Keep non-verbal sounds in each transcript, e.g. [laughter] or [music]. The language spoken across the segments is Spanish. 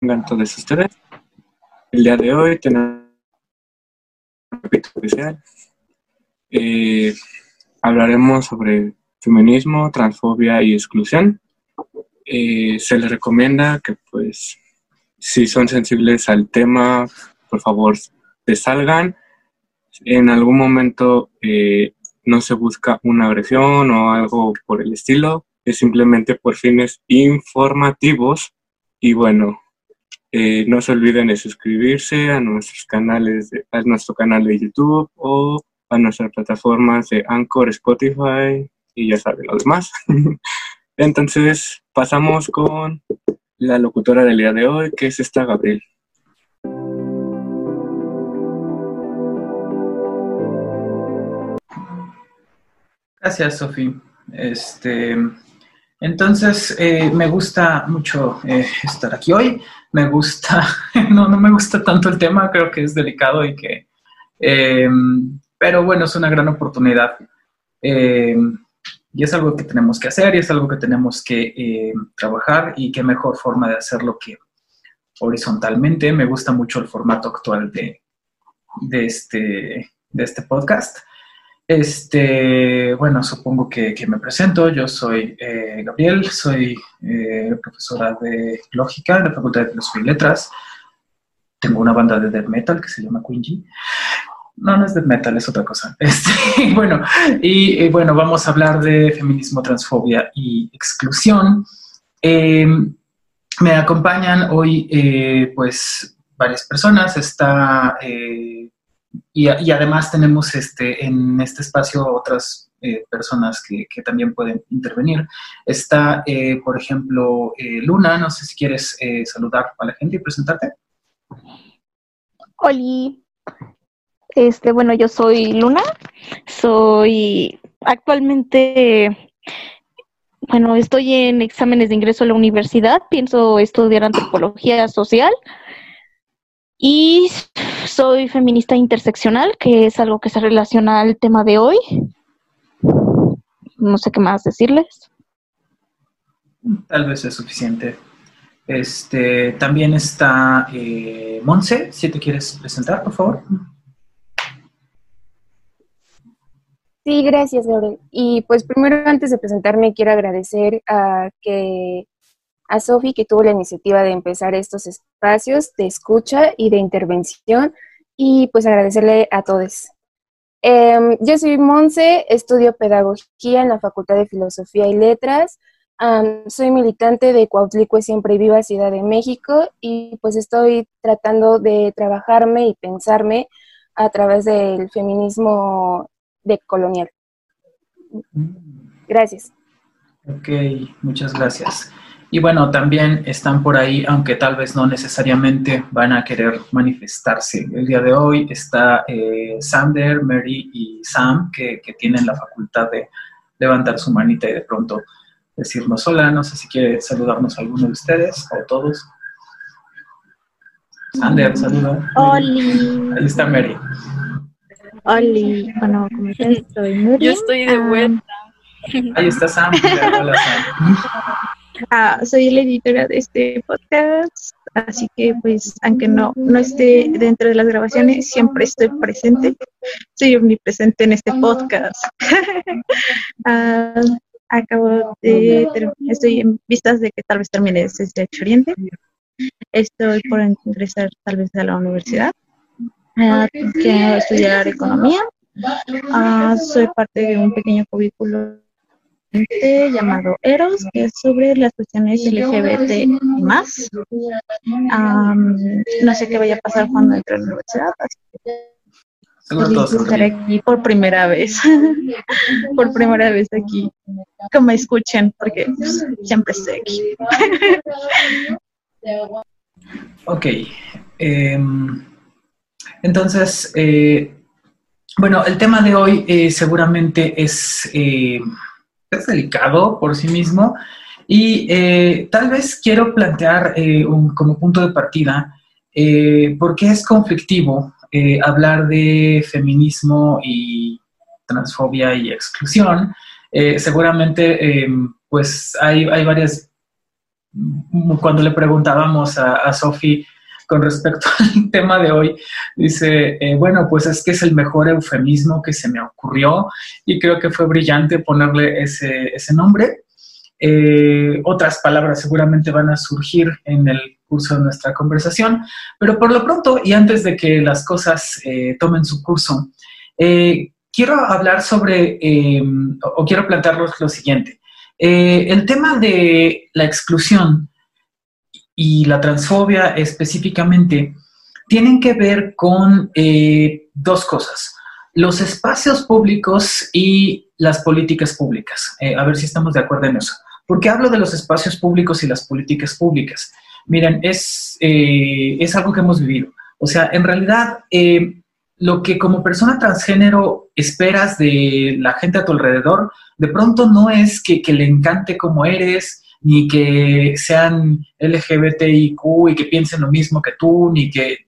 tengan todos ustedes. El día de hoy tenemos un capítulo especial. Eh, hablaremos sobre feminismo, transfobia y exclusión. Eh, se les recomienda que, pues, si son sensibles al tema, por favor, se salgan. En algún momento eh, no se busca una agresión o algo por el estilo, es simplemente por fines informativos. Y bueno, eh, no se olviden de suscribirse a nuestros canales, a nuestro canal de YouTube o a nuestras plataformas de Anchor, Spotify y ya saben los demás. [laughs] Entonces, pasamos con la locutora del día de hoy, que es esta Gabriel. Gracias, Sofi. Este, entonces, eh, me gusta mucho eh, estar aquí hoy. Me gusta, [laughs] no, no me gusta tanto el tema, creo que es delicado y que, eh, pero bueno, es una gran oportunidad. y es algo que tenemos que hacer y es algo que tenemos que trabajar y qué mejor forma de hacerlo que horizontalmente. Me gusta mucho el formato actual de, de, este, de este podcast. Este, bueno, supongo que, me presento. Yo soy eh, Gabriel, soy eh, profesora de lógica en la Facultad de Filosofía y Letras. Tengo una banda de death metal que se llama Quincy. No, no es death metal, es otra cosa. [laughs] Este, bueno, y, bueno, vamos a hablar de feminismo, transfobia y exclusión. Em, me acompañan hoy, eh, pues, varias personas. Está y, además tenemos este, en este espacio otras eh, personas que, también pueden intervenir. Está, eh, por ejemplo, eh, Luna, no sé si quieres saludar a la gente y presentarte. Hola. Este, bueno, yo soy Luna, soy actualmente, bueno, estoy en exámenes de ingreso a la universidad, pienso estudiar antropología social y soy feminista interseccional, que es algo que se relaciona al tema de hoy. No sé qué más decirles. Tal vez es suficiente. Este, también está eh, Monse, si te quieres presentar, por favor. Sí, gracias, Gabriel. Y pues primero, antes de presentarme, quiero agradecer a que a Sofi que tuvo la iniciativa de empezar estos espacios de escucha y de intervención y pues agradecerle a todos. Em, yo soy Monse, estudio pedagogía en la Facultad de Filosofía y Letras. soy militante de Cuautlicue Siempre Viva Ciudad de México y pues estoy tratando de trabajarme y pensarme a través del feminismo decolonial. Gracias. Ok, muchas gracias. Y bueno, también están por ahí, aunque tal vez no necesariamente van a querer manifestarse. El día de hoy está eh, Sander, Mary y Sam, que, tienen la facultad de levantar su manita y de pronto decirnos hola. No sé si quiere saludarnos a alguno de ustedes o todos. Sander, saluda. Hola. Ahí está Mary. Hola, bueno, como Estoy muy Yo estoy de ah. vuelta. Ahí está Sam. Hola, Sam. Ah, soy la editora de este podcast, así que pues aunque no, no esté dentro de las grabaciones, siempre estoy presente, soy omnipresente en este podcast. [laughs] Ah, acabo de, estoy en vistas de que tal vez termine desde Oriente. Estoy por ingresar tal vez a la universidad, uh, quiero estudiar economía. soy parte de un pequeño cubículo llamado Eros, que es sobre las cuestiones LGBT más. no sé qué vaya a pasar cuando entre a la universidad, así que estar aquí por primera vez, [laughs] por primera vez aquí, que me escuchen, porque pues, siempre estoy aquí. [laughs] ok, em, entonces, eh, bueno, el tema de hoy eh, seguramente es eh, es delicado por sí mismo y eh, tal vez quiero plantear eh, como punto de partida eh, por qué es conflictivo hablar de feminismo y transfobia y exclusión. seguramente pues hay, hay varias cuando le preguntábamos a, a con respecto [laughs] al tema de hoy, dice, eh, bueno, pues es que es el mejor eufemismo que se me ocurrió y creo que fue brillante ponerle ese, ese nombre. Eh, otras palabras seguramente van a surgir en el curso de nuestra conversación, pero por lo pronto y antes de que las cosas eh, tomen su curso, quiero hablar sobre, o, quiero plantearles lo siguiente. el tema de la exclusión y la transfobia específicamente tienen que ver con eh, dos cosas, los espacios públicos y las políticas públicas. Eh, a ver si estamos de acuerdo en eso. ¿Por qué hablo de los espacios públicos y las políticas públicas? Miren, es, eh, es algo que hemos vivido. O sea, en realidad, lo que como persona transgénero esperas de la gente a tu alrededor, de pronto no es que, que le encante cómo eres, ni que sean LGBTIQ y que piensen lo mismo que tú, ni que,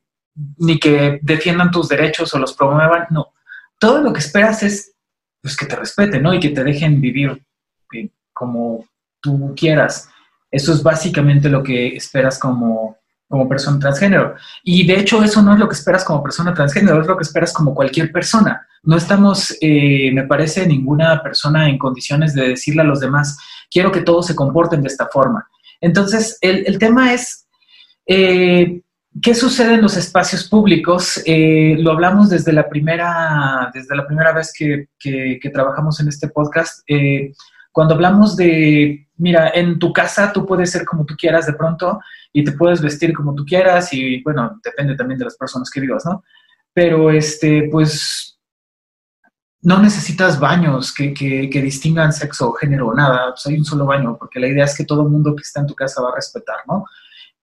ni que defiendan tus derechos o los promuevan, no. Todo lo que esperas es pues, que te respeten, ¿no? Y que te dejen vivir eh, como tú quieras. Eso es básicamente lo que esperas como, como persona transgénero. Y de hecho eso no es lo que esperas como persona transgénero, es lo que esperas como cualquier persona. No estamos, eh, me parece, ninguna persona en condiciones de decirle a los demás, quiero que todos se comporten de esta forma. Entonces, el, tema es, eh, ¿qué sucede en los espacios públicos? Eh, lo hablamos desde la primera, desde la primera vez que, trabajamos en este podcast. cuando hablamos de, mira, en tu casa tú puedes ser como tú quieras de pronto y te puedes vestir como tú quieras y, bueno, depende también de las personas que vivas, ¿no? Pero, este, pues, no necesitas baños que, que, distingan sexo o género o nada, pues hay un solo baño, porque la idea es que todo el mundo que está en tu casa va a respetar, ¿no?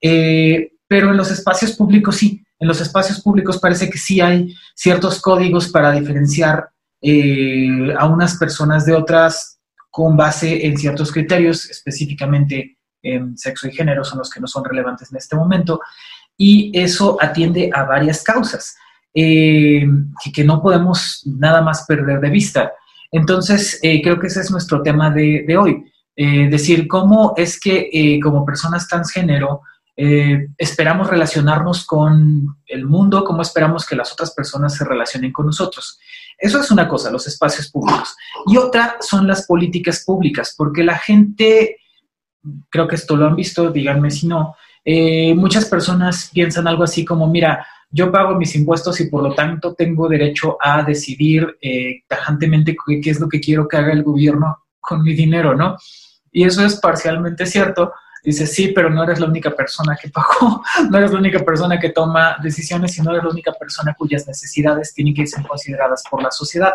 Eh, pero en los espacios públicos sí, en los espacios públicos parece que sí hay ciertos códigos para diferenciar eh, a unas personas de otras con base en ciertos criterios, específicamente en sexo y género, son los que no son relevantes en este momento, y eso atiende a varias causas eh, que, no podemos nada más perder de vista. Entonces, eh, creo que ese es nuestro tema de, hoy. Eh, decir, cómo es que como personas transgénero esperamos relacionarnos con el mundo, cómo esperamos que las otras personas se relacionen con nosotros. Eso es una cosa, los espacios públicos. Y otra son las políticas públicas, porque la gente, creo que esto lo han visto, díganme si no, muchas personas piensan algo así como, mira, yo pago mis impuestos y por lo tanto tengo derecho a decidir eh, tajantemente qué, es lo que quiero que haga el gobierno con mi dinero, ¿no? Y eso es parcialmente cierto. Dice, sí, pero no eres la única persona que pagó, [laughs] no eres la única persona que toma decisiones y no eres la única persona cuyas necesidades tienen que ser consideradas por la sociedad.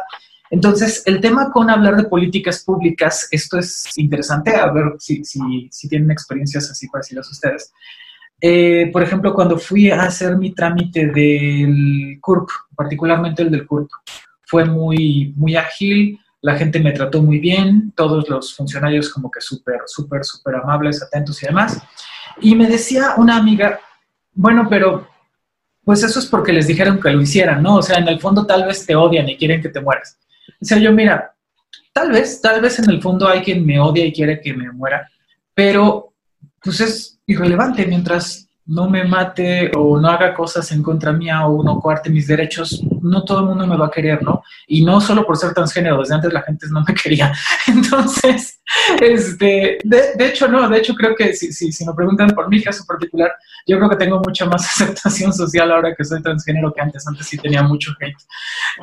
Entonces, el tema con hablar de políticas públicas, esto es interesante, a ver si, si, si tienen experiencias así parecidas ustedes. Eh, por ejemplo, cuando fui a hacer mi trámite del CURP, particularmente el del CURP, fue muy, muy ágil, la gente me trató muy bien, todos los funcionarios como que súper, súper, súper amables, atentos y demás. Y me decía una amiga, bueno, pero pues eso es porque les dijeron que lo hicieran, ¿no? O sea, en el fondo tal vez te odian y quieren que te mueras. O sea, yo, mira, tal vez, tal vez en el fondo hay quien me odia y quiere que me muera, pero pues es irrelevante mientras no me mate o no haga cosas en contra mía o no coarte mis derechos, no todo el mundo me va a querer, ¿no? Y no solo por ser transgénero, desde antes la gente no me [laughs] quería. Entonces, este, de, hecho, no, de hecho creo que si, si, si, me preguntan por mi caso particular, yo creo que tengo mucha más [laughs] aceptación social ahora que soy transgénero que antes, antes sí tenía mucho hate.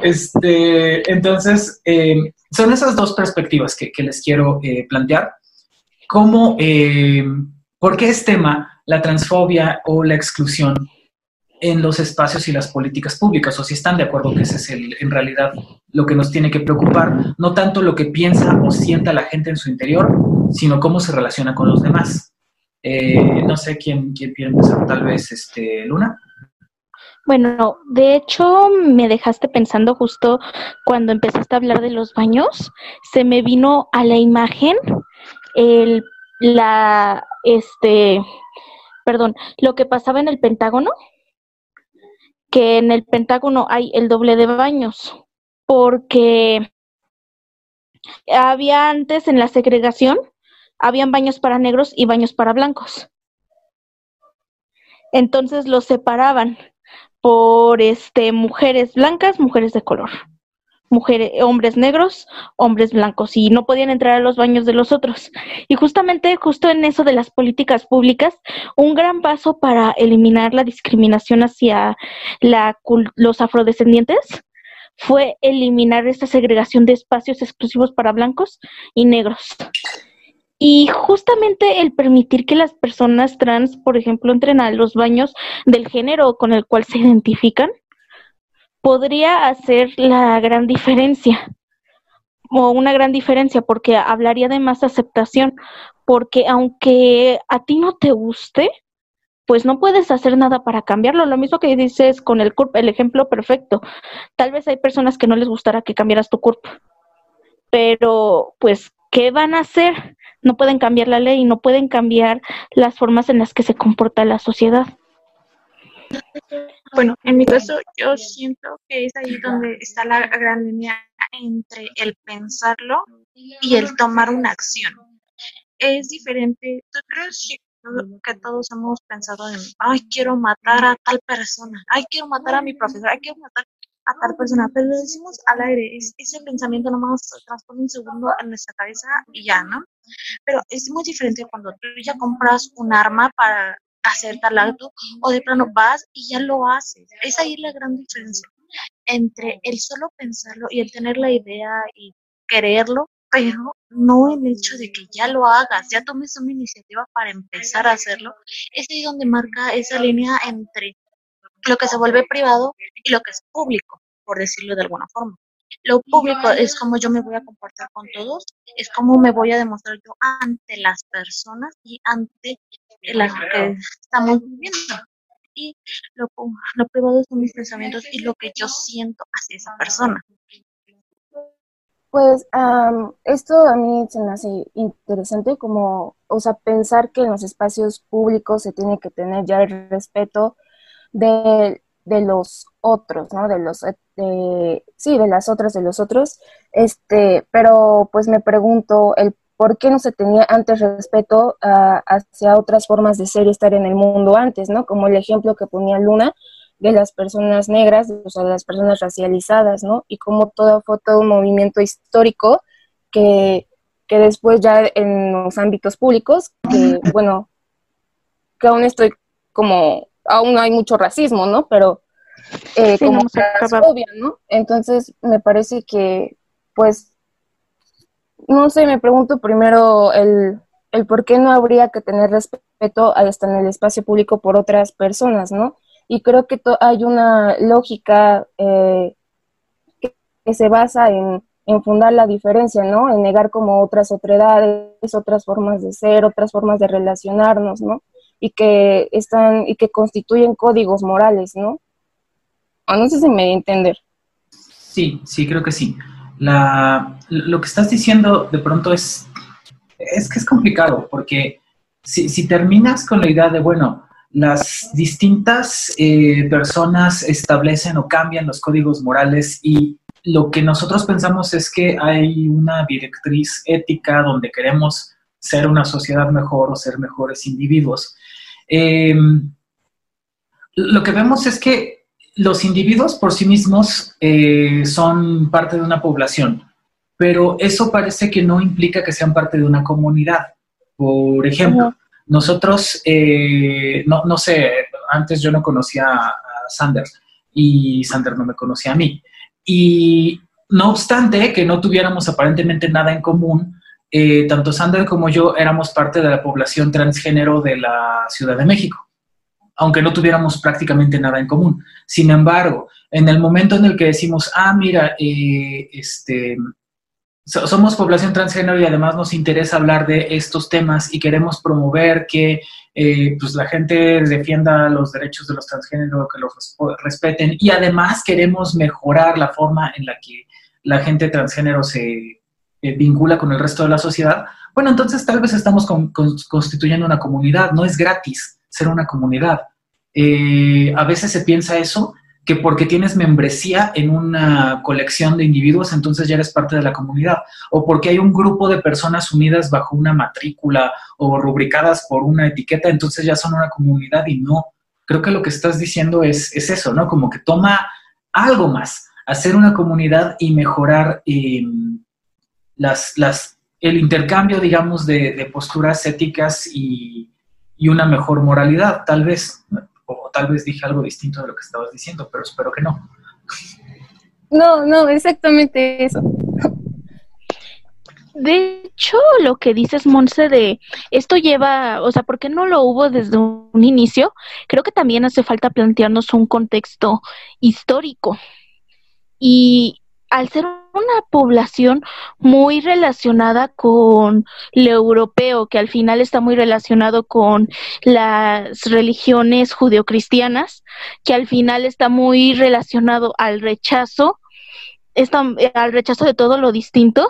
Este, entonces, eh, son esas dos perspectivas que, que les quiero eh, plantear. Cómo... Eh, ¿Por qué es tema la transfobia o la exclusión en los espacios y las políticas públicas? O si están de acuerdo que ese es en realidad lo que nos tiene que preocupar, no tanto lo que piensa o sienta la gente en su interior, sino cómo se relaciona con los demás. Eh, no sé quién, quién quiere empezar, tal vez este, Luna. Bueno, de hecho me dejaste pensando justo cuando empezaste a hablar de los baños, se me vino a la imagen el la, este, perdón, lo que pasaba en el Pentágono, que en el Pentágono hay el doble de baños, porque había antes en la segregación, habían baños para negros y baños para blancos. Entonces los separaban por este mujeres blancas, mujeres de color mujeres, hombres negros, hombres blancos, y no podían entrar a los baños de los otros. Y justamente, justo en eso de las políticas públicas, un gran paso para eliminar la discriminación hacia la, los afrodescendientes fue eliminar esta segregación de espacios exclusivos para blancos y negros. Y justamente el permitir que las personas trans, por ejemplo, entren a los baños del género con el cual se identifican, podría hacer la gran diferencia o una gran diferencia porque hablaría de más aceptación, porque aunque a ti no te guste, pues no puedes hacer nada para cambiarlo. Lo mismo que dices con el CURP, el ejemplo perfecto. Tal vez hay personas que no les gustará que cambiaras tu CURP, pero pues, ¿qué van a hacer? No pueden cambiar la ley, no pueden cambiar las formas en las que se comporta la sociedad. Bueno, en mi caso yo siento que es ahí donde está la gran línea entre el pensarlo y el tomar una acción. Es diferente, yo creo que todos hemos pensado en, ay, quiero matar a tal persona, ay, quiero matar a mi profesor, ay, quiero matar a tal persona, pero lo decimos al aire, es, ese pensamiento nomás transforma un segundo en nuestra cabeza y ya, ¿no? Pero es muy diferente cuando tú ya compras un arma para hacer tal acto o de plano vas y ya lo haces. Es ahí la gran diferencia entre el solo pensarlo y el tener la idea y quererlo, pero no el hecho de que ya lo hagas, ya tomes una iniciativa para empezar a hacerlo. Es ahí donde marca esa línea entre lo que se vuelve privado y lo que es público, por decirlo de alguna forma. Lo público es como yo me voy a comportar con todos, es como me voy a demostrar yo ante las personas y ante las que estamos viviendo. Y lo, lo privado son mis pensamientos y lo que yo siento hacia esa persona. Pues esto a mí se me hace interesante como, o sea, pensar que en los espacios públicos se tiene que tener ya el respeto de, de los otros, ¿no? De los, de, sí, de las otras, de los otros, este, pero pues me pregunto el por qué no se tenía antes respeto hacia otras formas de ser y estar en el mundo antes, ¿no? Como el ejemplo que ponía Luna de las personas negras, o sea, de las personas racializadas, ¿no? Y como todo fue todo un movimiento histórico que, que después ya en los ámbitos públicos, que [laughs] bueno, que aún estoy como, aún hay mucho racismo, ¿no? Pero eh, como obvia, ¿no? Entonces me parece que, pues, no sé, me pregunto primero el, el por qué no habría que tener respeto estar en el espacio público por otras personas, ¿no? Y creo que hay una lógica eh, que, se basa en, en, fundar la diferencia, ¿no? En negar como otras otredades, otras formas de ser, otras formas de relacionarnos, ¿no? Y que están, y que constituyen códigos morales, ¿no? O no sé si me voy a entender. Sí, sí, creo que sí la, lo que estás diciendo de pronto es, es que es complicado, porque si, si terminas con la idea de, bueno, las distintas eh, personas establecen o cambian los códigos morales y lo que nosotros pensamos es que hay una directriz ética donde queremos ser una sociedad mejor o ser mejores individuos. Em, lo que vemos es que los individuos por sí mismos eh, son parte de una población, pero eso parece que no implica que sean parte de una comunidad. Por ejemplo, nosotros, eh, no, no, sé, antes yo no conocía a Sanders y Sanders no me conocía a mí. Y no obstante que no tuviéramos aparentemente nada en común, eh, tanto Sanders como yo éramos parte de la población transgénero de la Ciudad de México aunque no tuviéramos prácticamente nada en común. Sin embargo, en el momento en el que decimos, ah, mira, eh, este, somos población transgénero y además nos interesa hablar de estos temas y queremos promover que eh, pues la gente defienda los derechos de los transgéneros, que los respeten y además queremos mejorar la forma en la que la gente transgénero se eh, vincula con el resto de la sociedad, bueno, entonces tal vez estamos constituyendo una comunidad, no es gratis ser una comunidad. Eh, a veces se piensa eso que porque tienes membresía en una colección de individuos, entonces ya eres parte de la comunidad, o porque hay un grupo de personas unidas bajo una matrícula o rubricadas por una etiqueta, entonces ya son una comunidad y no. Creo que lo que estás diciendo es, es eso, ¿no? Como que toma algo más, hacer una comunidad y mejorar em, las, las, el intercambio, digamos, de, posturas éticas y, y una mejor moralidad, tal vez o tal vez dije algo distinto de lo que estabas diciendo, pero espero que no. No, no, exactamente eso. De hecho, lo que dices, Monse, de esto lleva, o sea, ¿por qué no lo hubo desde un inicio? Creo que también hace falta plantearnos un contexto histórico. Y al ser una población muy relacionada con lo europeo, que al final está muy relacionado con las religiones judeocristianas, que al final está muy relacionado al rechazo, está, al rechazo de todo lo distinto,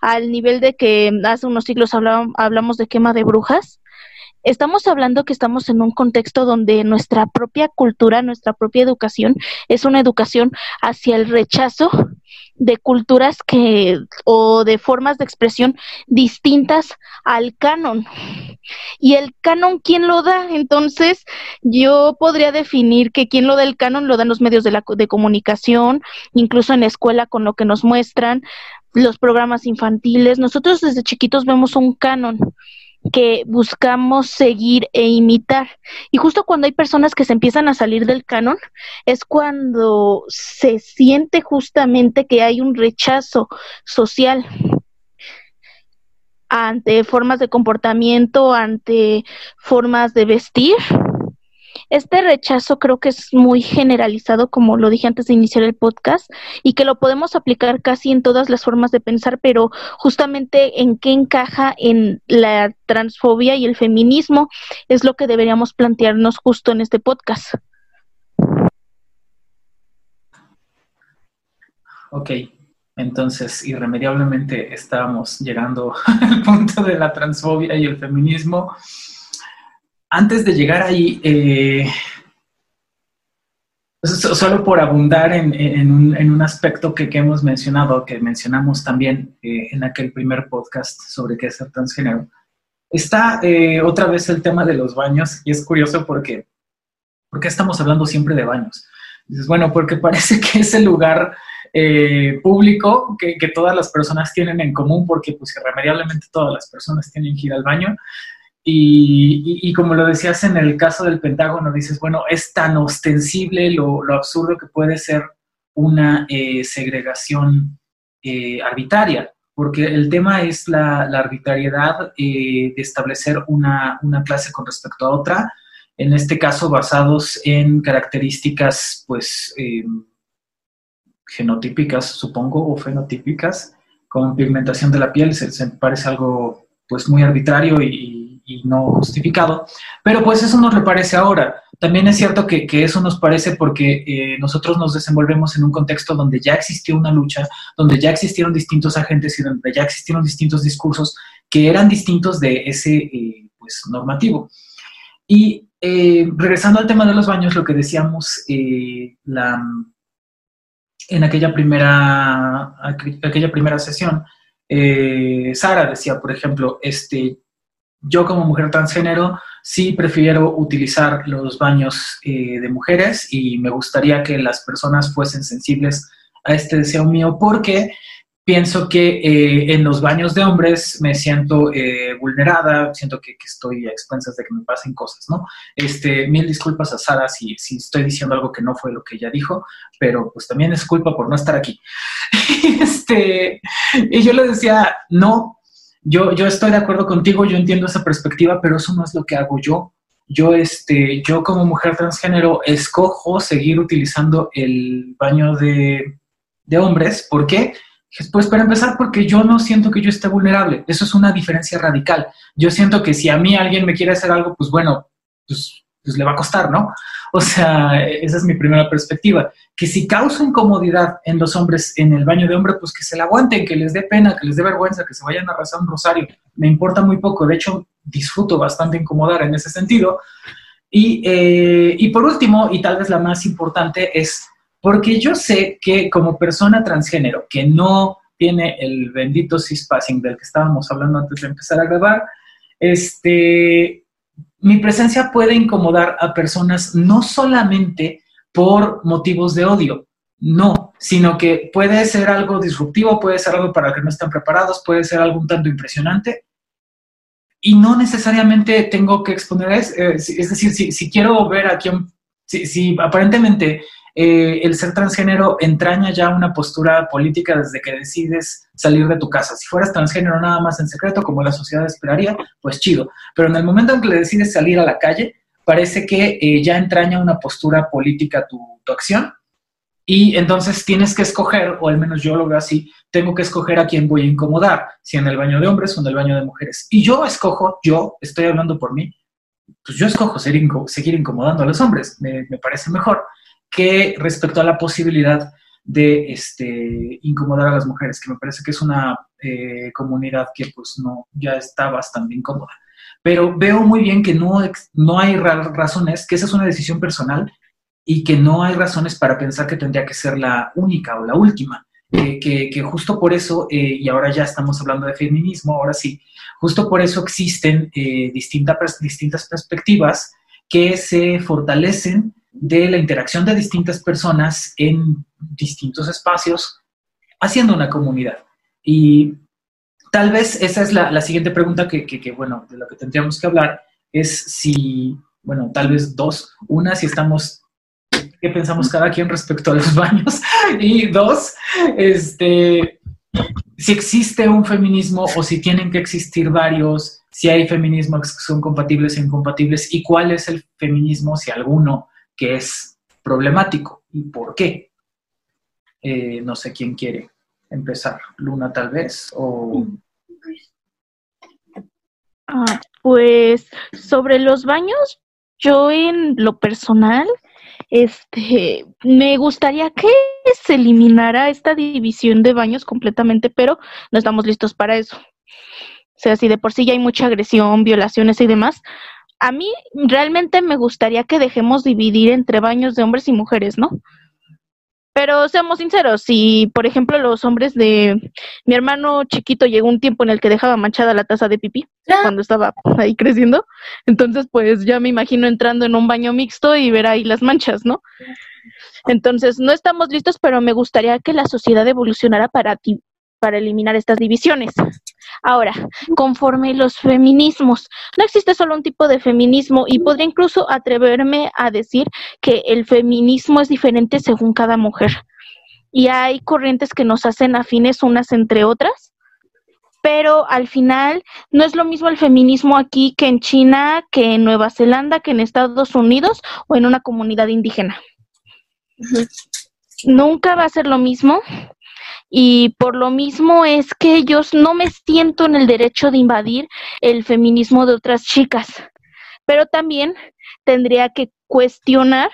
al nivel de que hace unos siglos hablamos de quema de brujas. Estamos hablando que estamos en un contexto donde nuestra propia cultura, nuestra propia educación es una educación hacia el rechazo de culturas que o de formas de expresión distintas al canon. Y el canon, ¿quién lo da? Entonces, yo podría definir que quien lo da el canon lo dan los medios de, la, de comunicación, incluso en la escuela con lo que nos muestran, los programas infantiles. Nosotros desde chiquitos vemos un canon que buscamos seguir e imitar. Y justo cuando hay personas que se empiezan a salir del canon, es cuando se siente justamente que hay un rechazo social ante formas de comportamiento, ante formas de vestir este rechazo creo que es muy generalizado, como lo dije antes de iniciar el podcast, y que lo podemos aplicar casi en todas las formas de pensar, pero justamente en qué encaja en la transfobia y el feminismo es lo que deberíamos plantearnos justo en este podcast. Ok, entonces irremediablemente estábamos llegando [laughs] al punto de la transfobia y el feminismo antes de llegar ahí, eh, solo por abundar en, un, aspecto que, hemos mencionado, que mencionamos también eh, en aquel primer podcast sobre qué es ser transgénero, está eh, otra vez el tema de los baños y es curioso porque, porque estamos hablando siempre de baños. Bueno, porque parece que es el lugar público que, que, todas las personas tienen en común porque pues irremediablemente todas las personas tienen que ir al baño y, como lo decías en el caso del Pentágono, dices, bueno, es tan ostensible lo, absurdo que puede ser una eh, segregación eh, arbitraria, porque el tema es la, arbitrariedad eh, de establecer una, clase con respecto a otra, en este caso basados en características, pues, genotípicas, supongo, o fenotípicas, como pigmentación de la piel, se, se parece algo, pues, muy arbitrario y y no justificado, pero pues eso nos reparece ahora. También es cierto que, eso nos parece porque eh, nosotros nos desenvolvemos en un contexto donde ya existió una lucha, donde ya existieron distintos agentes y donde ya existieron distintos discursos que eran distintos de ese eh, pues, normativo. Y eh, regresando al tema de los baños, lo que decíamos la, en aquella primera, aquella primera sesión, Sara decía, por ejemplo, este, yo como mujer transgénero sí prefiero utilizar los baños eh, de mujeres y me gustaría que las personas fuesen sensibles a este deseo mío porque pienso que eh, en los baños de hombres me siento eh, vulnerada, siento que, estoy a expensas de que me pasen cosas, ¿no? Este, mil disculpas a Sara si, si estoy diciendo algo que no fue lo que ella dijo, pero pues también es culpa por no estar aquí. [laughs] este, y yo le decía, no, yo, yo estoy de acuerdo contigo, yo entiendo esa perspectiva, pero eso no es lo que hago yo. Yo, este, yo como mujer transgénero escojo seguir utilizando el baño de, de hombres. ¿Por qué? Pues para empezar, porque yo no siento que yo esté vulnerable. Eso es una diferencia radical. Yo siento que si a mí alguien me quiere hacer algo, pues bueno, pues, pues le va a costar, ¿no? [laughs] O sea, esa es mi primera perspectiva. Que si causa incomodidad en los hombres en el baño de hombre, pues que se la aguanten, que les dé pena, que les dé vergüenza, que se vayan a arrasar un rosario. Me importa muy poco. De hecho, disfruto bastante incomodar en ese sentido. Y, eh, y por último, y tal vez la más importante, es porque yo sé que como persona transgénero que no tiene el bendito cispassing del que estábamos hablando antes de empezar a grabar, este, mi presencia puede incomodar a personas no solamente por motivos de odio, no, sino que puede ser algo disruptivo, puede ser algo para que no están preparados, puede ser algo un tanto impresionante. Y no necesariamente tengo que exponer, es, eh, es decir, si, quiero ver a quién, si aparentemente eh, el ser transgénero entraña ya una postura política desde que decides salir de tu casa. Si fueras transgénero nada más en secreto, como la sociedad esperaría, pues chido. Pero en el momento en que le decides salir a la calle, parece que eh, ya entraña una postura política tu, tu acción. Y entonces tienes que escoger, o al menos yo lo veo así, tengo que escoger a quién voy a incomodar, si en el baño de hombres o en el baño de mujeres. Y yo escojo, yo estoy hablando por mí, pues yo escojo seguir incomodando a los hombres, me, me parece mejor que respecto a la posibilidad de este, incomodar a las mujeres, que me parece que es una eh, comunidad que pues no, ya está bastante incómoda. Pero veo muy bien que no, no hay razones, que esa es una decisión personal y que no hay razones para pensar que tendría que ser la única o la última. que, que, justo por eso, eh, y ahora ya estamos hablando de feminismo, ahora sí, justo por eso existen eh, distintas, distintas perspectivas que se fortalecen de la interacción de distintas personas en distintos espacios, haciendo una comunidad. Y tal vez esa es la, siguiente pregunta que, que, bueno, de lo que tendríamos que hablar, es si, bueno, tal vez dos. Una, si estamos, qué pensamos cada quien respecto a los [laughs] baños. Y dos, este, si existe un feminismo o si tienen que existir varios, si hay feminismos que son compatibles e incompatibles, y cuál es el feminismo, si alguno, que es problemático y por qué. Eh, no sé quién quiere empezar, Luna tal vez, o... Ah, pues sobre los baños, yo en lo personal, este, me gustaría que se eliminara esta división de baños completamente, pero no estamos listos para eso. O sea, si de por sí ya hay mucha agresión, violaciones y demás, a mí realmente me gustaría que dejemos dividir entre baños de hombres y mujeres, ¿no? Pero seamos sinceros, si por ejemplo los hombres de mi hermano chiquito llegó un tiempo en el que dejaba manchada la taza de pipí cuando estaba ahí creciendo, entonces pues ya me imagino entrando en un baño mixto y ver ahí las manchas, ¿no? Entonces no estamos listos, pero me gustaría que la sociedad evolucionara para ti, para eliminar estas divisiones. Ahora, conforme los feminismos, no existe solo un tipo de feminismo y podría incluso atreverme a decir que el feminismo es diferente según cada mujer. Y hay corrientes que nos hacen afines unas entre otras, pero al final no es lo mismo el feminismo aquí que en China, que en Nueva Zelanda, que en Estados Unidos o en una comunidad indígena. Nunca va a ser lo mismo y por lo mismo es que ellos no me siento en el derecho de invadir el feminismo de otras chicas, pero también tendría que cuestionar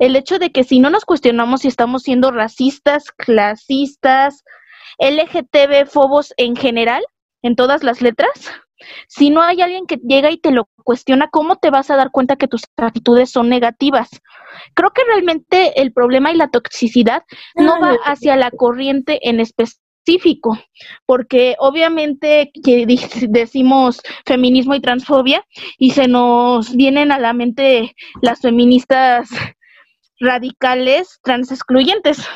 el hecho de que si no nos cuestionamos si estamos siendo racistas, clasistas, LGTB fobos en general, en todas las letras, si no hay alguien que llega y te lo cuestiona, ¿cómo te vas a dar cuenta que tus actitudes son negativas? Creo que realmente el problema y la toxicidad no va hacia la corriente en específico, porque obviamente que decimos feminismo y transfobia y se nos vienen a la mente las feministas radicales trans excluyentes.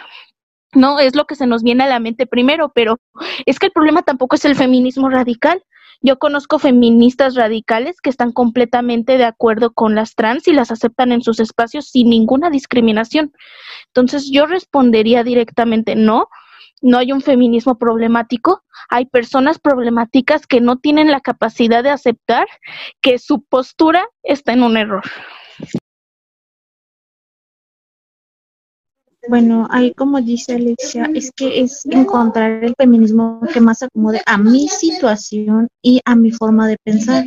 No, es lo que se nos viene a la mente primero, pero es que el problema tampoco es el feminismo radical. Yo conozco feministas radicales que están completamente de acuerdo con las trans y las aceptan en sus espacios sin ninguna discriminación. Entonces yo respondería directamente no. No hay un feminismo problemático, hay personas problemáticas que no tienen la capacidad de aceptar que su postura está en un error. Bueno, ahí como dice Alexia, es que es encontrar el feminismo que más acomode a mi situación y a mi forma de pensar.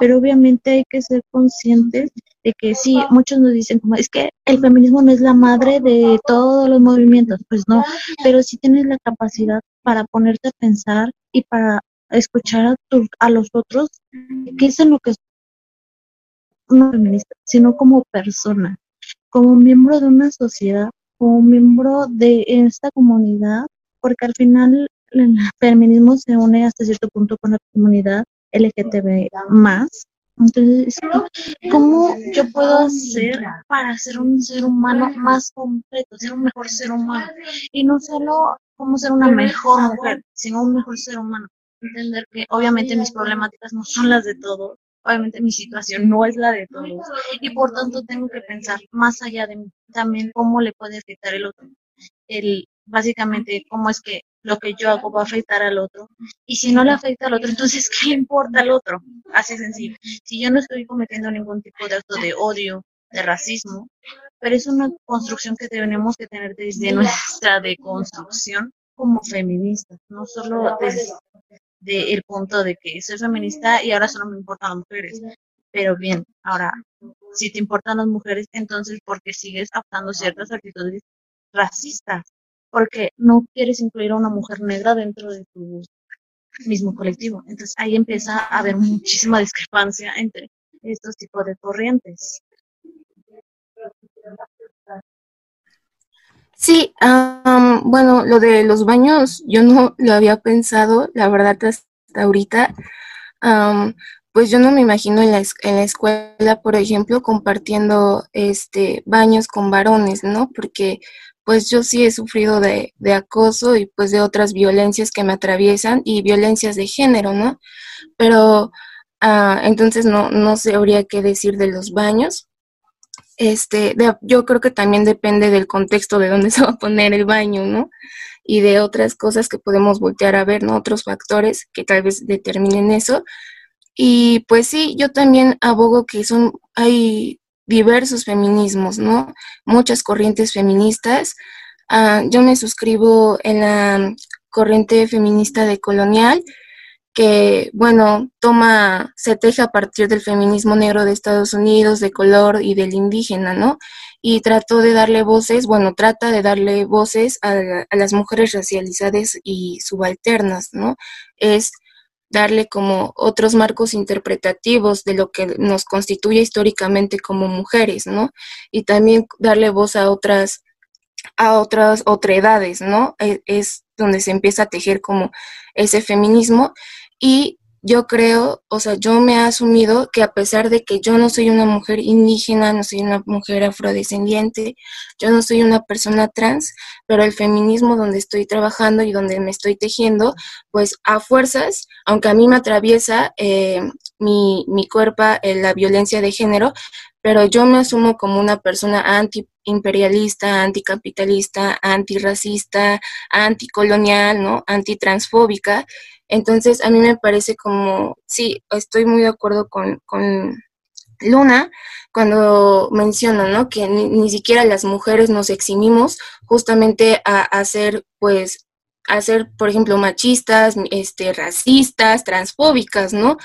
Pero obviamente hay que ser conscientes de que sí, muchos nos dicen como es que el feminismo no es la madre de todos los movimientos, pues no, pero sí tienes la capacidad para ponerte a pensar y para escuchar a, a los otros qué es en lo que no feminista, sino como persona, como miembro de una sociedad, como miembro de esta comunidad, porque al final el [laughs] feminismo se une hasta cierto punto con la comunidad LGTB más. Entonces, ¿cómo yo puedo hacer para ser un ser humano más completo, ser un mejor ser humano? Y no solo cómo ser una mejor mujer, sino un mejor ser humano. Entender que obviamente mis problemáticas no son las de todos, obviamente mi situación no es la de todos y por tanto tengo que pensar más allá de mí también cómo le puede afectar el otro. El, básicamente, cómo es que lo que yo hago va a afectar al otro. Y si no le afecta al otro, entonces, [laughs] ¿qué le importa al otro? Así sencillo. Si yo no estoy cometiendo ningún tipo de acto de odio, de racismo, pero es una construcción que tenemos que tener desde nuestra deconstrucción como feministas, no solo desde el punto de que soy feminista y ahora solo me importan las mujeres. Pero bien, ahora, si te importan las mujeres, entonces, ¿por qué sigues adoptando ciertas actitudes racistas? porque no quieres incluir a una mujer negra dentro de tu mismo colectivo. Entonces ahí empieza a haber muchísima discrepancia entre estos tipos de corrientes. Sí, bueno, lo de los baños yo no lo había pensado, la verdad, hasta ahorita. pues yo no me imagino en la, en la escuela, por ejemplo, compartiendo este baños con varones, ¿no? Porque pues yo sí he sufrido de, acoso y pues de otras violencias que me atraviesan y violencias de género, ¿no? Pero ah, entonces no, no sabría qué decir de los baños. Este, yo creo que también depende del contexto de dónde [laughs] se va a poner el baño, ¿no? Y de otras cosas que podemos voltear a ver, ¿no? Otros factores que tal vez determinen eso. Y pues sí, yo también abogo que son, hay diversos feminismos, ¿no? Muchas corrientes feministas. Ah, yo me suscribo en la corriente feminista de colonial, que, bueno, toma, se teje a partir del feminismo negro de Estados Unidos, de color y del indígena, ¿no? Y trató de darle voces, bueno, trata de darle voces a, a las mujeres racializadas y subalternas, ¿no? Es darle como otros marcos interpretativos de lo que nos constituye históricamente como mujeres, ¿no? Y también darle voz a otras a otras otredades, ¿no? Es, es donde se empieza a tejer como ese feminismo y yo creo, o sea, yo me he asumido que a pesar de que yo no soy una mujer indígena, no soy una mujer afrodescendiente, yo no soy una persona trans, pero el feminismo donde estoy trabajando y donde me estoy tejiendo, pues a fuerzas, aunque a mí me atraviesa eh, mi, mi cuerpo eh, la violencia de género, pero yo me asumo como una persona antiimperialista, anticapitalista, antirracista, anticolonial, ¿no? Antitransfóbica. Entonces, a mí me parece como, sí, estoy muy de acuerdo con, con Luna cuando menciona, ¿no? Que ni, siquiera las mujeres nos eximimos justamente a, ser, pues, a ser, por ejemplo, machistas, este, racistas, transfóbicas, ¿no?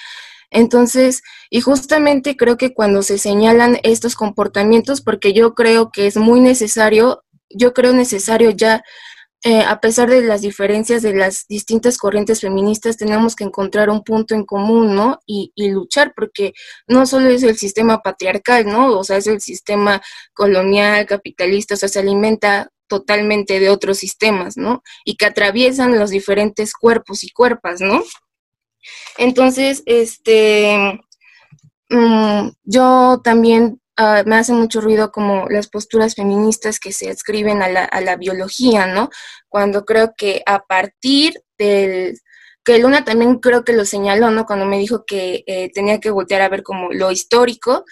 Entonces, y justamente creo que cuando se señalan estos comportamientos, porque yo creo que es muy necesario, yo creo necesario ya, eh, a pesar de las diferencias de las distintas corrientes feministas, tenemos que encontrar un punto en común, ¿no? Y, y luchar, porque no solo es el sistema patriarcal, ¿no? O sea, es el sistema colonial, capitalista, o sea, se alimenta totalmente de otros sistemas, ¿no? Y que atraviesan los diferentes cuerpos y cuerpas, ¿no? Entonces, este, mm, yo también ah, me hace mucho ruido como las posturas feministas que se adscriben a la, a la biología, ¿no? Cuando creo que a partir del, que Luna también creo que lo señaló, ¿no? Cuando me dijo que eh, tenía que voltear a ver como lo histórico,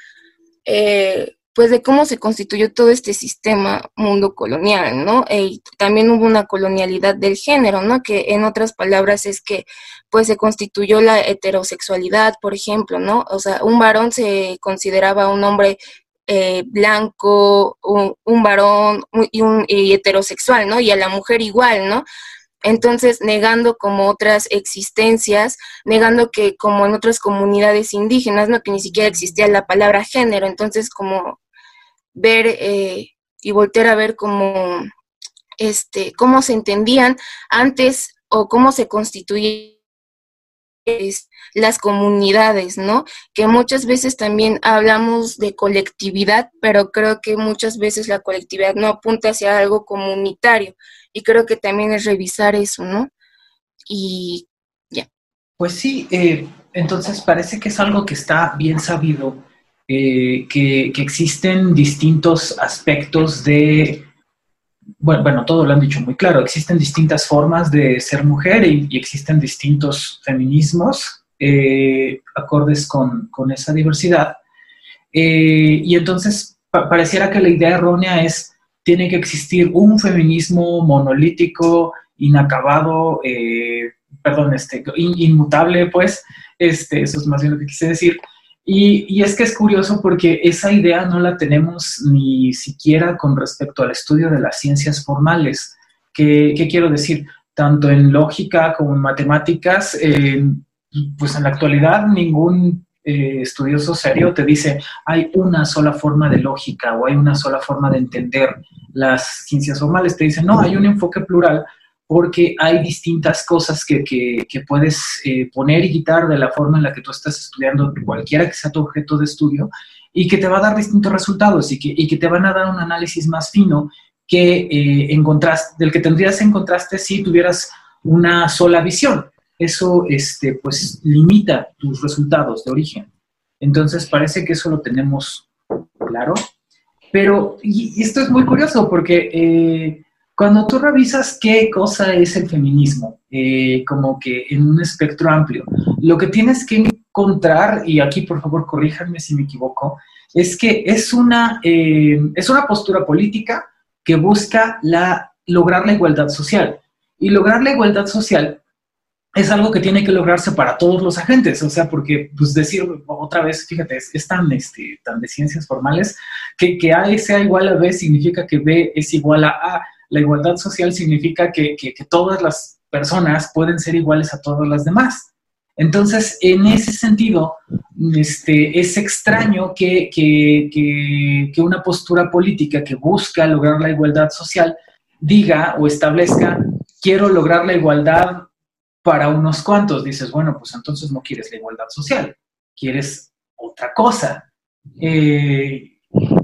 eh, pues de cómo se constituyó todo este sistema mundo colonial, ¿no? E también hubo una colonialidad del género, ¿no? Que en otras palabras es que pues se constituyó la heterosexualidad, por ejemplo, ¿no? O sea, un varón se consideraba un hombre eh, blanco, un, varón y heterosexual, ¿no? Y a la mujer igual, ¿no? Entonces, negando como otras existencias, negando que como en otras comunidades indígenas, ¿no? Que ni siquiera existía la palabra género, entonces como ver eh, y voltear a ver cómo, este, cómo se entendían antes o cómo se constituía es las comunidades, ¿no? Que muchas veces también hablamos de colectividad, pero creo que muchas veces la colectividad no apunta hacia algo comunitario y creo que también es revisar eso, ¿no? Y ya. Pues sí, eh, entonces parece que es algo que está bien sabido, eh, que, existen distintos aspectos de bueno, bueno, todo lo han dicho muy claro, existen distintas formas de ser mujer y, existen distintos feminismos eh, acordes con, esa diversidad. Eh, y entonces pareciera que la idea errónea es, tiene que existir un feminismo monolítico, inacabado, perdón, este, inmutable, pues, este, eso es más bien lo que quise decir, y, es que es curioso porque esa idea no la tenemos ni siquiera con respecto al estudio de las ciencias formales. ¿Qué, quiero decir? Tanto en lógica como en matemáticas, pues en la actualidad ningún eh, estudioso serio te dice hay una sola forma de lógica o hay una sola forma de entender las ciencias formales. Te dicen, no, hay un enfoque plural porque hay distintas cosas que, puedes eh, poner y quitar de la forma en la que tú estás estudiando, cualquiera que sea tu objeto de estudio, y que te va a dar distintos resultados y que, te van a dar un análisis más fino que eh, del que tendrías en contraste si tuvieras una sola visión. Eso este, pues, limita tus resultados de origen. Entonces parece que eso lo tenemos claro. Pero, y, esto es muy curioso porque eh, cuando tú revisas qué cosa es el feminismo, eh, como que en un espectro amplio, lo que tienes que encontrar, y aquí por favor corríjanme si me equivoco, es que es una, eh, es una postura política que busca la, lograr la igualdad social. Y lograr la igualdad social es algo que tiene que lograrse para todos los agentes, o sea, porque, pues decir otra vez, fíjate, es, tan, este, tan de ciencias formales, que, que A sea igual a B significa que B es igual a A la igualdad social significa que, todas las personas pueden ser iguales a todas las demás. Entonces, en ese sentido, este, es extraño que, que, una postura política que busca lograr la igualdad social diga o establezca, quiero lograr la igualdad para unos cuantos. Dices, bueno, pues entonces no quieres la igualdad social, quieres otra cosa. Eh,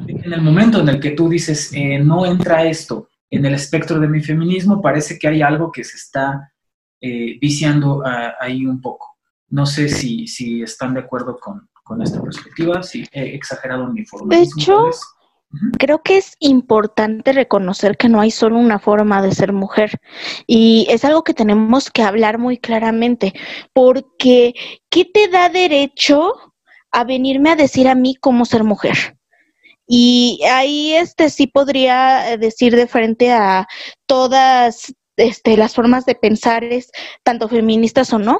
en el momento en el que tú dices, eh, no entra esto en el espectro de mi feminismo parece que hay algo que se está eh, viciando ah, ahí un poco. No sé si, si están de acuerdo con, esta perspectiva, si he exagerado mi forma. De hecho, creo que es importante reconocer que no hay solo una forma de ser mujer y es algo que tenemos que hablar muy claramente, porque ¿qué te da derecho a venirme a decir a mí cómo ser mujer? Y ahí este sí podría eh, decir de frente a todas este, las formas de pensar es tanto feministas o no,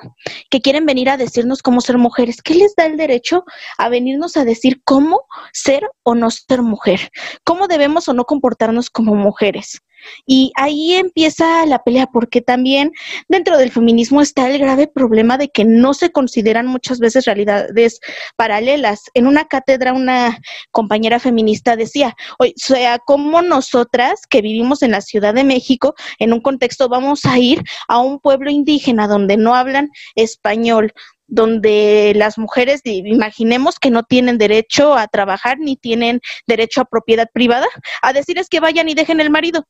que quieren venir a decirnos cómo ser mujeres. ¿Qué les da el derecho a venirnos a decir cómo ser o no ser mujer? ¿Cómo debemos o no comportarnos como mujeres? Y ahí empieza la pelea, porque también dentro del feminismo está el grave problema de que no se consideran muchas veces realidades paralelas. En una cátedra una compañera feminista decía, o sea, como nosotras que vivimos en la Ciudad de México, en un contexto vamos a ir a un pueblo indígena donde no hablan español, donde las mujeres, imaginemos que no tienen derecho a trabajar ni tienen derecho a propiedad privada, a decirles que vayan y dejen el marido.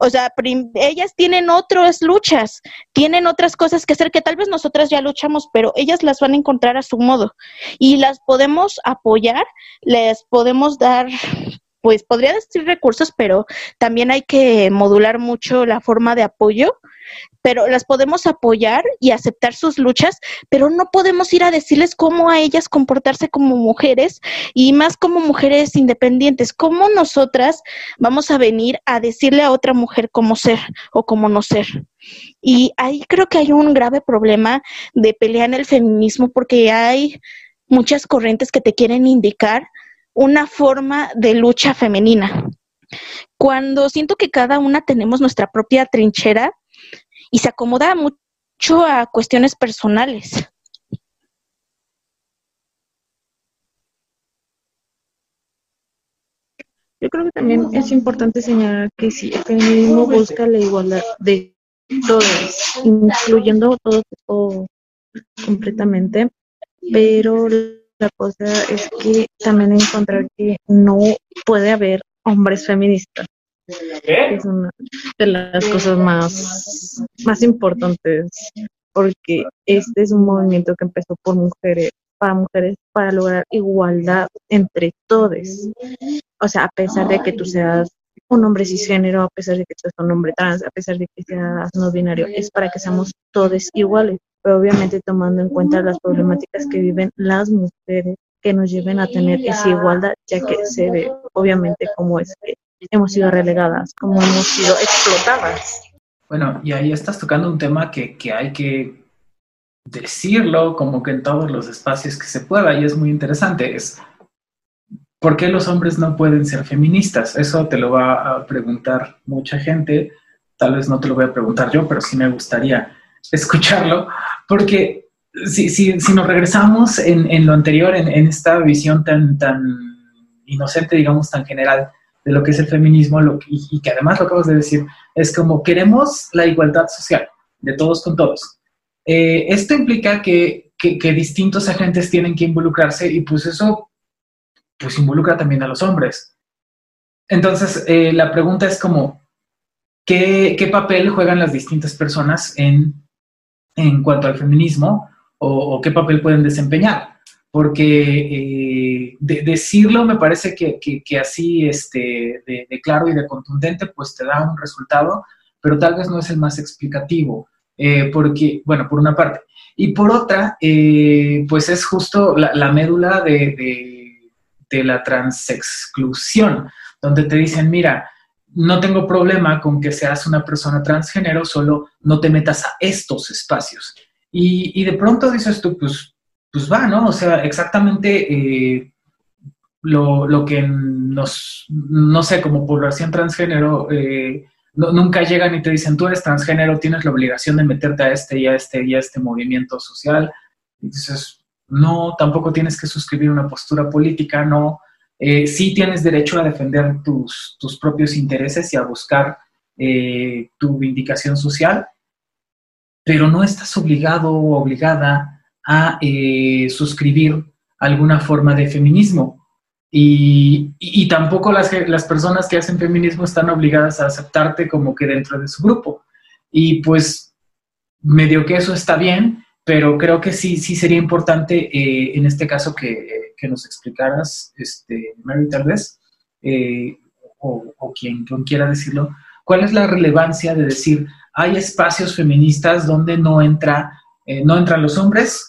O sea, ellas tienen otras luchas, tienen otras cosas que hacer que tal vez nosotras ya luchamos, pero ellas las van a encontrar a su modo. Y las podemos apoyar, les podemos dar, pues podría decir recursos, pero también hay que modular mucho la forma de apoyo pero las podemos apoyar y aceptar sus luchas, pero no podemos ir a decirles cómo a ellas comportarse como mujeres y más como mujeres independientes. ¿Cómo nosotras vamos a venir a decirle a otra mujer cómo ser o cómo no ser? Y ahí creo que hay un grave problema de pelea en el feminismo porque hay muchas corrientes que te quieren indicar una forma de lucha femenina. Cuando siento que cada una tenemos nuestra propia trinchera, y se acomoda mucho a cuestiones personales. Yo creo que también es importante señalar que si el feminismo busca la igualdad de todos, incluyendo todos los comparto completamente, pero la cosa es que también encontrar que no puede haber hombres feministas. Es una de las cosas más, más importantes, porque este es un movimiento que empezó por mujeres, para mujeres, para lograr igualdad entre todos. O sea, a pesar de que tú seas un hombre cisgénero, a pesar de que seas un hombre trans, a pesar de que seas no binario, es para que seamos todos iguales, pero obviamente tomando en cuenta las problemáticas que viven las mujeres que nos lleven a tener esa igualdad, ya que se ve obviamente cómo es que hemos sido relegadas, cómo hemos sido explotadas. Bueno, y ahí estás tocando un tema que, que hay que decirlo como que en todos los espacios que se pueda y es muy interesante. Es ¿por qué los hombres no pueden ser feministas? Eso te lo va a preguntar mucha gente. Tal vez no te lo voy a preguntar yo, pero sí me gustaría escucharlo, porque si, si, si nos regresamos en, en lo anterior, en, en, esta visión tan, tan inocente, digamos, tan general de lo que es el feminismo, lo y, y, que además lo acabas de decir, es como queremos la igualdad social de todos con todos. Eh, esto implica que, que, que distintos agentes tienen que involucrarse y pues eso pues involucra también a los hombres. Entonces, eh, la pregunta es como, ¿qué, ¿qué, papel juegan las distintas personas en, en cuanto al feminismo o, o, qué papel pueden desempeñar? Porque eh, de, decirlo me parece que, que, así este, de, claro y de contundente, pues te da un resultado, pero tal vez no es el más explicativo. Eh, porque, bueno, por una parte. Y por otra, eh, pues es justo la, la médula de, de, de la transexclusión, donde te dicen, mira, no tengo problema con que seas una persona transgénero, solo no te metas a estos espacios. Y, y de pronto dices tú, pues, pues va, ¿no? O sea, exactamente eh, lo, lo, que nos, no sé, como población transgénero, eh, no, nunca llegan y te dicen, tú eres transgénero, tienes la obligación de meterte a este y a este y a este movimiento social. Y dices, no, tampoco tienes que suscribir una postura política, no. Eh, sí tienes derecho a defender tus, tus, propios intereses y a buscar eh, tu vindicación social, pero no estás obligado o obligada a eh, suscribir alguna forma de feminismo. Y, tampoco las, las personas que hacen feminismo están obligadas a aceptarte como que dentro de su grupo. Y pues medio que eso está bien, pero creo que sí, sí sería importante eh, en este caso que, que, nos explicaras, este, Mary, tal vez, eh, o, o quien, quien, quiera decirlo, cuál es la relevancia de decir, hay espacios feministas donde no, entra, eh, no entran los hombres,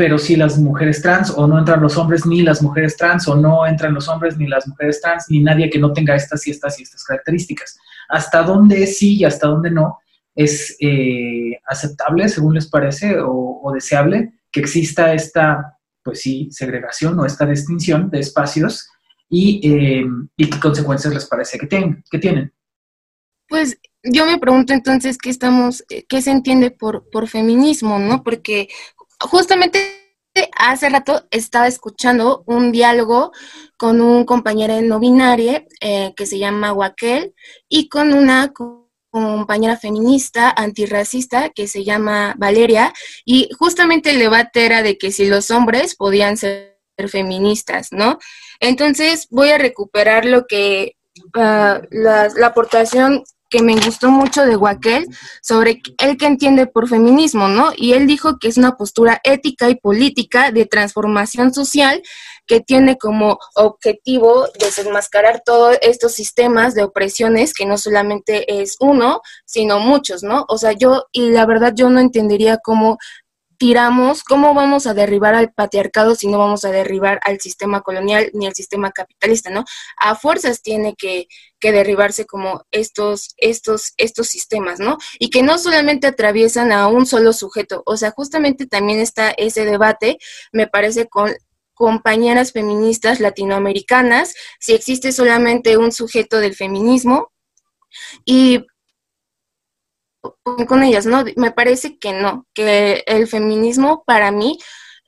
pero sí las mujeres trans, o no entran los hombres ni las mujeres trans, o no entran los hombres ni las mujeres trans, ni nadie que no tenga estas y estas y estas características. ¿Hasta dónde sí y hasta dónde no? es eh, aceptable, según les parece, o, deseable que exista esta, pues sí, segregación o esta distinción de espacios y, eh, y qué consecuencias les parece que, ten, que, tienen. Pues yo me pregunto entonces qué estamos, qué se entiende por, por feminismo, ¿no? Porque justamente hace rato estaba escuchando un diálogo con un compañero no binario eh, que se llama Wakel y con una compañera feminista antirracista que se llama Valeria y justamente el debate era de que si los hombres podían ser feministas, ¿no? Entonces voy a recuperar lo que uh, la, aportación que me gustó mucho de Wakel sobre el que entiende por feminismo, ¿no? Y él dijo que es una postura ética y política de transformación social que tiene como objetivo desenmascarar todos estos sistemas de opresiones que no solamente es uno, sino muchos, ¿no? O sea, yo, y la verdad yo no entendería cómo tiramos, cómo vamos a derribar al patriarcado si no vamos a derribar al sistema colonial ni al sistema capitalista, ¿no? A fuerzas tiene que, que derribarse como estos, estos, estos sistemas, ¿no? Y que no solamente atraviesan a un solo sujeto, o sea, justamente también está ese debate, me parece, con compañeras feministas latinoamericanas, si existe solamente un sujeto del feminismo y con ellas, ¿no? Me parece que no, que el feminismo para mí,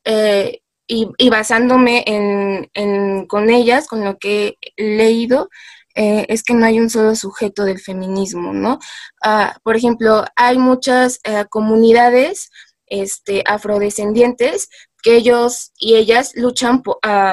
eh, y, basándome en, con ellas, con lo que he leído, eh, es que no hay un solo sujeto del feminismo, ¿no? Uh, por ejemplo, hay muchas uh, comunidades este, afrodescendientes que ellos y ellas luchan,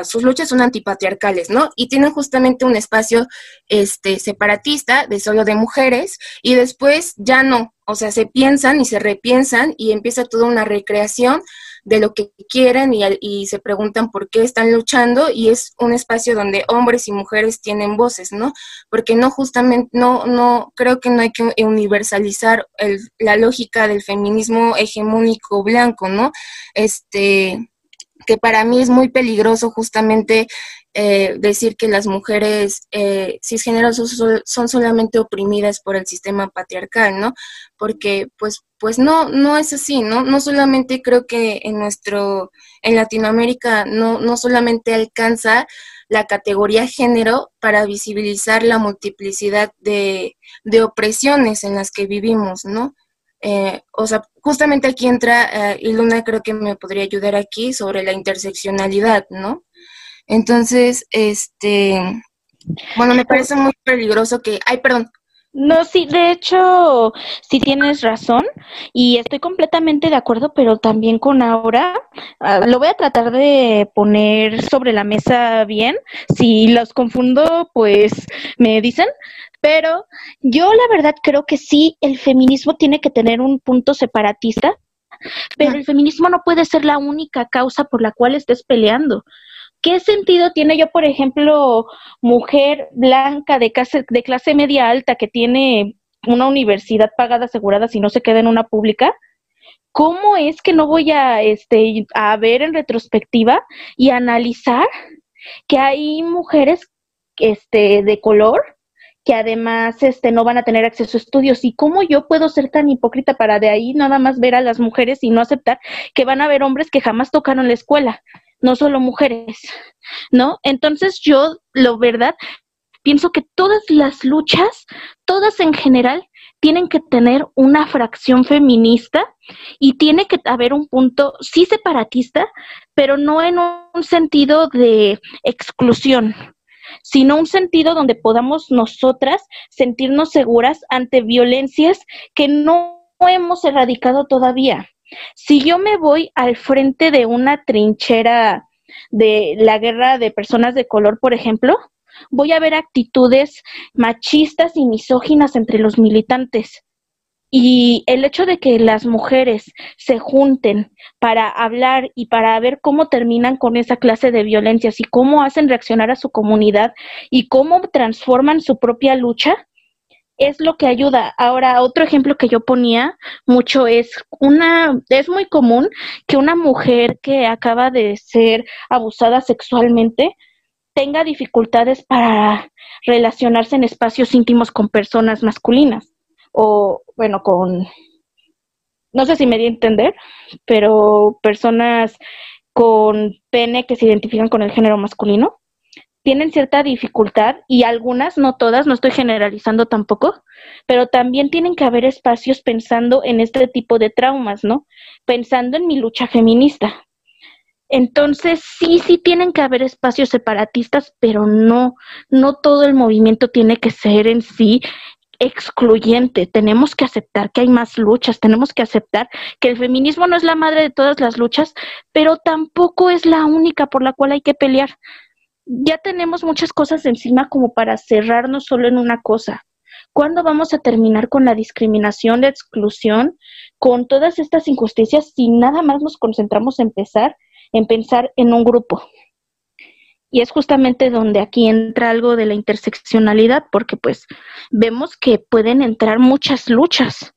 sus luchas son antipatriarcales, ¿no? Y tienen justamente un espacio este, separatista de solo de mujeres y después ya no, o sea, se piensan y se repiensan y empieza toda una recreación de lo que quieren y, y, se preguntan por qué están luchando y es un espacio donde hombres y mujeres tienen voces, ¿no? Porque no justamente, no, no, creo que no hay que universalizar el, la lógica del feminismo hegemónico blanco, ¿no? Este, que para mí es muy peligroso justamente eh, decir que las mujeres eh, cisgéneros son, son, solamente oprimidas por el sistema patriarcal, ¿no? Porque pues, pues no, no es así, ¿no? No solamente creo que en nuestro, en Latinoamérica no, no solamente alcanza la categoría género para visibilizar la multiplicidad de, de opresiones en las que vivimos, ¿no? Eh, o sea, justamente aquí entra, eh, y Luna creo que me podría ayudar aquí sobre la interseccionalidad, ¿no? Entonces, este, bueno, me parece muy peligroso que, ay, perdón. No, sí, de hecho, sí tienes razón y estoy completamente de acuerdo, pero también con Aura, ah, lo voy a tratar de poner sobre la mesa bien. Si los confundo, pues me dicen, pero yo la verdad creo que sí, el feminismo tiene que tener un punto separatista, pero el feminismo no puede ser la única causa por la cual estés peleando. ¿Qué sentido tiene yo, por ejemplo, mujer blanca de clase, de clase media alta que tiene una universidad pagada asegurada si no se queda en una pública? ¿Cómo es que no voy a, este, a ver en retrospectiva y analizar que hay mujeres este, de color que además este, no van a tener acceso a estudios. ¿Y cómo yo puedo ser tan hipócrita para de ahí nada más ver a las mujeres y no aceptar que van a haber hombres que jamás tocaron la escuela, no solo mujeres, ¿no? Entonces yo, lo verdad, pienso que todas las luchas, todas en general, tienen que tener una fracción feminista y tiene que haber un punto, sí separatista, pero no en un sentido de exclusión, sino un sentido donde podamos nosotras sentirnos seguras ante violencias que no hemos erradicado todavía. Si yo me voy al frente de una trinchera de la guerra de personas de color, por ejemplo, voy a ver actitudes machistas y misóginas entre los militantes. Y el hecho de que las mujeres se junten para hablar y para ver cómo terminan con esa clase de violencias y cómo hacen reaccionar a su comunidad y cómo transforman su propia lucha, es lo que ayuda. Ahora, otro ejemplo que yo ponía mucho es una, es muy común que una mujer que acaba de ser abusada sexualmente tenga dificultades para relacionarse en espacios íntimos con personas masculinas o bueno, con, no sé si me di a entender, pero personas con pene que se identifican con el género masculino tienen cierta dificultad y algunas, no todas, no estoy generalizando tampoco, pero también tienen que haber espacios pensando en este tipo de traumas, ¿no? Pensando en mi lucha feminista. Entonces, sí, sí tienen que haber espacios separatistas, pero no, no todo el movimiento tiene que ser en sí excluyente. Tenemos que aceptar que hay más luchas, tenemos que aceptar que el feminismo no es la madre de todas las luchas, pero tampoco es la única por la cual hay que pelear. Ya tenemos muchas cosas encima como para cerrarnos solo en una cosa. ¿Cuándo vamos a terminar con la discriminación, la exclusión, con todas estas injusticias si nada más nos concentramos en pensar, en pensar en un grupo? Y es justamente donde aquí entra algo de la interseccionalidad, porque pues vemos que pueden entrar muchas luchas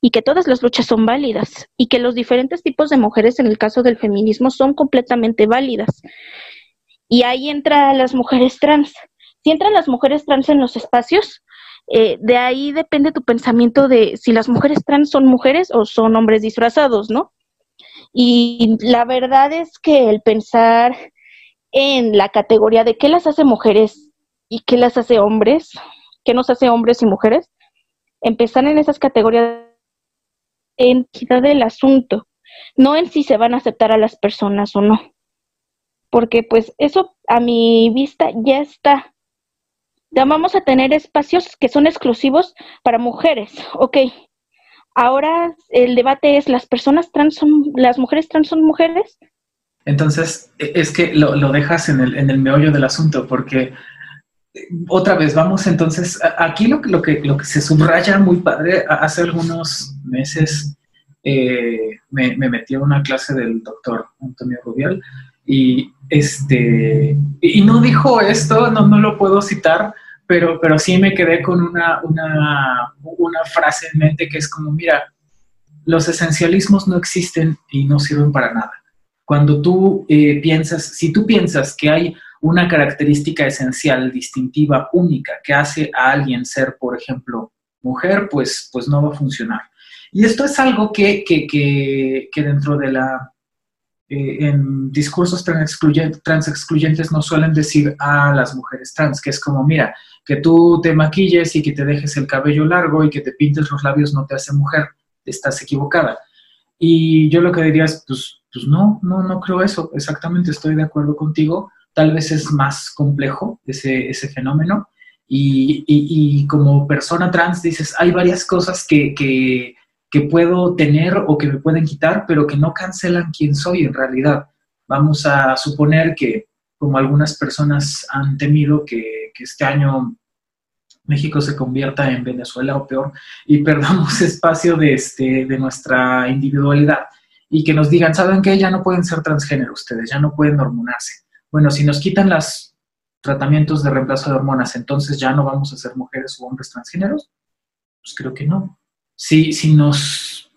y que todas las luchas son válidas y que los diferentes tipos de mujeres en el caso del feminismo son completamente válidas. Y ahí entran las mujeres trans. Si entran las mujeres trans en los espacios, eh, de ahí depende tu pensamiento de si las mujeres trans son mujeres o son hombres disfrazados, ¿no? Y la verdad es que el pensar en la categoría de qué las hace mujeres y qué las hace hombres, qué nos hace hombres y mujeres, empezar en esas categorías entidad del asunto, no en si se van a aceptar a las personas o no. Porque pues eso a mi vista ya está. Ya vamos a tener espacios que son exclusivos para mujeres, ok. ahora el debate es, ¿las personas trans son, las mujeres trans son mujeres? Entonces, e, es que lo, lo dejas en el, en el meollo del asunto, porque eh, otra vez, vamos entonces, aquí lo, lo, que, lo que se subraya muy padre, hace algunos meses eh, me, me, metí a una clase del doctor Antonio Rubial y, este, y no dijo esto, no, no lo puedo citar, pero, pero sí me quedé con una, una, una frase en mente que es como, mira, los esencialismos no existen y no sirven para nada. Cuando tú eh, piensas, si tú piensas que hay una característica esencial, distintiva, única, que hace a alguien ser, por ejemplo, mujer, pues, pues no va a funcionar. Y esto es algo que, que, que, que dentro de la eh, en discursos trans, excluyentes no suelen decir a las mujeres trans, que es como, mira, que tú te maquilles y que te dejes el cabello largo y que te pintes los labios no te hace mujer, estás equivocada. Y yo lo que diría es, pues, pues no, no, no creo eso, exactamente estoy de acuerdo contigo, tal vez es más complejo ese, ese fenómeno. Y, y, y, como persona trans dices, hay varias cosas que, que, que puedo tener o que me pueden quitar, pero que no cancelan quién soy en realidad. Vamos a suponer que, como algunas personas han temido, que, este año México se convierta en Venezuela o peor y [laughs] perdamos espacio de, este, de nuestra individualidad y que nos digan, ¿saben qué? Ya no pueden ser transgénero ustedes, ya no pueden hormonarse. Bueno, si nos quitan los tratamientos de reemplazo de hormonas, entonces ya no vamos a ser mujeres o hombres transgéneros. Pues creo que no si, si nos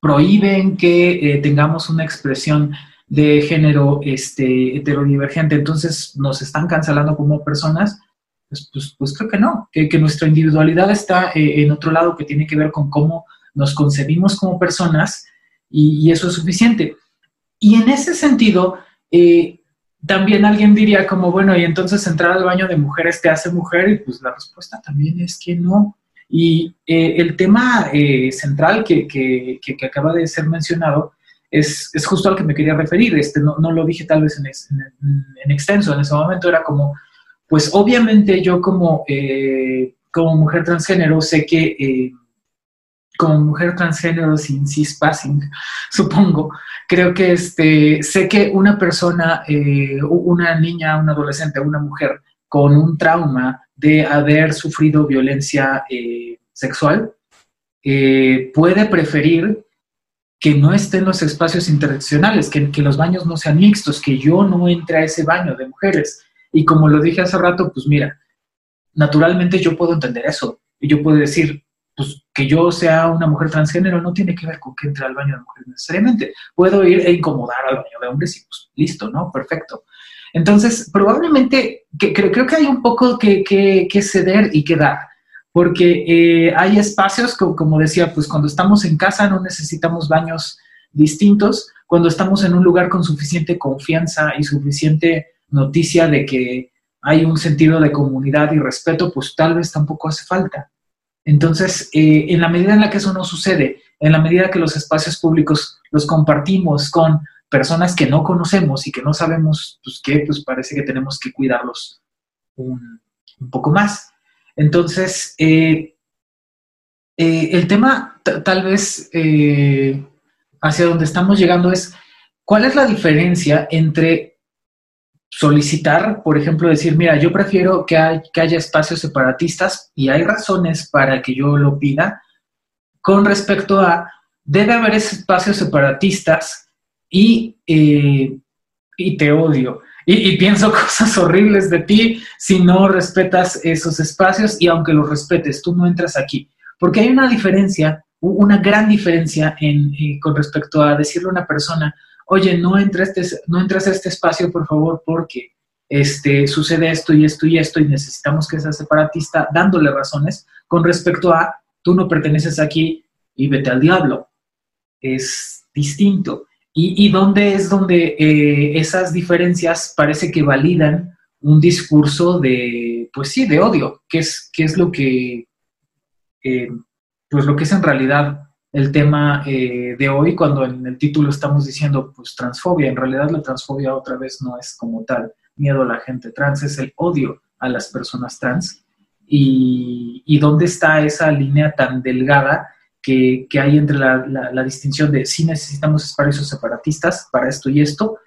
prohíben que eh, tengamos una expresión de género este, heterodivergente, entonces nos están cancelando como personas, pues, pues, pues creo que no, que, que, nuestra individualidad está eh, en otro lado que tiene que ver con cómo nos concebimos como personas y, eso es suficiente. Y en ese sentido, eh, también alguien diría como, bueno, y entonces entrar al baño de mujeres te hace mujer, y pues la respuesta también es que no. Y eh, el tema eh, central que, que, acaba de ser mencionado es, es, justo al que me quería referir. Este, no, no lo dije tal vez en, en, en, extenso en ese momento, era como, pues obviamente yo como, eh, como mujer transgénero sé que, como mujer transgénero sin cispassing, [laughs] supongo, creo que este, sé que una persona, una niña, una adolescente, una mujer con un trauma de haber sufrido violencia eh, sexual, eh, puede preferir que no esté en los espacios interseccionales, que, que, los baños no sean mixtos, que yo no entre a ese baño de mujeres. Y como lo dije hace rato, pues mira, naturalmente yo puedo entender eso. Y yo puedo decir, pues que yo sea una mujer transgénero no tiene que ver con que entre al baño de mujeres necesariamente. Puedo ir e incomodar al baño de hombres y pues listo, ¿no? Perfecto. Entonces, probablemente, que, creo, creo, que hay un poco que, que, ceder y que dar, porque eh, hay espacios, como, como, decía, pues cuando estamos en casa no necesitamos baños distintos, cuando estamos en un lugar con suficiente confianza y suficiente noticia de que hay un sentido de comunidad y respeto, pues tal vez tampoco hace falta. Entonces, eh, en la medida en la que eso no sucede, en la medida que los espacios públicos los compartimos con personas que no conocemos y que no sabemos, pues que pues parece que tenemos que cuidarlos un, poco más. Entonces, eh, eh, el tema tal vez eh, hacia donde estamos llegando es, ¿cuál es la diferencia entre solicitar, por ejemplo, decir, mira, yo prefiero que, que haya espacios separatistas y hay razones para que yo lo pida, con respecto a, debe haber espacios separatistas y, eh, y te odio. Y, pienso [laughs] cosas horribles de ti si no respetas esos espacios y aunque los respetes, tú no entras aquí. Porque hay una diferencia, una gran diferencia en, eh, con respecto a decirle a una persona, oye, no entres, este, no entras a este espacio, por favor, porque este, sucede esto y esto y esto y necesitamos que sea separatista, dándole razones con respecto a, tú no perteneces aquí y vete al diablo. Es distinto. Y, dónde es donde eh, esas diferencias parece que validan un discurso de, pues sí, de odio, que es, es lo que, eh, pues lo que es en realidad el tema eh, de hoy, cuando en el título estamos diciendo, pues transfobia, en realidad la transfobia otra vez no es como tal miedo a la gente trans, es el odio a las personas trans. Y, y dónde está esa línea tan delgada que, que hay entre la, la, distinción de si necesitamos espacios separatistas para esto y esto,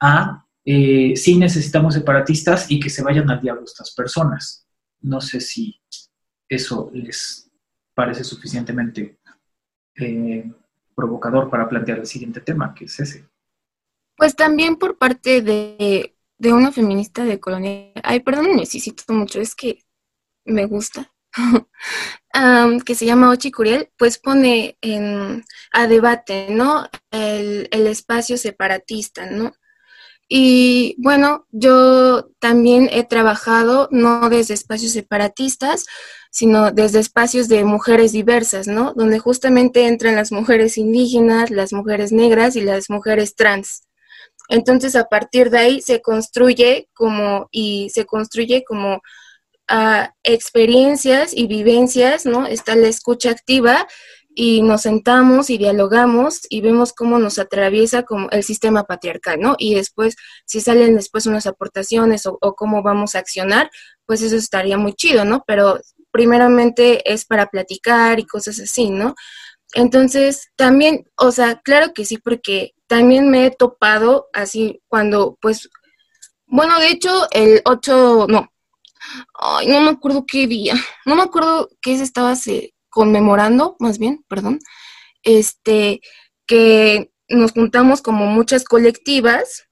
a eh, si necesitamos separatistas y que se vayan al diablo estas personas. No sé si eso les parece suficientemente eh, provocador para plantear el siguiente tema, que es ese. Pues también por parte de, de una feminista de colonia. Ay, perdón, necesito mucho, es que me gusta. [laughs] que se llama Ochi Curiel, pues pone en, a debate, ¿no? El, el espacio separatista, ¿no? Y bueno, yo también he trabajado no desde espacios separatistas, sino desde espacios de mujeres diversas, ¿no? Donde justamente entran las mujeres indígenas, las mujeres negras y las mujeres trans. Entonces, a partir de ahí se construye como, y se construye como experiencias y vivencias, ¿no? Está la escucha activa y nos sentamos y dialogamos y vemos cómo nos atraviesa como el sistema patriarcal, ¿no? Y después, si salen después unas aportaciones o, o, cómo vamos a accionar, pues eso estaría muy chido, ¿no? Pero primeramente es para platicar y cosas así, ¿no? Entonces, también, o sea, claro que sí, porque también me he topado así cuando, pues, bueno, de hecho, el 8, no, no me acuerdo qué día, no me acuerdo qué se estaba conmemorando, más bien, perdón, este, que nos juntamos como muchas colectivas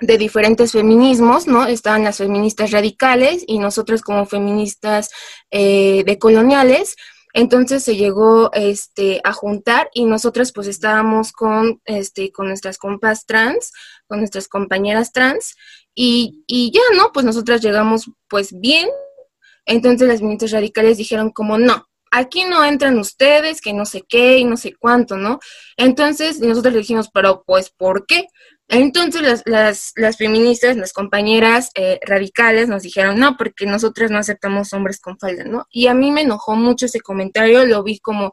de diferentes feminismos, ¿no? Estaban las feministas radicales y nosotros como feministas eh, decoloniales. Entonces se llegó este, a juntar y nosotras pues estábamos con, este, con nuestras compas trans, con nuestras compañeras trans y, y ya, ¿no? Pues nosotras llegamos pues bien. Entonces las feministas radicales dijeron como no, aquí no entran ustedes, que no sé qué y no sé cuánto, ¿no? Entonces nosotros le dijimos, pero pues, ¿por qué? Entonces las, las, las feministas, las compañeras eh, radicales nos dijeron, no, porque nosotras no aceptamos hombres con falda, ¿no? Y a mí me enojó mucho ese comentario, lo vi como,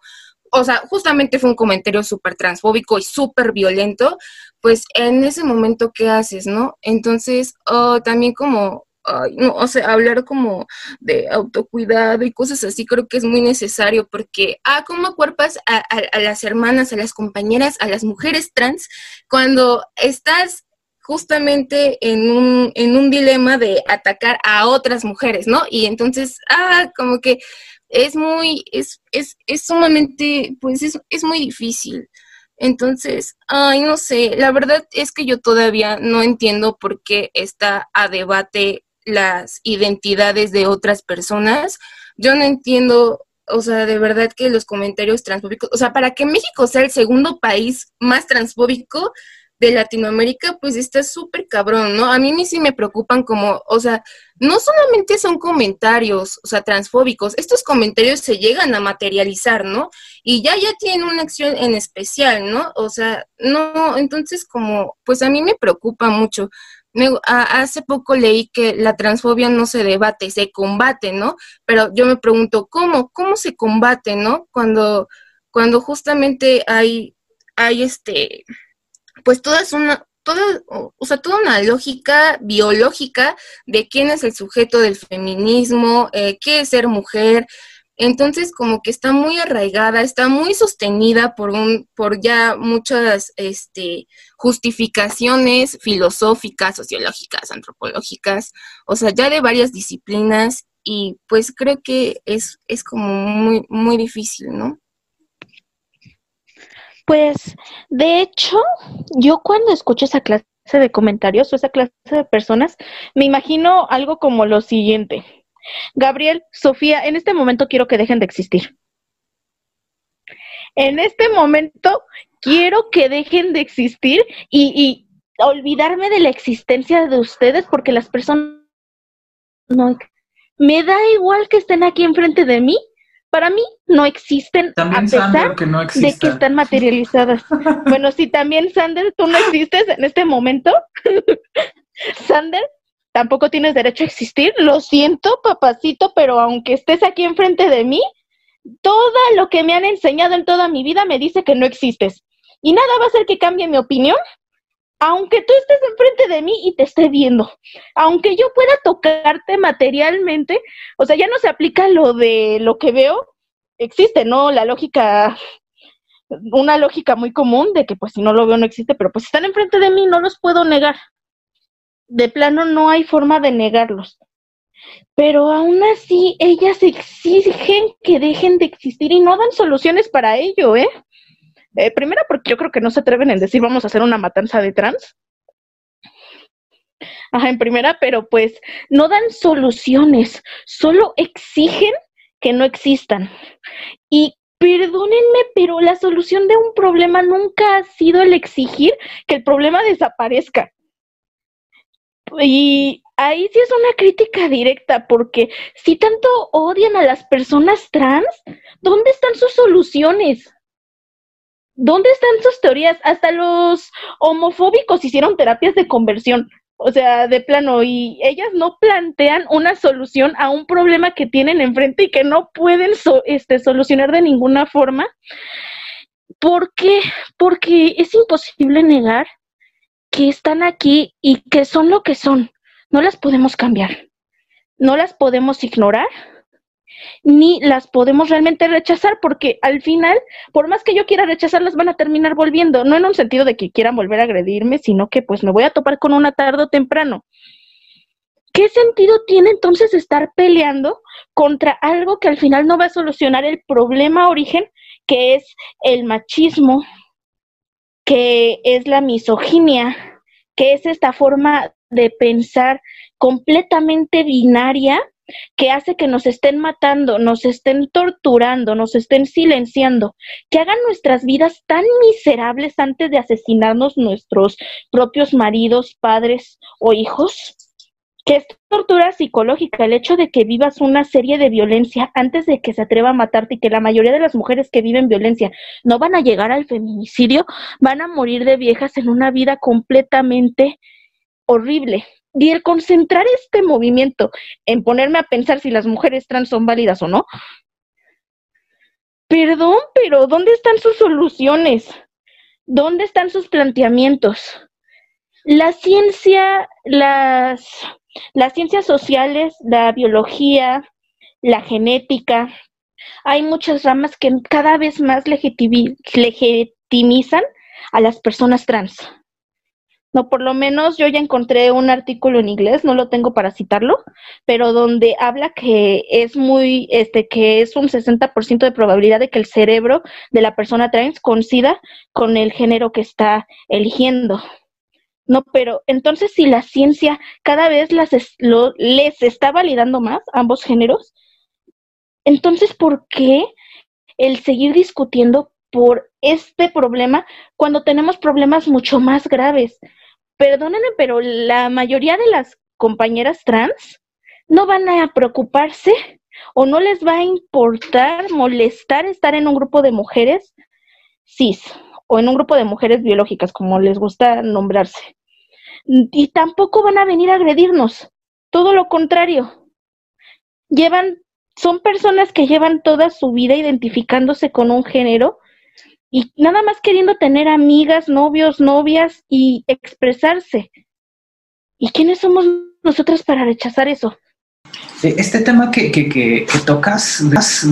o sea, justamente fue un comentario súper transfóbico y súper violento, pues en ese momento, ¿qué haces, no? Entonces, oh, también como no, o sea, hablar como de autocuidado y cosas así, creo que es muy necesario porque, ah, ¿cómo acuerpas a, a, las hermanas, a las compañeras, a las mujeres trans cuando estás justamente en un, en un dilema de atacar a otras mujeres, ¿no? Y entonces, ah, como que es muy, es, es, es sumamente, pues es, es muy difícil. Entonces, ay, no sé, la verdad es que yo todavía no entiendo por qué está a debate las identidades de otras personas. Yo no entiendo, o sea, de verdad que los comentarios transfóbicos, o sea, para que México sea el segundo país más transfóbico de Latinoamérica, pues está súper cabrón, ¿no? A mí sí me preocupan como, o sea, no solamente son comentarios, o sea, transfóbicos, estos comentarios se llegan a materializar, ¿no? Y ya, ya tienen una acción en especial, ¿no? O sea, no, entonces como, pues a mí me preocupa mucho hace poco leí que la transfobia no se debate, se combate, ¿no? Pero yo me pregunto, ¿cómo? ¿Cómo se combate, no? Cuando, cuando justamente hay, hay este, pues toda una, toda, o sea, toda una lógica biológica de quién es el sujeto del feminismo, eh, qué es ser mujer, entonces, como que está muy arraigada, está muy sostenida por un, por ya muchas este, justificaciones filosóficas, sociológicas, antropológicas, o sea, ya de varias disciplinas, y pues creo que es, es como muy, muy difícil, ¿no? Pues, de hecho, yo cuando escucho esa clase de comentarios o esa clase de personas, me imagino algo como lo siguiente Gabriel, Sofía, en este momento quiero que dejen de existir. En este momento quiero que dejen de existir y, olvidarme de la existencia de ustedes porque las personas no me da igual que estén aquí enfrente de mí. Para mí no existen a pesar de que están materializadas. [laughs] bueno, sí, también Sander, tú no existes en este momento. [laughs] Sander, tampoco tienes derecho a existir. Lo siento, papacito, pero aunque estés aquí enfrente de mí, todo lo que me han enseñado en toda mi vida me dice que no existes. Y nada va a hacer que cambie mi opinión, aunque tú estés enfrente de mí y te esté viendo. Aunque yo pueda tocarte materialmente, o sea, ya no se aplica lo de lo que veo, existe, ¿no? La lógica una lógica muy común de que pues si no lo veo no existe, pero pues están enfrente de mí, no los puedo negar. De plano no hay forma de negarlos. Pero aún así ellas exigen que dejen de existir y no dan soluciones para ello, ¿eh? Eh primero porque yo creo que no se atreven en decir vamos a hacer una matanza de trans. Ajá, en primera, pero pues no dan soluciones, solo exigen que no existan. Y perdónenme, pero la solución de un problema nunca ha sido el exigir que el problema desaparezca. Y ahí sí es una crítica directa, porque si tanto odian a las personas trans, ¿dónde están sus soluciones? ¿Dónde están sus teorías? Hasta los homofóbicos hicieron terapias de conversión. O sea, de plano, y ellas no plantean una solución a un problema que tienen enfrente y que no pueden este, solucionar de ninguna forma. ¿Por qué? Porque es imposible negar que están aquí y que son lo que son. No las podemos cambiar. No las podemos ignorar ni las podemos realmente rechazar porque al final, por más que yo quiera rechazarlas, van a terminar volviendo, no en un sentido de que quieran volver a agredirme, sino que pues me voy a topar con una tarde o temprano. ¿Qué sentido tiene entonces estar peleando contra algo que al final no va a solucionar el problema origen, que es el machismo, que es la misoginia, que es esta forma de pensar completamente binaria que hace que nos estén matando, nos estén torturando, nos estén silenciando, que hagan nuestras vidas tan miserables antes de asesinarnos nuestros propios maridos, padres o hijos, que es tortura psicológica, el hecho de que vivas una serie de violencia antes de que se atreva a matarte y que la mayoría de las mujeres que viven violencia no van a llegar al feminicidio, van a morir de viejas en una vida completamente horrible. Y el concentrar este movimiento en ponerme a pensar si las mujeres trans son válidas o no, perdón, pero ¿dónde están sus soluciones? ¿Dónde están sus planteamientos? La ciencia, las, las ciencias sociales, la biología, la genética, hay muchas ramas que cada vez más legitimizan a las personas trans. No, por lo menos yo ya encontré un artículo en inglés, no lo tengo para citarlo, pero donde habla que es muy, este, que es un 60% de probabilidad de que el cerebro de la persona trans coincida con el género que está eligiendo. No, pero entonces si la ciencia cada vez las les está validando más ambos géneros, entonces ¿por qué el seguir discutiendo por este problema cuando tenemos problemas mucho más graves. Perdónenme, pero la mayoría de las compañeras trans no van a preocuparse o no les va a importar molestar estar en un grupo de mujeres cis o en un grupo de mujeres biológicas, como les gusta nombrarse. Y tampoco van a venir a agredirnos, todo lo contrario. Llevan, son personas que llevan toda su vida identificándose con un género y nada más queriendo tener amigas, novios, novias y expresarse. ¿Y quiénes somos nosotras para rechazar eso? Este tema que, que, que, tocas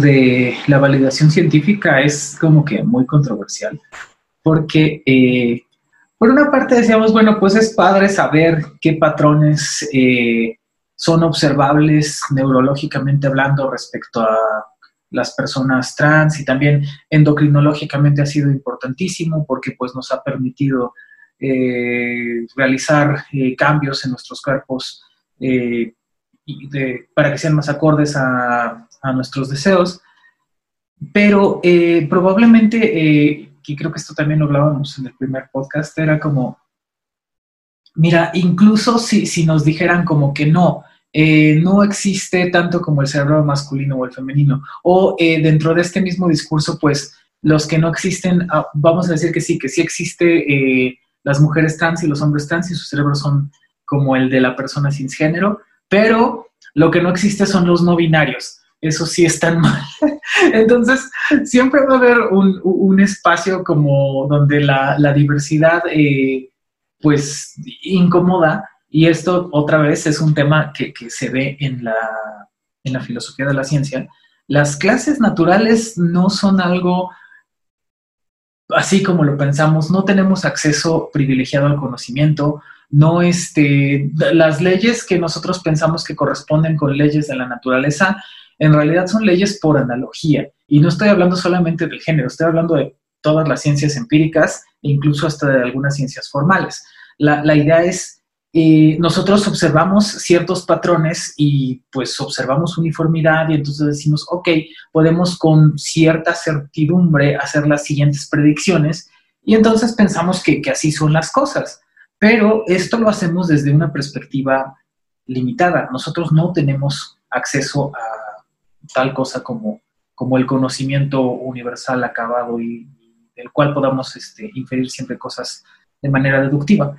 de la validación científica es como que muy controversial, porque eh, por una parte decíamos, bueno, pues es padre saber qué patrones eh, son observables neurológicamente hablando respecto a las personas trans y también endocrinológicamente ha sido importantísimo porque pues nos ha permitido eh, realizar eh, cambios en nuestros cuerpos eh, para que sean más acordes a, nuestros deseos. Pero probablemente, y creo que esto también lo hablábamos en el primer podcast, era como, mira, incluso si, si nos dijeran como que no, eh, no existe tanto como el cerebro masculino o el femenino. O eh, dentro de este mismo discurso, pues los que no existen, ah, vamos a decir que sí, que sí existe eh, las mujeres trans y los hombres trans y sus cerebros son como el de la persona cisgénero, pero lo que no existe son los no binarios. Eso sí están [laughs] mal. Entonces, siempre va a haber un, espacio como donde la, la diversidad, pues, incomoda, y esto otra vez es un tema que, se ve en la, en la filosofía de la ciencia. Las clases naturales no son algo así como lo pensamos, no tenemos acceso privilegiado al conocimiento, no este, las leyes que nosotros pensamos que corresponden con leyes de la naturaleza, en realidad son leyes por analogía. Y no estoy hablando solamente del género, estoy hablando de todas las ciencias empíricas e incluso hasta de algunas ciencias formales. La, la idea es nosotros observamos ciertos patrones y pues observamos uniformidad y entonces decimos, ok, podemos con cierta certidumbre hacer las siguientes predicciones y entonces pensamos que, que así son las cosas. Pero esto lo hacemos desde una perspectiva limitada. Nosotros no tenemos acceso a tal cosa como, como el conocimiento universal acabado y, del cual podamos este, inferir siempre cosas de manera deductiva.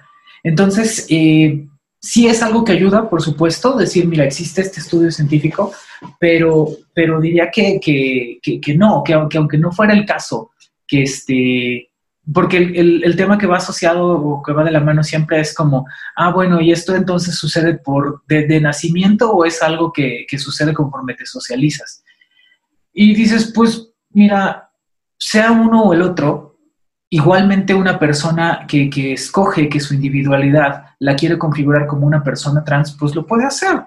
Entonces, eh, sí es algo que ayuda, por supuesto, decir, mira, existe este estudio científico, pero, pero diría que, que, no, que aunque, aunque no fuera el caso, que este, porque el, tema que va asociado o que va de la mano siempre es como, ah, bueno, ¿y esto entonces sucede por de, nacimiento o es algo que, que, sucede conforme te socializas? Y dices, pues, mira, sea uno o el otro, Igualmente una persona que, escoge que su individualidad la quiere configurar como una persona trans, pues lo puede hacer.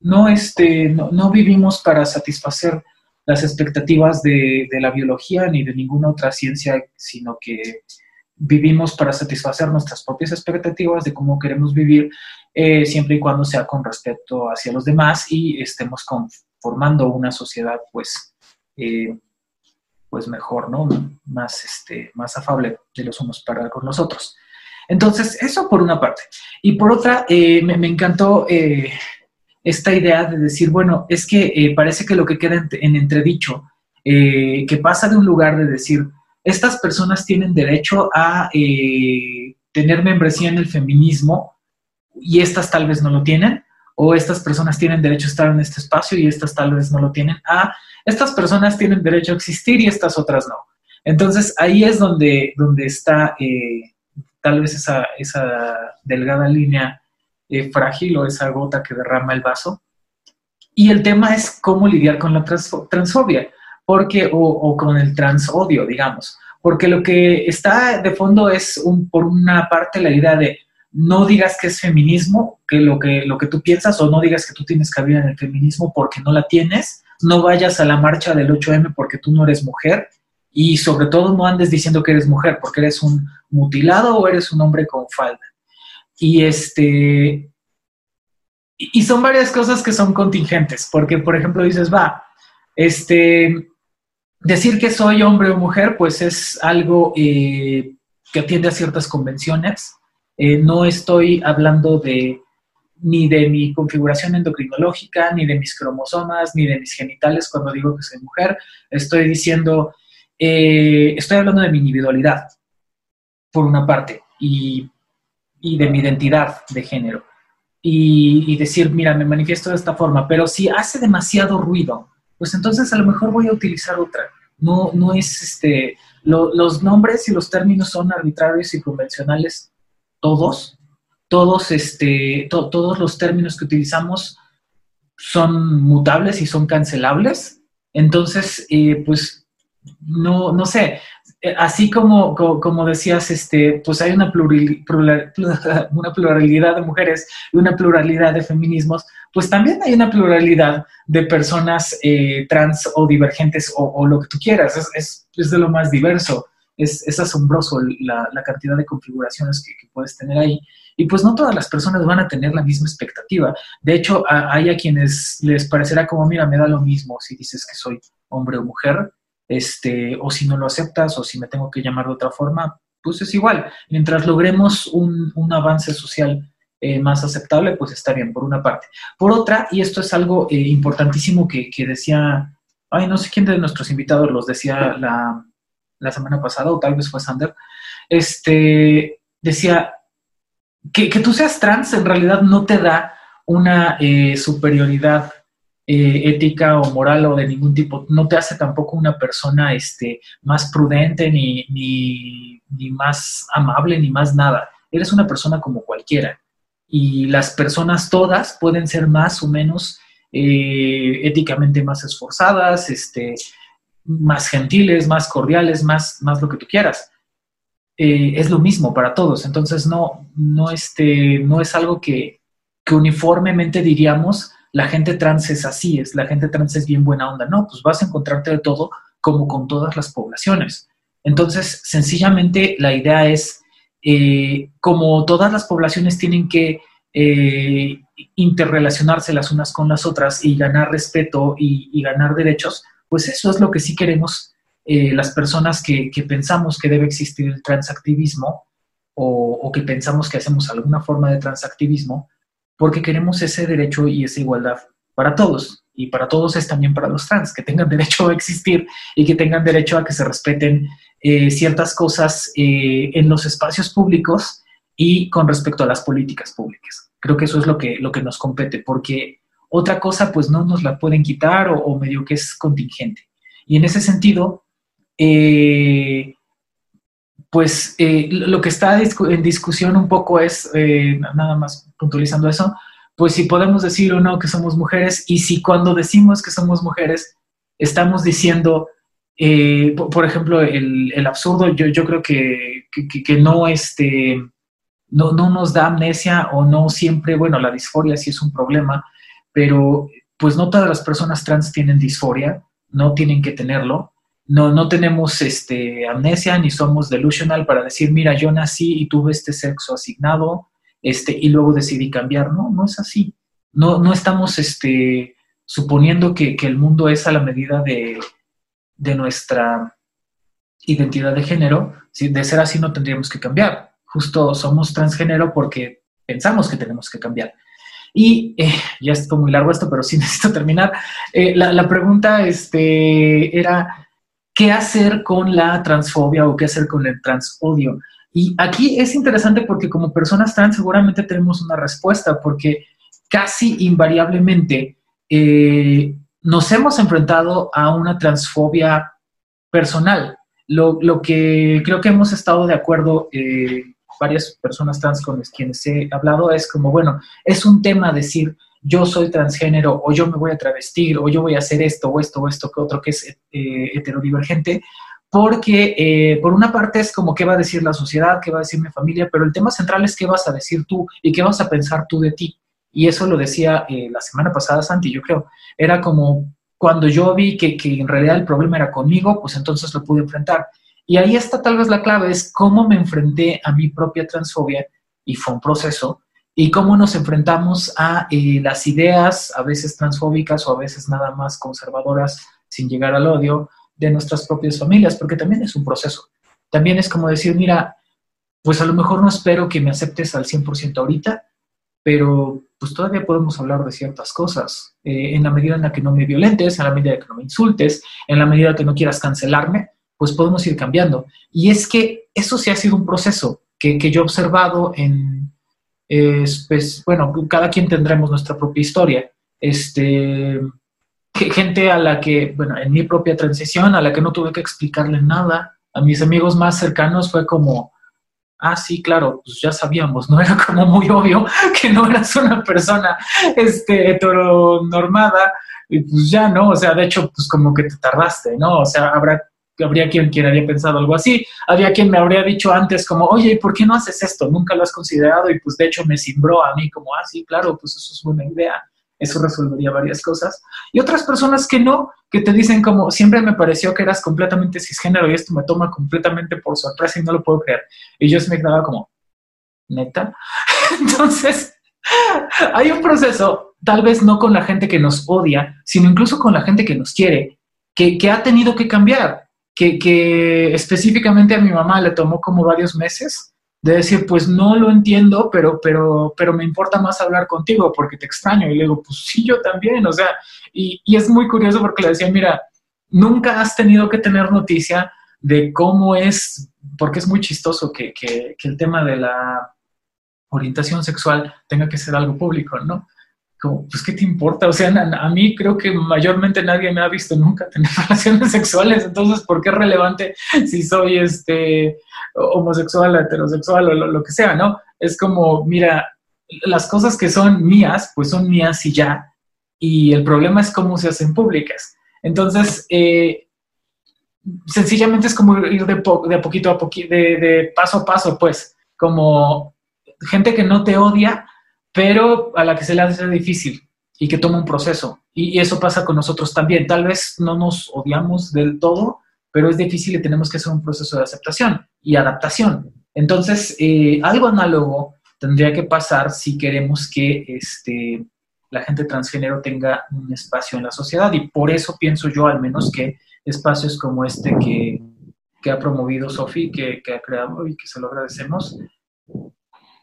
No, este, no, vivimos para satisfacer las expectativas de, la biología ni de ninguna otra ciencia, sino que vivimos para satisfacer nuestras propias expectativas de cómo queremos vivir, eh, siempre y cuando sea con respeto hacia los demás y estemos formando una sociedad, pues, eh, pues mejor, ¿no? Más, este, más afable de los unos para con los otros. Entonces, eso por una parte. Y por otra, eh, me, encantó eh, esta idea de decir, bueno, es que eh, parece que lo que queda en, entredicho, que pasa de un lugar de decir, estas personas tienen derecho a tener membresía en el feminismo y estas tal vez no lo tienen, o estas personas tienen derecho a estar en este espacio y estas tal vez no lo tienen, a estas personas tienen derecho a existir y estas otras no. Entonces ahí es donde, donde está eh, tal vez esa, esa delgada línea eh, frágil o esa gota que derrama el vaso. Y el tema es cómo lidiar con la transfobia, porque, o, con el transodio, digamos, porque lo que está de fondo es, un, por una parte, la idea de no digas que es feminismo, que lo, que lo que tú piensas, o no digas que tú tienes cabida en el feminismo porque no la tienes, no vayas a la marcha del 8M porque tú no eres mujer y sobre todo no andes diciendo que eres mujer porque eres un mutilado o eres un hombre con falda. Y este y son varias cosas que son contingentes, porque por ejemplo dices, va, este decir que soy hombre o mujer, pues es algo eh, que atiende a ciertas convenciones. Eh, no estoy hablando de ni de mi configuración endocrinológica, ni de mis cromosomas, ni de mis genitales cuando digo que soy mujer. Estoy diciendo, eh, estoy hablando de mi individualidad, por una parte, y, de mi identidad de género. Y, decir, mira, me manifiesto de esta forma, pero si hace demasiado ruido, pues entonces a lo mejor voy a utilizar otra. No, no es este, los nombres y los términos son arbitrarios y convencionales todos, todos, este, todos los términos que utilizamos son mutables y son cancelables. Entonces, eh, pues, no, no sé, eh, así como, como, decías, este, pues hay una, [laughs] una pluralidad de mujeres y una pluralidad de feminismos, pues también hay una pluralidad de personas eh, trans o divergentes o, lo que tú quieras, es, es, de lo más diverso, es, es asombroso la, la, cantidad de configuraciones que, que puedes tener ahí. Y pues no todas las personas van a tener la misma expectativa. De hecho, hay a quienes les parecerá como, mira, me da lo mismo si dices que soy hombre o mujer, este, o si no lo aceptas, o si me tengo que llamar de otra forma, pues es igual. Mientras logremos un, avance social eh, más aceptable, pues está bien, por una parte. Por otra, y esto es algo eh, importantísimo que, decía, ay, no sé quién de nuestros invitados los decía la, la semana pasada, o tal vez fue Sander, este, decía, que, tú seas trans en realidad no te da una eh, superioridad eh, ética o moral o de ningún tipo, no te hace tampoco una persona este, más prudente ni, ni, más amable ni más nada. Eres una persona como cualquiera. Y las personas todas pueden ser más o menos eh, éticamente más esforzadas, este, más gentiles, más cordiales, más, más lo que tú quieras eh, es lo mismo para todos. Entonces, no, no, este, no es algo que, uniformemente diríamos, la gente trans es así, es la gente trans es bien buena onda. No, pues vas a encontrarte de todo como con todas las poblaciones. Entonces, sencillamente la idea es, eh, como todas las poblaciones tienen que eh, interrelacionarse las unas con las otras y ganar respeto y, ganar derechos, pues eso es lo que sí queremos eh, las personas que, pensamos que debe existir el transactivismo o, que pensamos que hacemos alguna forma de transactivismo, porque queremos ese derecho y esa igualdad para todos y para todos es también para los trans, que tengan [laughs] derecho a existir y que tengan derecho a que se respeten eh, ciertas cosas eh, en los espacios públicos y con respecto a las políticas públicas. Creo que eso es lo que, lo que nos compete, porque otra cosa pues no nos la pueden quitar o, medio que es contingente. Y en ese sentido, eh, pues lo que está en discusión un poco es, nada más puntualizando eso, pues si podemos decir o no que somos mujeres y si cuando decimos que somos mujeres estamos diciendo, eh, por, ejemplo, el, absurdo, yo, yo creo que, que, no, este, no, no, nos da amnesia o no siempre, bueno, la disforia sí es un problema, pero pues no todas las personas trans tienen disforia, no tienen que tenerlo. No, no tenemos este, amnesia ni somos delusional para decir, mira, yo nací y tuve este sexo asignado, este, y luego decidí cambiar. No, no es así. No, no estamos este, suponiendo que, el mundo es a la medida de, nuestra identidad de género. Si de ser así no tendríamos que cambiar. Justo somos transgénero porque pensamos que tenemos que cambiar. Y eh, ya estuvo muy largo esto, pero sí [laughs] necesito terminar. Eh, la, pregunta este, era, ¿qué hacer con la transfobia o qué hacer con el transodio? Y aquí es interesante porque como personas trans seguramente tenemos una respuesta, porque casi invariablemente eh, nos hemos enfrentado a una transfobia personal. Lo, que creo que hemos estado de acuerdo varias personas trans con quienes he hablado es como, bueno, es un tema decir yo soy transgénero o yo me voy a travestir o yo voy a hacer esto o esto o esto que otro que es eh, heterodivergente, porque eh, por una parte es como qué va a decir la sociedad, qué va a decir mi familia, pero el tema central es qué vas a decir tú y qué vas a pensar tú de ti. Y eso lo decía eh, la semana pasada Santi, yo creo. Era como cuando yo vi que, que en realidad el problema era conmigo, pues entonces lo pude enfrentar. Y ahí está tal vez la clave, es cómo me enfrenté a mi propia transfobia, y fue un proceso, y cómo nos enfrentamos a eh, las ideas, a veces transfóbicas o a veces nada más conservadoras, sin llegar al odio, de nuestras propias familias, porque también es un proceso. También es como decir, mira, pues a lo mejor no espero que me aceptes al 100% ahorita, pero pues todavía podemos hablar de ciertas cosas. Eh, en la medida en la que no me violentes, en la medida en que no me insultes, en la medida que no quieras cancelarme, pues podemos ir cambiando. Y es que eso sí ha sido un proceso que, que yo he observado en, pues, bueno, cada quien tendremos nuestra propia historia. Este, gente a la que, bueno, en mi propia transición, a la que no tuve que explicarle nada. A mis amigos más cercanos fue como, ah, sí, claro, pues ya sabíamos, ¿no? [laughs] Era como muy obvio que no eras una persona este, heteronormada, y pues ya, ¿no? O sea, de hecho, pues como que te tardaste, ¿no? O sea, habrá, habría quien, quien habría pensado algo así, había quien me habría dicho antes como, oye, ¿por qué no haces esto? Nunca lo has considerado y pues de hecho me cimbró a mí como, ah, sí, claro, pues eso es buena idea eso resolvería varias cosas. Y otras personas que no, que te dicen como, siempre me pareció que eras completamente cisgénero y esto me toma completamente por sorpresa y no lo puedo creer. Y yo se me quedaba como, neta. [laughs] Entonces, hay un proceso, tal vez no con la gente que nos odia, sino incluso con la gente que nos quiere, que, que ha tenido que cambiar, que, que específicamente a mi mamá le tomó como varios meses de decir, pues no lo entiendo, pero, pero, pero me importa más hablar contigo porque te extraño. Y le digo, pues sí, yo también, o sea, y, y es muy curioso porque le decía, mira, nunca has tenido que tener noticia de cómo es, porque es muy chistoso que, que, que el tema de la orientación sexual tenga que ser algo público, ¿no? Como, pues, ¿qué te importa? O sea, a, mí creo que mayormente nadie me ha visto nunca tener [laughs] relaciones sexuales, entonces, ¿por qué es relevante si soy este homosexual, heterosexual o lo, que sea, no? Es como, mira, las cosas que son mías, pues son mías y ya, y el problema es cómo se hacen públicas. Entonces, eh, sencillamente es como ir de, de poquito a poquito, de, de paso a paso, pues, como gente que no te odia, pero a la que se le hace difícil y que toma un proceso. Y, eso pasa con nosotros también. Tal vez no nos odiamos del todo, pero es difícil y tenemos que hacer un proceso de aceptación y adaptación. Entonces, eh, algo análogo tendría que pasar si queremos que este, la gente transgénero tenga un espacio en la sociedad. Y por eso pienso yo, al menos, que espacios como este que, que ha promovido Sofi, que, que ha creado y que se lo agradecemos,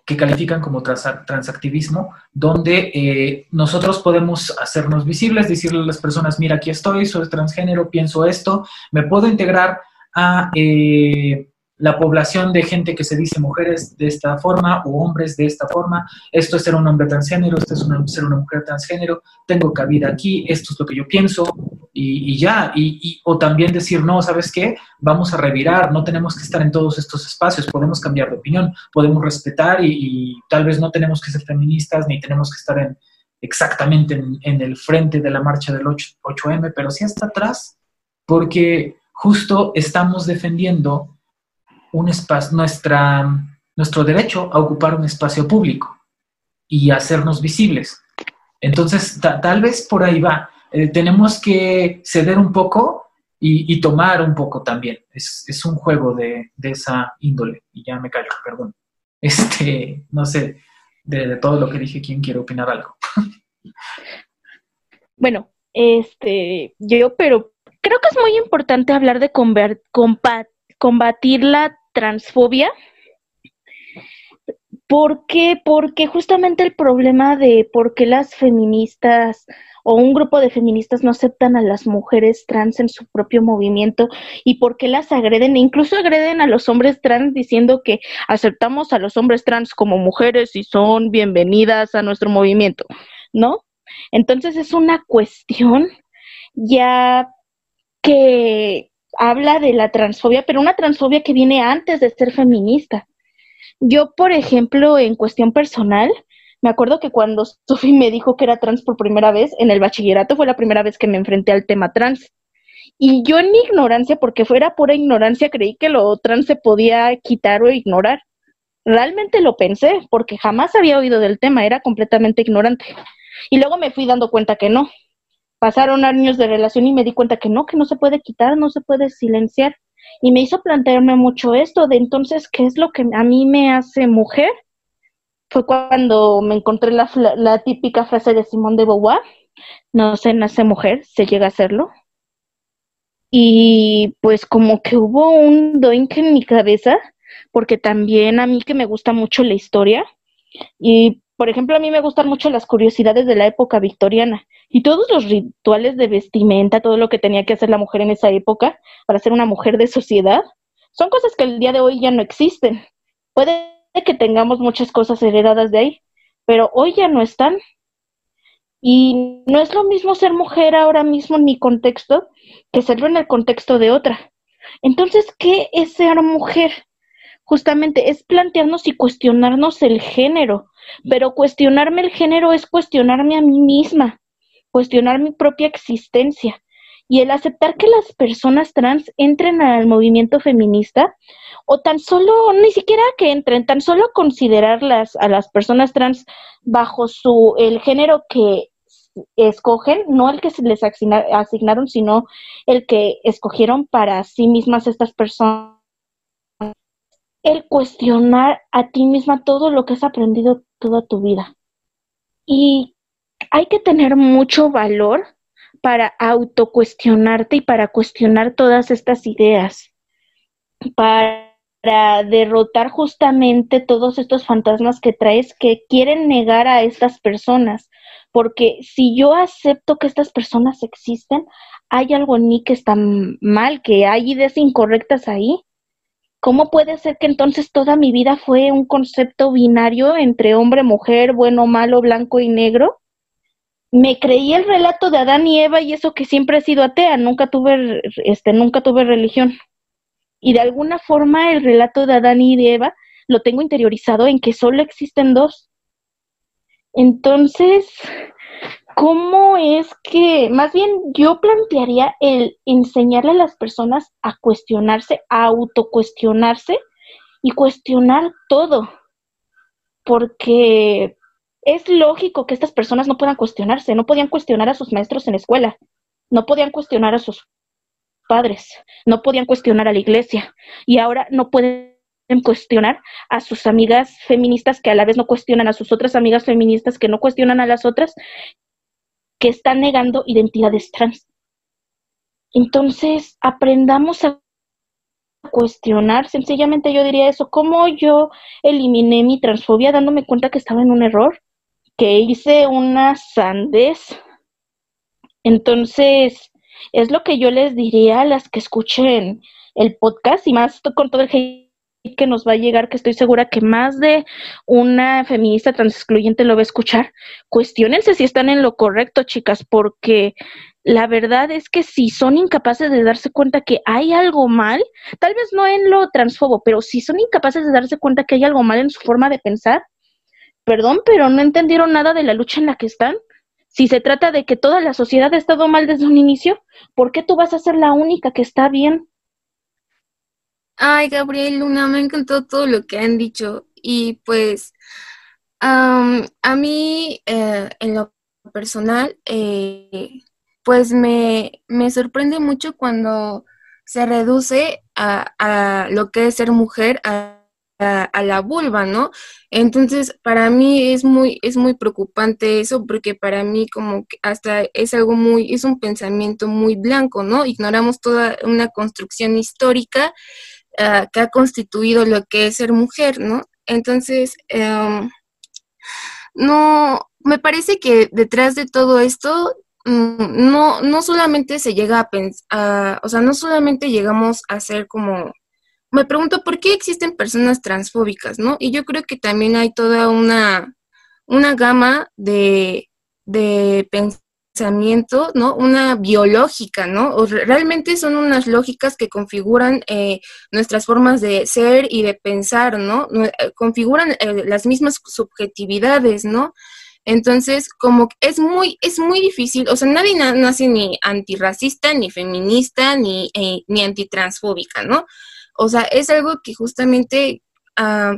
que califican como transactivismo, donde eh, nosotros podemos hacernos visibles, decirle a las personas, mira, aquí estoy, soy transgénero, pienso esto, me puedo integrar a eh, la población de gente que se dice mujeres de esta forma o hombres de esta forma, esto es ser un hombre transgénero, esto es ser una mujer transgénero, tengo cabida aquí, esto es lo que yo pienso y, ya, y, o también decir, no, ¿sabes qué? Vamos a revirar, no tenemos que estar en todos estos espacios, podemos cambiar de opinión, podemos respetar y, tal vez no tenemos que ser feministas ni tenemos que estar en, exactamente en, el frente de la marcha del 8, 8M, pero sí hasta atrás, porque justo estamos defendiendo un espacio, nuestra, nuestro derecho a ocupar un espacio público y hacernos visibles. Entonces, tal vez por ahí va. Eh, tenemos que ceder un poco y, tomar un poco también. Es, un juego de, esa índole. Y ya me callo, perdón. [laughs] Este, no sé, de, todo lo que dije, ¿quién quiere opinar algo? [laughs] bueno, este, yo, pero creo que es muy importante hablar de combatir la transfobia. ¿Por qué? Porque justamente el problema de por qué las feministas o un grupo de feministas no aceptan a las mujeres trans en su propio movimiento y por qué las agreden, e incluso agreden a los hombres trans diciendo que aceptamos a los hombres trans como mujeres y son bienvenidas a nuestro movimiento, ¿no? Entonces es una cuestión ya que habla de la transfobia, pero una transfobia que viene antes de ser feminista. Yo, por ejemplo, en cuestión personal, me acuerdo que cuando [laughs] Sophie me dijo que era trans por primera vez, en el bachillerato fue la primera vez que me enfrenté al tema trans. Y yo en mi ignorancia, porque fuera pura ignorancia, creí que lo trans se podía quitar o ignorar. Realmente lo pensé, porque jamás había oído del tema, era completamente ignorante. Y luego me fui dando cuenta que no, pasaron años de relación y me di cuenta que no, que no se puede quitar, no se puede silenciar. Y me hizo plantearme mucho esto de entonces, ¿qué es lo que a mí me hace mujer? Fue cuando me encontré la, la típica frase de Simón de Beauvoir, no se nace mujer, se llega a serlo. Y pues como que hubo un doink en mi cabeza, porque también a mí que me gusta mucho la historia, y por ejemplo, a mí me gustan mucho las curiosidades de la época victoriana y todos los rituales de vestimenta, todo lo que tenía que hacer la mujer en esa época para ser una mujer de sociedad, son cosas que el día de hoy ya no existen. Puede que tengamos muchas cosas heredadas de ahí, pero hoy ya no están. Y no es lo mismo ser mujer ahora mismo en mi contexto que serlo en el contexto de otra. Entonces, ¿qué es ser mujer? Justamente es plantearnos y cuestionarnos el género, pero cuestionarme el género es cuestionarme a mí misma, cuestionar mi propia existencia. Y el aceptar que las personas trans entren al movimiento feminista, o tan solo, ni siquiera que entren, tan solo considerarlas a las personas trans bajo su el género que escogen, no el que se les asignaron, sino el que escogieron para sí mismas estas personas el cuestionar a ti misma todo lo que has aprendido toda tu vida. Y hay que tener mucho valor para autocuestionarte y para cuestionar todas estas ideas, para derrotar justamente todos estos fantasmas que traes que quieren negar a estas personas. Porque si yo acepto que estas personas existen, hay algo en mí que está mal, que hay ideas incorrectas ahí ¿Cómo puede ser que entonces toda mi vida fue un concepto binario entre hombre, mujer, bueno, malo, blanco y negro? Me creí el relato de Adán y Eva y eso que siempre he sido atea, nunca tuve, este, nunca tuve religión. Y de alguna forma el relato de Adán y de Eva lo tengo interiorizado en que solo existen dos. Entonces, ¿cómo es que, más bien yo plantearía el enseñarle a las personas a cuestionarse, a autocuestionarse y cuestionar todo? Porque es lógico que estas personas no puedan cuestionarse, no podían cuestionar a sus maestros en la escuela, no podían cuestionar a sus padres, no podían cuestionar a la iglesia y ahora no pueden cuestionar a sus amigas feministas que a la vez no cuestionan a sus otras amigas feministas que no cuestionan a las otras que están negando identidades trans. Entonces, aprendamos a cuestionar, sencillamente yo diría eso, ¿cómo yo eliminé mi transfobia dándome cuenta que estaba en un error? que hice una sandez. Entonces, es lo que yo les diría a las que escuchen el podcast y más con todo el que nos va a llegar, que estoy segura que más de una feminista trans excluyente lo va a escuchar. Cuestiónense si están en lo correcto, chicas, porque la verdad es que si son incapaces de darse cuenta que hay algo mal, tal vez no en lo transfobo, pero si son incapaces de darse cuenta que hay algo mal en su forma de pensar, perdón, pero no entendieron nada de la lucha en la que están. Si se trata de que toda la sociedad ha estado mal desde un inicio, ¿por qué tú vas a ser la única que está bien? Ay, Gabriel, Luna, me encantó todo lo que han dicho. Y pues, a mí, eh, en lo personal, eh, pues me, me sorprende mucho cuando se reduce a, a lo que es ser mujer, a a, la vulva, ¿no? Entonces, para mí es muy, es muy preocupante eso, porque para mí como que hasta es algo muy, es un pensamiento muy blanco, ¿no? Ignoramos toda una construcción histórica ah, que ha constituido lo que es ser mujer, ¿no? Entonces, em, no, me parece que detrás de todo esto mm, no, no solamente se llega a pensar, o sea, no solamente llegamos a ser como me pregunto por qué existen personas transfóbicas, ¿no? Y yo creo que también hay toda una, una gama de, de pensamiento, ¿no? Una biológica, ¿no? O realmente son unas lógicas que configuran eh, nuestras formas de ser y de pensar, ¿no? Eh, configuran eh, las mismas subjetividades, ¿no? Entonces, como es muy, es muy difícil, o sea, nadie nace ni antirracista, ni feminista, ni, ni antitransfóbica, ¿no? O sea, es algo que justamente ah,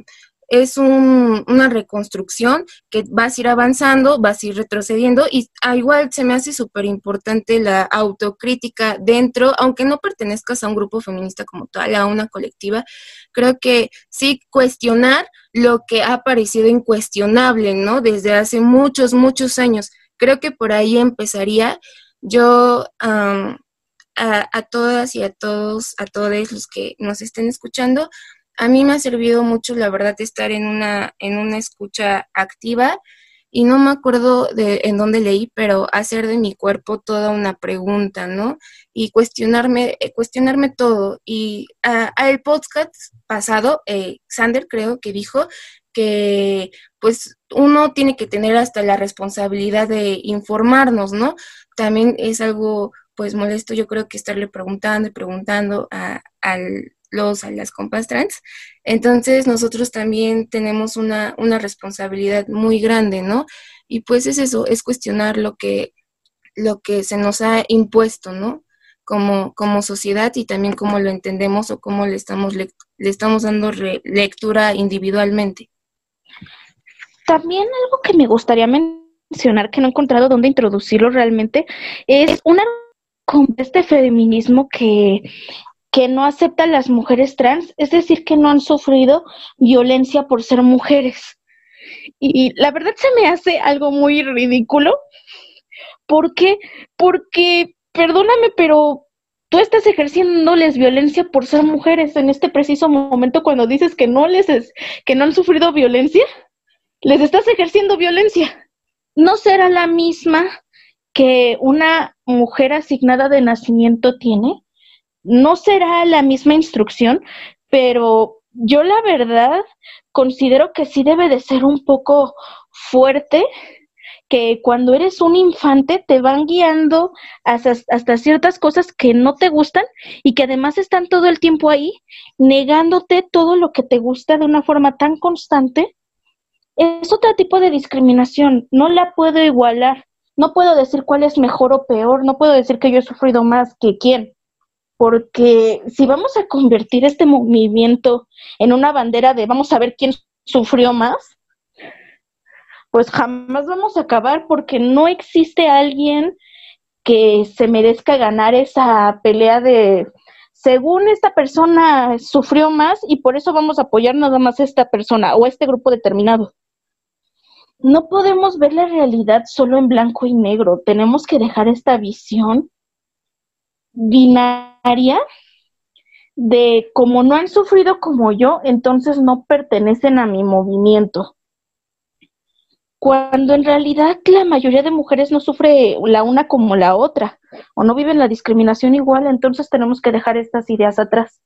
es una reconstrucción que vas a ir avanzando, vas a ir retrocediendo y ah, igual se me hace súper importante la autocrítica dentro, aunque no pertenezcas a un grupo feminista como tal, a una colectiva, creo que sí cuestionar lo que ha parecido incuestionable, ¿no? Desde hace muchos, muchos años. Creo que por ahí empezaría. Yo a, todas y a todos, a todos los que nos estén escuchando. A mí me ha servido mucho, la verdad, estar en una, en una escucha activa y no me acuerdo de en dónde leí, pero hacer de mi cuerpo toda una pregunta, ¿no? Y cuestionarme, eh, cuestionarme todo. Y al podcast pasado, eh, Sander creo que dijo que pues uno tiene que tener hasta la responsabilidad de informarnos, ¿no? También es algo pues molesto yo creo que estarle preguntando y preguntando a, los, a las compas trans. Entonces nosotros también tenemos una, una responsabilidad muy grande, ¿no? Y pues es eso, es cuestionar lo que, lo que se nos ha impuesto, ¿no? Como, como sociedad y también cómo lo entendemos o cómo le estamos, le, estamos dando lectura individualmente. También algo que me gustaría mencionar, que no he encontrado dónde introducirlo realmente, es una con este feminismo que, que no acepta a las mujeres trans, es decir, que no han sufrido violencia por ser mujeres. Y la verdad se me hace algo muy ridículo. ¿Por qué? Porque, perdóname, pero tú estás ejerciéndoles violencia por ser mujeres en este preciso momento cuando dices que no les es, que no han sufrido violencia, les estás ejerciendo violencia. No será la misma que una mujer asignada de nacimiento tiene. No será la misma instrucción, pero yo la verdad considero que sí debe de ser un poco fuerte que cuando eres un infante te van guiando hasta, hasta, ciertas cosas que no te gustan y que además están todo el tiempo ahí negándote todo lo que te gusta de una forma tan constante es otro tipo de discriminación, no la puedo igualar, no puedo decir cuál es mejor o peor, no puedo decir que yo he sufrido más que quién, porque si vamos a convertir este movimiento en una bandera de vamos a ver quién sufrió más, pues jamás vamos a acabar porque no existe alguien que se merezca ganar esa pelea de según esta persona sufrió más y por eso vamos a apoyar nada más a esta persona o a este grupo determinado. No podemos ver la realidad solo en blanco y negro, tenemos que dejar esta visión binaria de como no han sufrido como yo, entonces no pertenecen a mi movimiento. Cuando en realidad la mayoría de mujeres no sufre la una como la otra, o no viven la discriminación igual, entonces tenemos que dejar estas ideas atrás.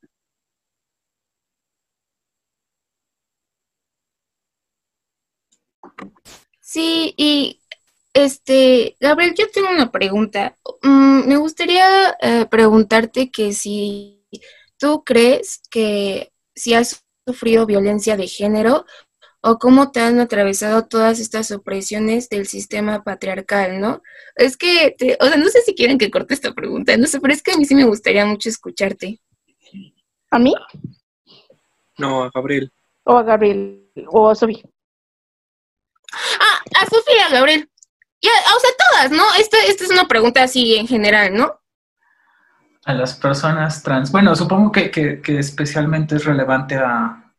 Sí, y este, Gabriel, yo tengo una pregunta. Mm, me gustaría eh, preguntarte que si tú crees que si has sufrido violencia de género o cómo te han atravesado todas estas opresiones del sistema patriarcal, ¿no? Es que, o sea, no sé si quieren que corte esta pregunta, no sé, pero es que a mí sí me gustaría mucho escucharte. ¿A mí? No, a Gabriel. O a Gabriel, o a Sofi. Ah, a Sofía, Gabriel. Ya, o sea, todas, ¿no? Esta, esta es una pregunta así en general, ¿no? A las personas trans. Bueno, supongo que, que, especialmente es relevante a,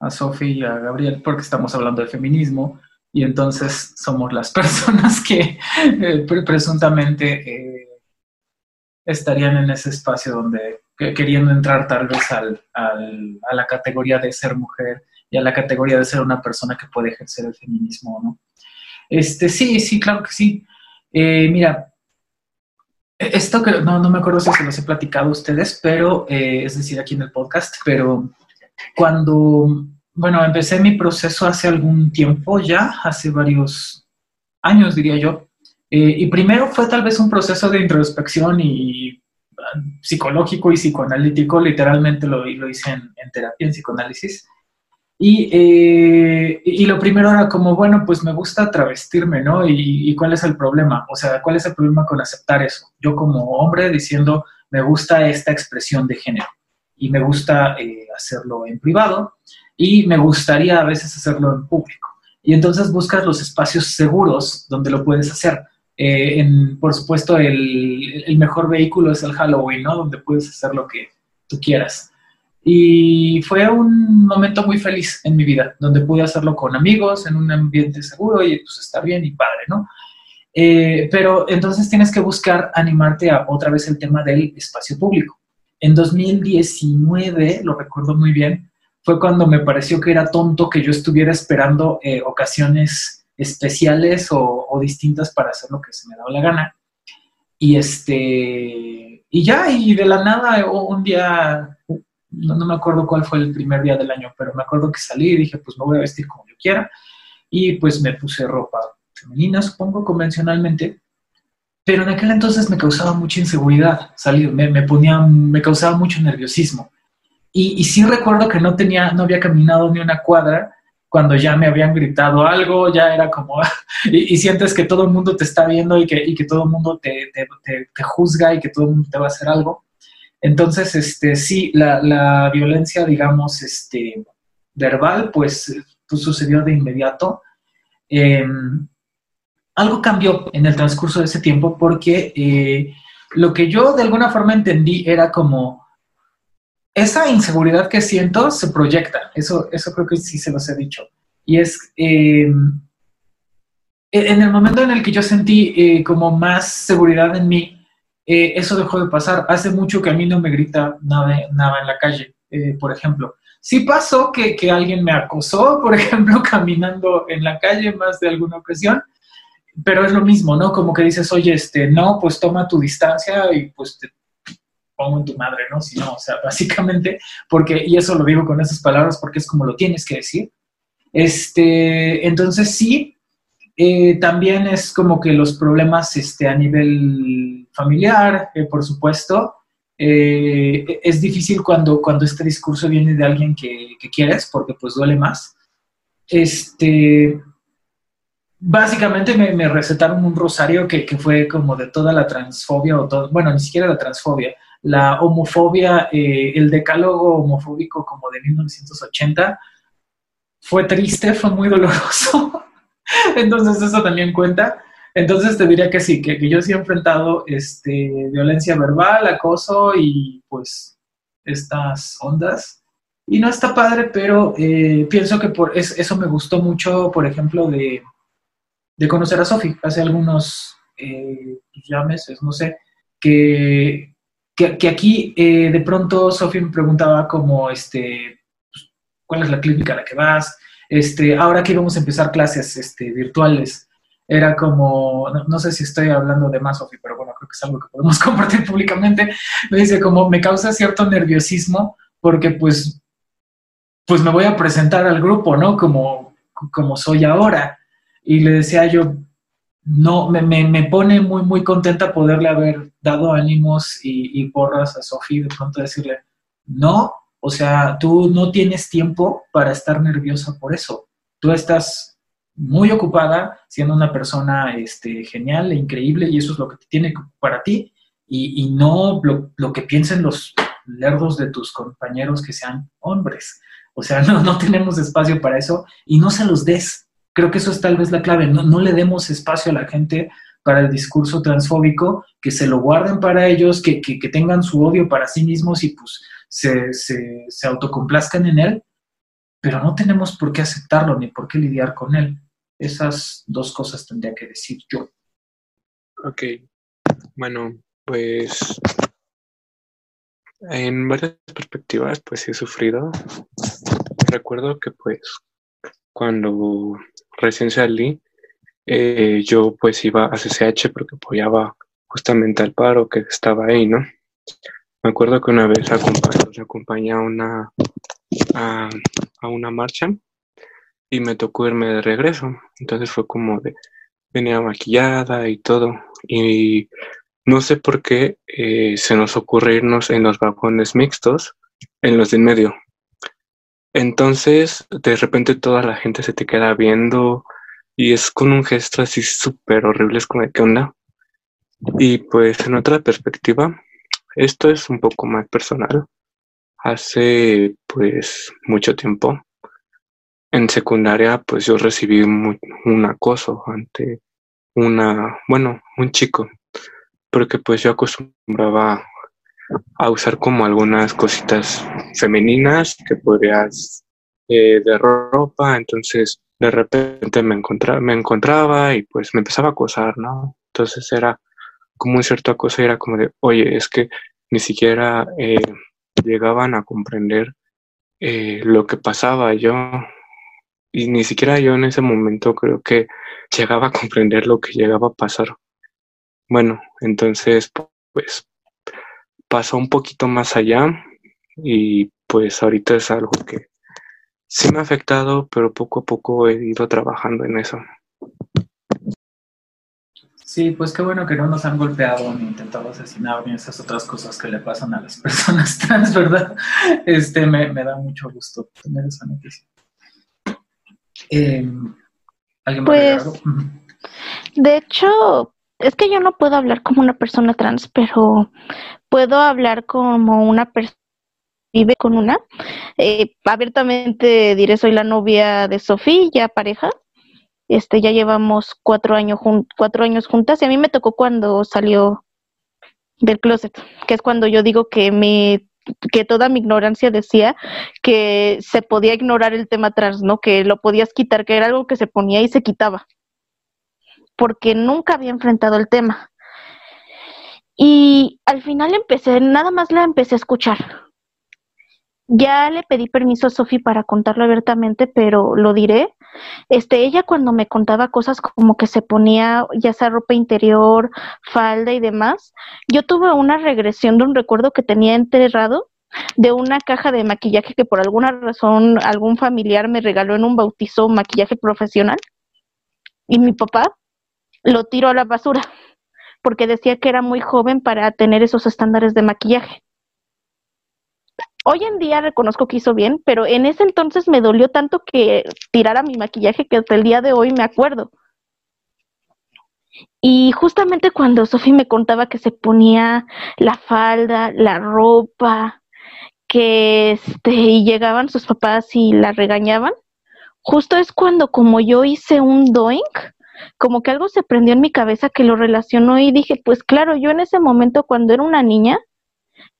a Sofía y a Gabriel porque estamos hablando de feminismo y entonces somos las [laughs] personas que eh, presuntamente eh, estarían en ese espacio donde queriendo entrar tal vez al, al, a la categoría de ser mujer y a la categoría de ser una persona que puede ejercer el feminismo, ¿no? Este, sí, sí, claro que sí. Eh, mira, esto que no, no me acuerdo si se los he platicado a ustedes, pero eh, es decir, aquí en el podcast, pero cuando, bueno, empecé mi proceso hace algún tiempo ya, hace varios años, diría yo, eh, y primero fue tal vez un proceso de introspección y ah, psicológico y psicoanalítico, literalmente lo, lo hice en, en terapia, en psicoanálisis. Eh, y, lo primero era como, bueno, pues me gusta travestirme, ¿no? Y, cuál es el problema? O sea, ¿cuál es el problema con aceptar eso? Yo como hombre diciendo, me gusta esta expresión de género y me gusta eh, hacerlo en privado y me gustaría a veces hacerlo en público. Y entonces buscas los espacios seguros donde lo puedes hacer. Eh, en, por supuesto, el, el mejor vehículo es el Halloween, ¿no? Donde puedes hacer lo que tú quieras. Y fue un momento muy feliz en mi vida, donde pude hacerlo con amigos, en un ambiente seguro y pues estar bien y padre, ¿no? Eh, pero entonces tienes que buscar animarte a otra vez el tema del espacio público. En 2019, lo recuerdo muy bien, fue cuando me pareció que era tonto que yo estuviera esperando eh, ocasiones especiales o, o, distintas para hacer lo que se me daba la gana. Y este, y ya, y de la nada, un día no, me acuerdo cuál fue el primer día del año, pero me acuerdo que salí y dije, pues me voy a vestir como yo quiera. Y pues me puse ropa femenina, supongo, convencionalmente. Pero en aquel entonces me causaba mucha inseguridad salir, me, ponía, me causaba mucho nerviosismo. Y, y, sí recuerdo que no tenía, no había caminado ni una cuadra cuando ya me habían gritado algo, ya era como, [laughs] y, sientes que todo el mundo te está viendo y que, y que todo el mundo te, te, te, juzga y que todo el mundo te va a hacer algo. Entonces, este, sí, la, violencia, digamos, este, verbal, pues, pues sucedió de inmediato. Em, algo cambió en el transcurso de ese tiempo porque eh, lo que yo de alguna forma entendí era como esa inseguridad que siento se proyecta. Eso, eso creo que sí se los he dicho. Y es em, en el momento en el que yo sentí eh, como más seguridad en mí, eh, eso dejó de pasar. Hace mucho que a mí no me grita nada, nada en la calle, eh, por ejemplo. Sí pasó que, que, alguien me acosó, [laughs] por ejemplo, caminando en la calle más de alguna ocasión, pero es lo mismo, ¿no? Como que dices, oye, este, no, pues toma tu distancia y pues te pongo en tu madre, ¿no? Si no, o sea, [laughs] básicamente, porque, y eso lo digo con esas palabras porque es como lo tienes que decir. Este, entonces sí, eh, también es como que los problemas este, a nivel familiar, eh, por supuesto. Eh, es difícil cuando, cuando este discurso viene de alguien que, quieres, porque pues duele más. este, básicamente me, recetaron un rosario que, fue como de toda la transfobia, o todo, bueno, ni siquiera la transfobia, la homofobia, el decálogo homofóbico como de 1980. Fue triste, fue muy doloroso. [laughs] [laughs] Entonces eso también cuenta. Entonces te diría que sí, que, yo sí he enfrentado este, violencia verbal, acoso y pues estas ondas. Y no está padre, pero eh, pienso que por eso me gustó mucho, por ejemplo, de, conocer a Sofi hace algunos eh, pues, ya meses, no sé, que, que, aquí eh, de pronto Sofi me preguntaba como, este, pues, ¿cuál es la clínica a la que vas? Este, ahora que íbamos a empezar clases este, virtuales, era como, no, sé si estoy hablando de más, Sofi, pero bueno, creo que es algo que podemos [laughs] compartir públicamente. Me dice como, me causa cierto nerviosismo porque pues, pues me voy a presentar al grupo, ¿no? Como, como soy ahora. Y le decía yo, no, me, me, pone muy, muy contenta poderle haber dado ánimos y, y porras a Sofi, de pronto decirle, no, o sea, tú no tienes tiempo para estar nerviosa por eso. Tú estás muy ocupada siendo una persona este, genial e increíble y eso es lo que tiene para ti y, no lo, que piensen los lerdos de tus compañeros que sean hombres. O sea, [laughs] no, tenemos espacio para eso y no se los des. Creo que eso es tal vez la clave. No, no le demos espacio a la gente para el discurso transfóbico, que se lo guarden para ellos, que, que, que tengan su odio para sí mismos y pues se, se, autocomplazcan en él, pero no tenemos por qué aceptarlo ni por qué lidiar con él. Esas dos cosas tendría que decir yo. Ok, bueno, pues en varias perspectivas, pues he sufrido. Recuerdo que pues cuando recién salí, eh, yo pues iba a CCH porque apoyaba justamente al paro que estaba ahí, ¿no? Me acuerdo que una vez acompañé, acompañé a una, a, una marcha y me tocó irme de regreso. Entonces fue como de, venía maquillada y todo. Y no sé por qué eh, se nos ocurre irnos en los vagones mixtos, en los de en medio. Entonces, de repente toda la gente se te queda viendo y es con un gesto así súper horrible, es como qué onda. Y pues en otra perspectiva, esto es un poco más personal. Hace pues mucho tiempo, en secundaria, pues yo recibí un acoso ante una, bueno, un chico, porque pues yo acostumbraba a usar como algunas cositas femeninas que podrías eh, de ropa, entonces de repente me, encontraba, me encontraba y pues me empezaba a acosar, ¿no? Entonces era como un cierto acoso era como de, oye, es que ni siquiera eh, llegaban a comprender eh, lo que pasaba yo. Y ni siquiera yo en ese momento creo que llegaba a comprender lo que llegaba a pasar. Bueno, entonces, pues pasó un poquito más allá y pues ahorita es algo que sí me ha afectado, pero poco a poco he ido trabajando en eso. Sí, pues qué bueno que no nos han golpeado ni intentado asesinar ni esas otras cosas que le pasan a las [laughs] personas trans, ¿verdad? Este, me, da mucho gusto tener esa noticia. Em, ¿Alguien pues, de hecho, es que yo no puedo hablar como una persona trans, pero puedo hablar como una persona vive con una. Eh, abiertamente diré, soy la novia de Sofía, ya pareja. Este, ya llevamos cuatro años, cuatro años juntas y a mí me tocó cuando salió del closet, que es cuando yo digo que me que toda mi ignorancia decía que se podía ignorar el tema trans, ¿no? Que lo podías quitar, que era algo que se ponía y se quitaba. Porque nunca había enfrentado el tema. Y al final empecé, nada más la empecé a escuchar. Ya le pedí permiso a Sofi para contarlo abiertamente, pero lo diré. Este, ella cuando me contaba cosas como que se ponía ya sea ropa interior, falda y demás, yo tuve una regresión de un recuerdo que tenía enterrado de una caja de maquillaje que por alguna razón algún familiar me regaló en un bautizo maquillaje profesional y mi papá lo tiró a la basura porque decía que era muy joven para tener esos estándares de maquillaje Hoy en día reconozco que hizo bien, pero en ese entonces me dolió tanto que tirara mi maquillaje que hasta el día de hoy me acuerdo. Y justamente cuando Sofi me contaba que se ponía la falda, la ropa, que este, y llegaban sus papás y la regañaban, justo es cuando como yo hice un doink, como que algo se prendió en mi cabeza que lo relacionó y dije, pues claro, yo en ese momento cuando era una niña,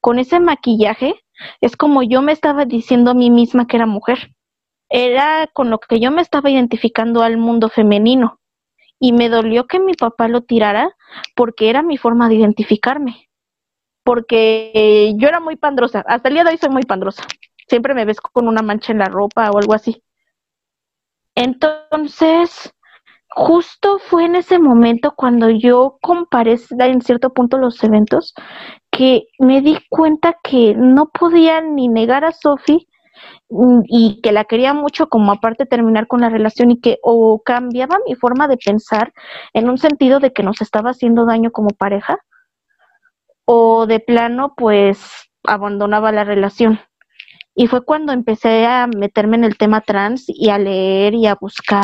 con ese maquillaje, es como yo me estaba diciendo a mí misma que era mujer. Era con lo que yo me estaba identificando al mundo femenino. Y me dolió que mi papá lo tirara porque era mi forma de identificarme. Porque yo era muy pandrosa. Hasta el día de hoy soy muy pandrosa. Siempre me ves con una mancha en la ropa o algo así. Entonces, justo fue en ese momento cuando yo comparé en cierto punto los eventos que me di cuenta que no podía ni negar a Sophie mm, y que la quería mucho como aparte terminar con la relación y que o cambiaba mi forma de pensar en un sentido de que nos estaba haciendo daño como pareja o de plano pues abandonaba la relación. Y fue cuando empecé a meterme en el tema trans y a leer y a buscar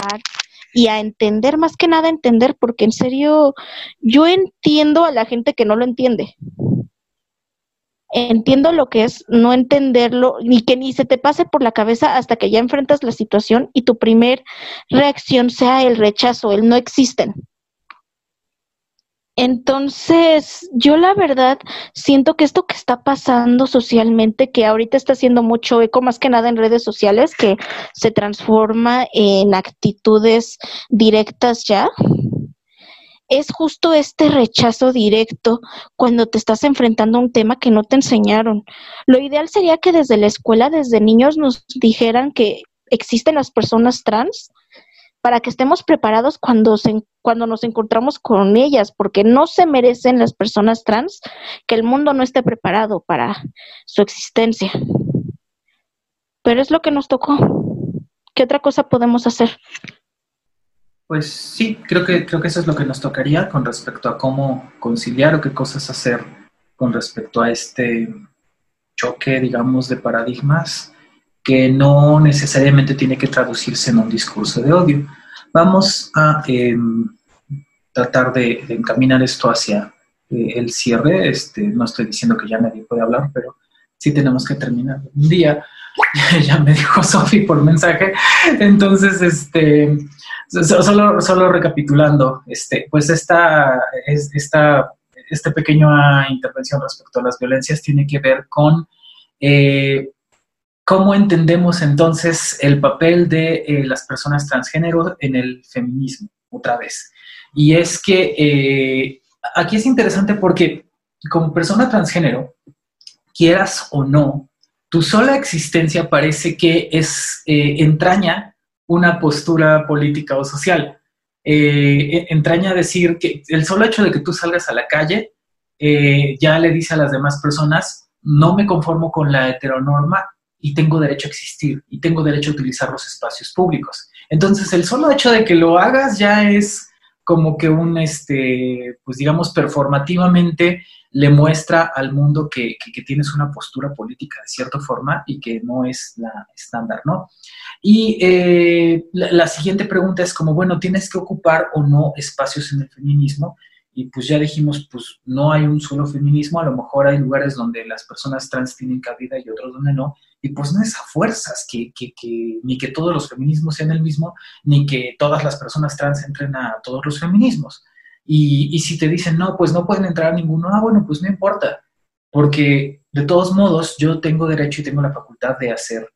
y a entender, más que nada entender, porque en serio yo entiendo a la gente que no lo entiende. Entiendo lo que es no entenderlo, ni que ni se te pase por la cabeza hasta que ya enfrentas la situación y tu primer reacción sea el rechazo, el no existen. Entonces, yo la verdad siento que esto que está pasando socialmente, que ahorita está haciendo mucho eco más que nada en redes sociales, que se transforma en actitudes directas ya, es justo este rechazo directo cuando te estás enfrentando a un tema que no te enseñaron. Lo ideal sería que desde la escuela, desde niños, nos dijeran que existen las personas trans, para que estemos preparados cuando, se, cuando nos encontramos con ellas, porque no se merecen las personas trans que el mundo no esté preparado para su existencia. Pero es lo que nos tocó. ¿Qué otra cosa podemos hacer? Pues sí, creo que, creo que eso es lo que nos tocaría con respecto a cómo conciliar o qué cosas hacer con respecto a este choque, digamos, de paradigmas que no necesariamente tiene que traducirse en un discurso de odio. Vamos a em, tratar de, encaminar esto hacia eh, el cierre. Este, no estoy diciendo que ya nadie puede hablar, pero sí tenemos que terminar. Un día, [laughs] ya me dijo Sofi por mensaje, entonces, este, solo, solo recapitulando, este, pues esta, esta, esta pequeña intervención respecto a las violencias tiene que ver con... Eh, ¿Cómo entendemos entonces el papel de eh, las personas transgénero en el feminismo? Otra vez. Y es que eh, aquí es interesante porque como persona transgénero, quieras o no, tu sola existencia parece que es eh, entraña una postura política o social. E, entraña decir que el solo hecho de que tú salgas a la calle ya le dice a las demás personas, no me conformo con la heteronorma, y tengo derecho a existir y tengo derecho a utilizar los espacios públicos. Entonces, el solo hecho de que lo hagas ya es como que un, este, pues digamos, performativamente le muestra al mundo que, tienes una postura política de cierta forma y que no es la estándar, ¿no? Y eh, la, siguiente pregunta es como, bueno, ¿tienes que ocupar o no espacios en el feminismo? Y pues ya dijimos, pues no hay un solo feminismo, a lo mejor hay lugares donde las personas trans tienen cabida y otros donde no, y pues no es a fuerzas que, que, que, ni que todos los feminismos sean el mismo, ni que todas las personas trans entren a todos los feminismos. Y, y si te dicen, no, pues no pueden entrar a ninguno, ah, bueno, pues no importa, porque de todos modos yo tengo derecho y tengo la facultad de hacer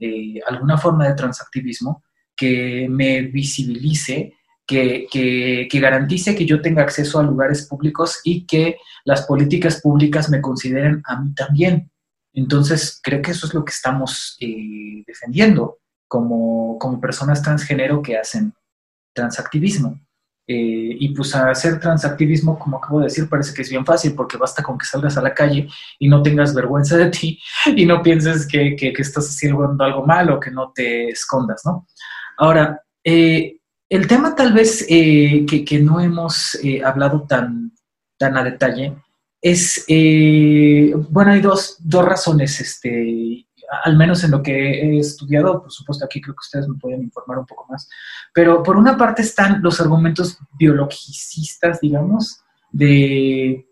eh, alguna forma de transactivismo que me visibilice que, garantice que yo tenga acceso a lugares públicos y que las políticas públicas me consideren a mí también. Entonces, creo que eso es lo que estamos eh, defendiendo como, como, personas transgénero que hacen transactivismo. Eh, y pues hacer transactivismo, como acabo de decir, parece que es bien fácil porque basta con que salgas a la calle y no tengas vergüenza de ti [laughs] y no pienses que, que, estás haciendo algo malo o que no te escondas, ¿no? Ahora, eh, el tema tal vez eh, que, no hemos eh, hablado tan, tan a detalle es, eh, bueno, hay dos, dos razones, este, al menos en lo que he estudiado, por supuesto aquí creo que ustedes me pueden informar un poco más, pero por una parte están los argumentos biologicistas, digamos, de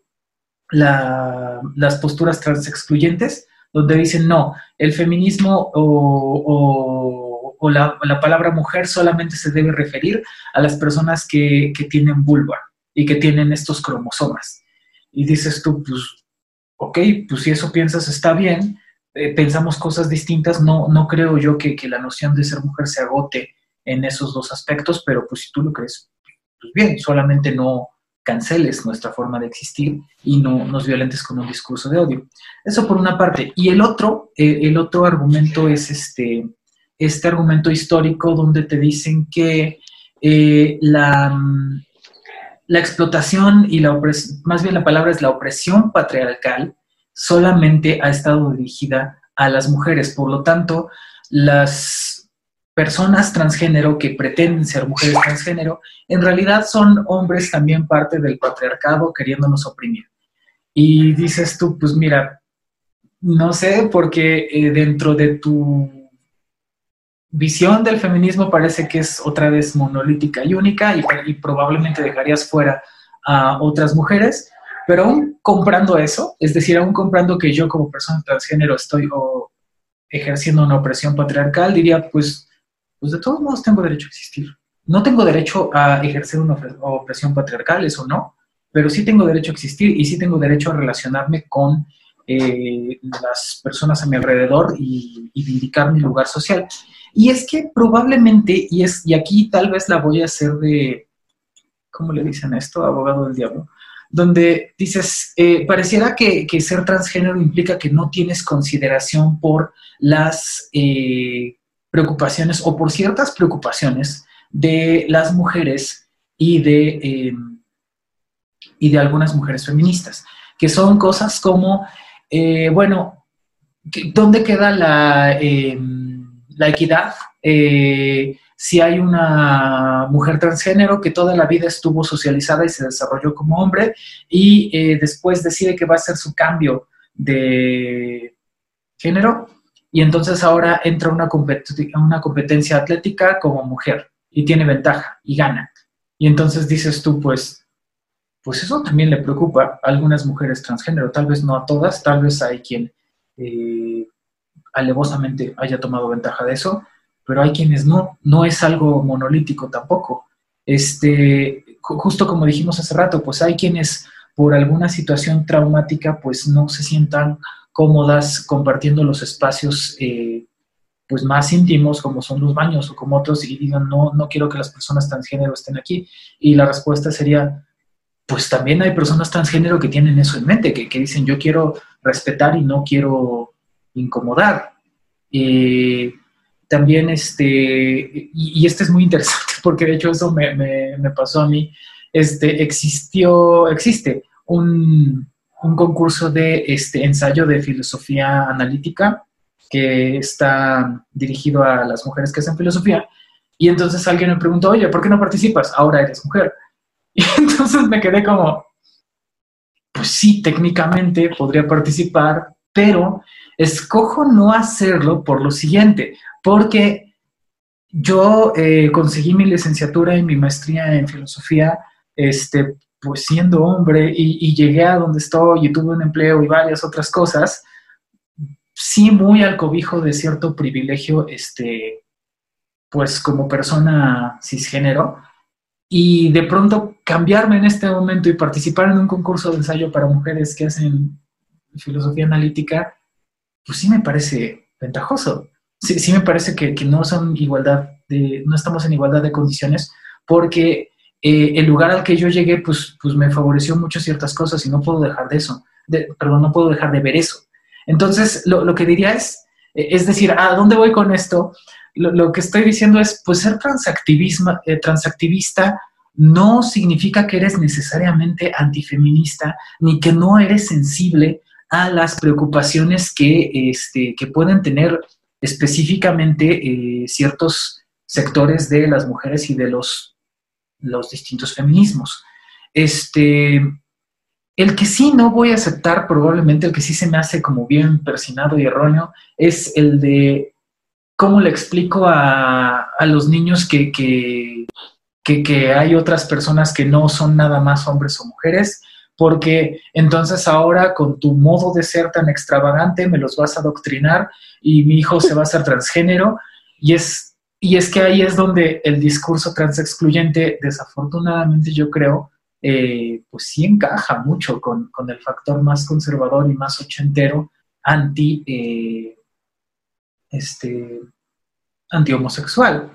las posturas transexcluyentes, donde dicen, no, el feminismo o, la, palabra mujer solamente se debe referir a las personas que, que tienen vulva y que tienen estos cromosomas. Y dices tú, pues, ok, pues si eso piensas está bien, eh, pensamos cosas distintas, no, no creo yo que, la noción de ser mujer se agote en esos dos aspectos, pero pues si tú lo crees, pues bien, solamente no canceles nuestra forma de existir y no nos violentes con un discurso de odio. Eso por una parte. Y el otro, eh, el otro argumento es este, este argumento histórico donde te dicen que eh, la, la explotación y la opresión, más bien la palabra es la opresión patriarcal, solamente ha estado dirigida a las mujeres. Por lo tanto, las personas transgénero que pretenden ser mujeres transgénero, en realidad son hombres también parte del patriarcado queriéndonos oprimir. Y dices tú, pues mira, no sé, porque eh, dentro de tu visión del feminismo parece que es otra vez monolítica y única y probablemente dejarías fuera a otras mujeres, pero aún comprando eso, es decir, aún comprando que yo como persona transgénero estoy ejerciendo una opresión patriarcal, diría, pues, pues de todos modos tengo derecho a existir. No tengo derecho a ejercer una opresión patriarcal, eso no, pero sí tengo derecho a existir y sí tengo derecho a relacionarme con eh, las personas a mi alrededor y, y vindicar mi lugar social. Y es que probablemente, y, es, y aquí tal vez la voy a hacer de, ¿cómo le dicen esto? Abogado del diablo donde dices, eh, pareciera que, ser transgénero implica que no tienes consideración por las eh, preocupaciones o por ciertas preocupaciones de las mujeres y de, eh, y de algunas mujeres feministas, que son cosas como, bueno, ¿dónde queda la, la equidad? si hay una mujer transgénero que toda la vida estuvo socializada y se desarrolló como hombre y eh, después decide que va a hacer su cambio de género y entonces ahora entra una, una competencia atlética como mujer y tiene ventaja y gana. Y entonces dices tú, pues, pues eso también le preocupa a algunas mujeres transgénero, tal vez no a todas, tal vez hay quien eh, alevosamente haya tomado ventaja de eso, pero hay quienes no, no es algo monolítico tampoco. Este, justo como dijimos hace rato, pues hay quienes por alguna situación traumática pues no se sientan cómodas compartiendo los espacios eh, pues más íntimos como son los baños o como otros y digan no, no quiero que las personas transgénero estén aquí. Y la respuesta sería, pues también hay personas transgénero que tienen eso en mente, que, que dicen yo quiero respetar y no quiero incomodar. Eh, también, este, y, este es muy interesante [laughs] porque de hecho eso me, me, pasó a mí, este, existió, existe un, un, concurso de este, ensayo de filosofía analítica que está dirigido a las mujeres que hacen filosofía. Y entonces alguien me preguntó, oye, ¿por qué no participas? Ahora eres mujer. [laughs] Y entonces me quedé como, pues sí, técnicamente podría participar, pero escojo no hacerlo por lo siguiente porque yo eh, conseguí mi licenciatura y mi maestría en filosofía, este, pues siendo hombre, y, llegué a donde estoy y tuve un empleo y varias otras cosas, sí muy al cobijo de cierto privilegio, este, pues como persona cisgénero, y de pronto cambiarme en este momento y participar en un concurso de ensayo para mujeres que hacen filosofía analítica, pues sí me parece ventajoso sí, sí me parece que, no son igualdad de, no estamos en igualdad de condiciones, porque eh, el lugar al que yo llegué, pues, pues me favoreció mucho ciertas cosas y no puedo dejar de eso, perdón, no puedo dejar de ver eso. Entonces, lo, que diría es, eh, es decir, ¿a dónde voy con esto? Lo, que estoy diciendo es, pues ser eh, transactivista no significa que eres necesariamente antifeminista, ni que no eres sensible a las preocupaciones que, este, que pueden tener específicamente eh, ciertos sectores de las mujeres y de los, los distintos feminismos. Este, el que sí no voy a aceptar, probablemente el que sí se me hace como bien persinado y erróneo, es el de cómo le explico a, los niños que, que, que, hay otras personas que no son nada más hombres o mujeres, porque entonces ahora con tu modo de ser tan extravagante me los vas a adoctrinar y mi hijo se va a hacer transgénero y es, y es que ahí es donde el discurso transexcluyente, desafortunadamente yo creo, eh, pues sí encaja mucho con, el factor más conservador y más ochentero anti, eh, este, anti-homosexual,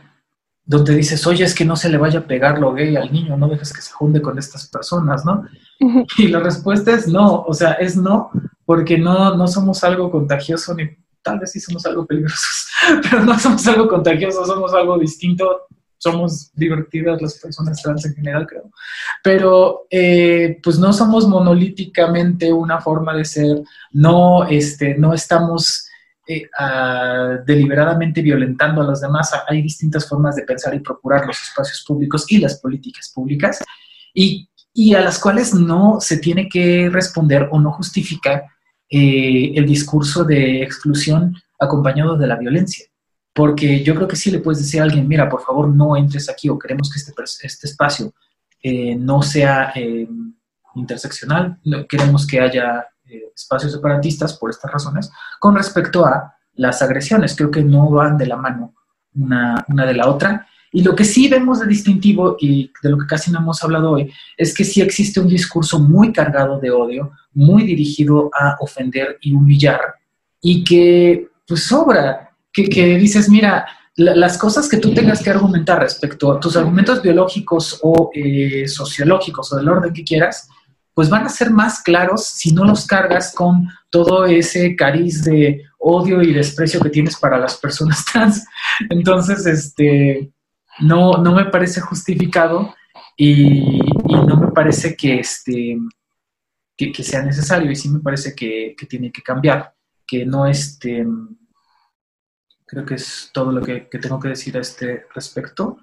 donde dices, oye, es que no se le vaya a pegar lo gay al niño, no dejes que se junte con estas personas, ¿no? [laughs] Y la respuesta es no, o sea, es no, porque no, no somos algo contagioso, ni tal vez sí somos algo peligrosos, [laughs] pero no somos algo contagioso, somos algo distinto, somos divertidas las personas trans en general, creo. Pero eh, pues no somos monolíticamente una forma de ser, no, este, no estamos eh, deliberadamente violentando a los demás. Hay distintas formas de pensar y procurar los espacios públicos y las políticas públicas y, y a las cuales no se tiene que responder o no justificar eh, el discurso de exclusión acompañado de la violencia. Porque yo creo que sí le puedes decir a alguien, mira, por favor no entres aquí o queremos que este, este espacio eh, no sea eh, interseccional, queremos que haya espacios separatistas por estas razones, con respecto a las agresiones. Creo que no van de la mano una, una de la otra. Y lo que sí vemos de distintivo y de lo que casi no hemos hablado hoy es que sí existe un discurso muy cargado de odio, muy dirigido a ofender y humillar y que pues sobra que, dices, mira, las cosas que tú tengas que argumentar respecto a tus argumentos biológicos o eh, sociológicos o del orden que quieras, pues van a ser más claros si no los cargas con todo ese cariz de odio y desprecio que tienes para las personas [laughs] trans. Entonces, este, no, no me parece justificado y, no me parece que, este, que, sea necesario y sí me parece que, que tiene que cambiar, que no, este, Creo que es todo lo que, tengo que decir a este respecto.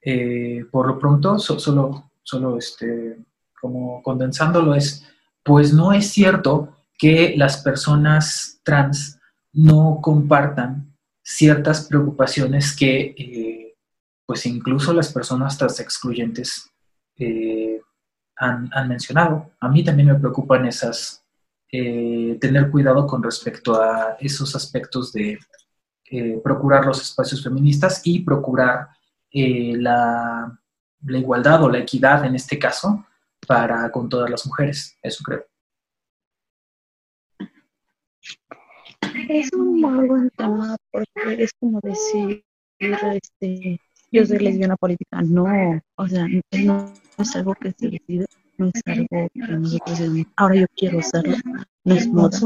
Eh, por lo pronto, solo, solo este, como condensándolo es, pues no es cierto que las personas trans no compartan ciertas preocupaciones que, eh, pues incluso las personas trans excluyentes eh, han, han, mencionado. A mí también me preocupan esas, tener cuidado con respecto a esos aspectos de eh, procurar los espacios feministas y procurar eh, la, igualdad o la equidad en este caso para con todas las mujeres, eso creo. Es un muy buen tema porque es como decir, este, yo soy lesbiana política, no, o sea, no, es algo que se decide, no es algo que nosotros ahora yo quiero hacerlo, no es moda,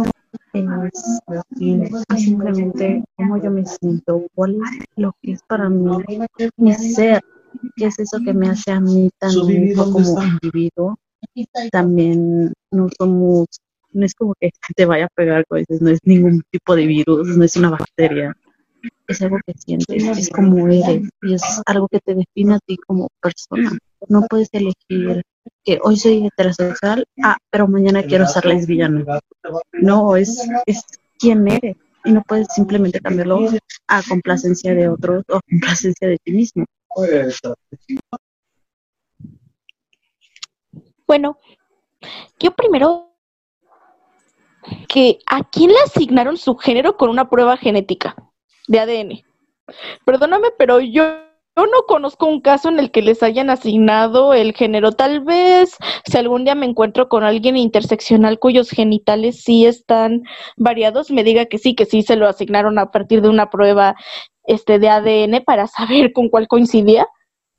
es simplemente cómo yo me siento, cuál es lo que es para mí mi ser, qué es eso que me hace a mí tan único como individuo. También no somos, no es como que te vaya a pegar, veces no es ningún tipo de virus, no es una bacteria, es algo que sientes, es como eres y es algo que te define a ti como persona. No puedes elegir que hoy soy heterosexual, ah, pero mañana quiero ser lesbiana. No, es, es quién eres y no puedes simplemente cambiarlo a complacencia de otros o complacencia de ti mismo. Bueno, yo primero que a quién le asignaron su género con una prueba genética de ADN. Perdóname, pero yo no conozco un caso en el que les hayan asignado el género. Tal vez si algún día me encuentro con alguien interseccional cuyos genitales sí están variados, me diga que sí, que sí se lo asignaron a partir de una prueba este de ADN para saber con cuál coincidía.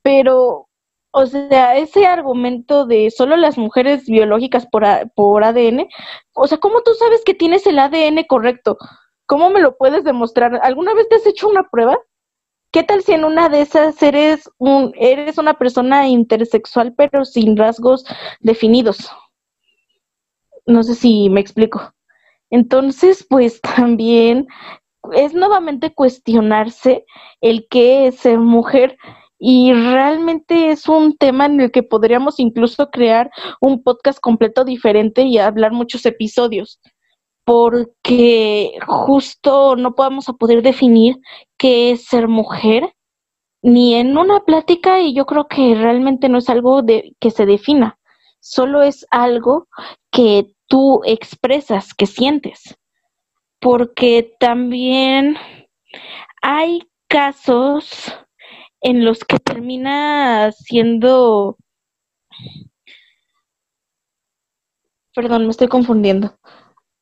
Pero, o sea, ese argumento de solo las mujeres biológicas por, por ADN, o sea, ¿cómo tú sabes que tienes el ADN correcto? ¿Cómo me lo puedes demostrar? ¿Alguna vez te has hecho una prueba? ¿Qué tal si en una de esas eres un eres una persona intersexual pero sin rasgos definidos? No sé si me explico. Entonces, pues [laughs] también es nuevamente cuestionarse el qué es ser mujer y realmente es un tema en el que podríamos incluso crear un podcast completo diferente y hablar muchos episodios, porque justo no podemos a poder definir qué es ser mujer ni en una plática y yo creo que realmente no es algo de que se defina, solo es algo que tú expresas, que sientes, porque también hay casos en los que termina siendo... Perdón, me estoy confundiendo.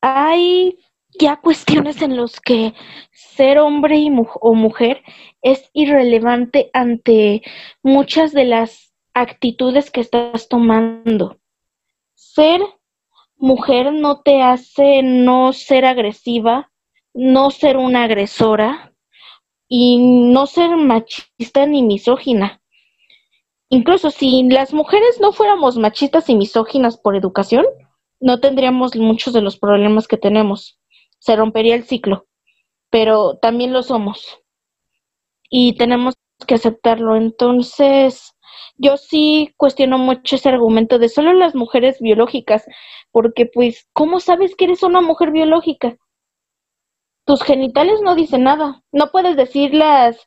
Hay ya cuestiones en los que ser hombre o mujer es irrelevante ante muchas de las actitudes que estás tomando. Ser mujer no te hace no ser agresiva, no ser una agresora, y no ser machista ni misógina. Incluso si las mujeres no fuéramos machistas y misóginas por educación, no tendríamos muchos de los problemas que tenemos. Se rompería el ciclo, pero también lo somos. Y tenemos que aceptarlo. Entonces, yo sí cuestiono mucho ese argumento de solo las mujeres biológicas, porque pues, ¿cómo sabes que eres una mujer biológica? tus genitales no dicen nada. No puedes decir las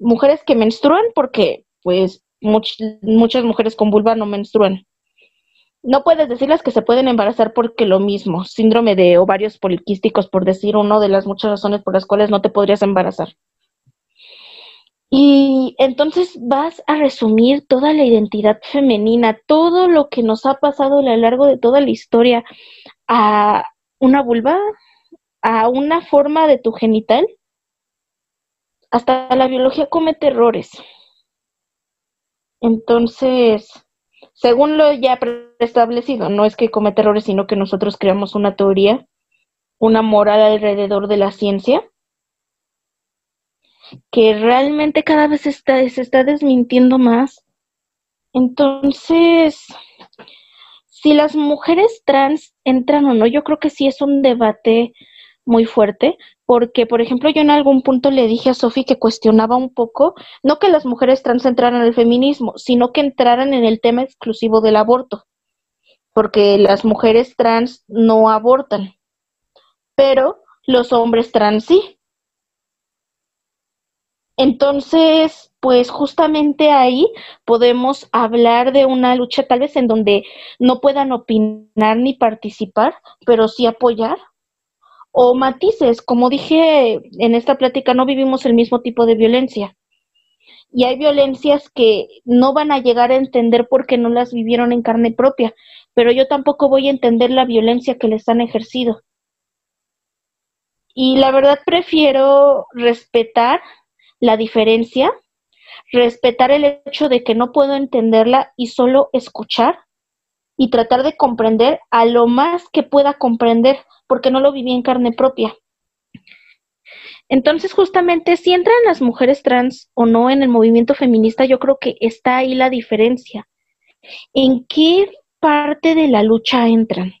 mujeres que menstruan porque, pues, muchas mujeres con vulva no menstruan. No puedes decir las que se pueden embarazar porque lo mismo, síndrome de ovarios poliquísticos, por decir una de las muchas razones por las cuales no te podrías embarazar. Y entonces vas a resumir toda la identidad femenina, todo lo que nos ha pasado a lo largo de toda la historia a una vulva, a una forma de tu genital, hasta la biología comete errores. Entonces, según lo ya preestablecido, no es que comete errores, sino que nosotros creamos una teoría, una moral alrededor de la ciencia, que realmente cada vez está, se está desmintiendo más. Entonces, si las mujeres trans entran o no, yo creo que sí es un debate muy fuerte, porque, por ejemplo, yo en algún punto le dije a Sofi que cuestionaba un poco, no que las mujeres trans entraran al feminismo, sino que entraran en el tema exclusivo del aborto, porque las mujeres trans no abortan, pero los hombres trans sí. Entonces, pues justamente ahí podemos hablar de una lucha tal vez en donde no puedan opinar ni participar, pero sí apoyar o matices. Como dije en esta plática, no vivimos el mismo tipo de violencia. Y hay violencias que no van a llegar a entender porque no las vivieron en carne propia, pero yo tampoco voy a entender la violencia que les han ejercido. Y la verdad prefiero respetar la diferencia, respetar el hecho de que no puedo entenderla y solo escuchar y tratar de comprender a lo más que pueda comprender, porque no lo viví en carne propia. Entonces, justamente, si entran las mujeres trans o no en el movimiento feminista, yo creo que está ahí la diferencia. ¿En qué parte de la lucha entran?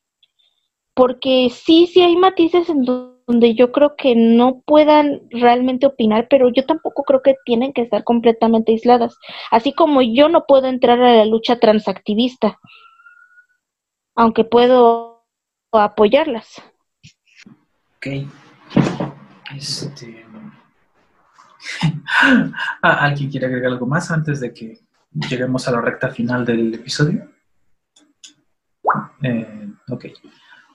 Porque sí, sí hay matices en donde yo creo que no puedan realmente opinar, pero yo tampoco creo que tienen que estar completamente aisladas. Así como yo no puedo entrar a la lucha transactivista, aunque puedo apoyarlas. Ok. Este... [laughs] Ah, ¿Alguien quiere agregar algo más antes de que lleguemos a la recta final del episodio? Eh, ok.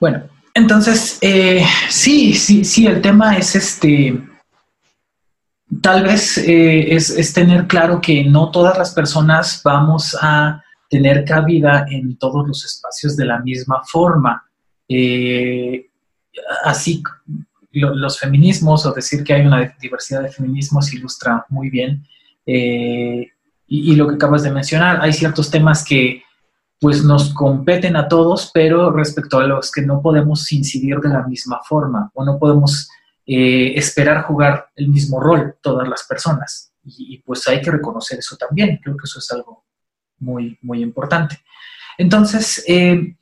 Bueno, entonces, eh, sí, sí, sí, el tema es este. Tal vez eh, es, es, tener claro que no todas las personas vamos a tener cabida en todos los espacios de la misma forma. Eh, así los feminismos o decir que hay una diversidad de feminismos ilustra muy bien. Eh, y, lo que acabas de mencionar, hay ciertos temas que pues nos competen a todos, pero respecto a los que no podemos incidir de la misma forma o no podemos eh, esperar jugar el mismo rol todas las personas. Y, pues hay que reconocer eso también. Creo que eso es algo muy, muy importante. Entonces, eh,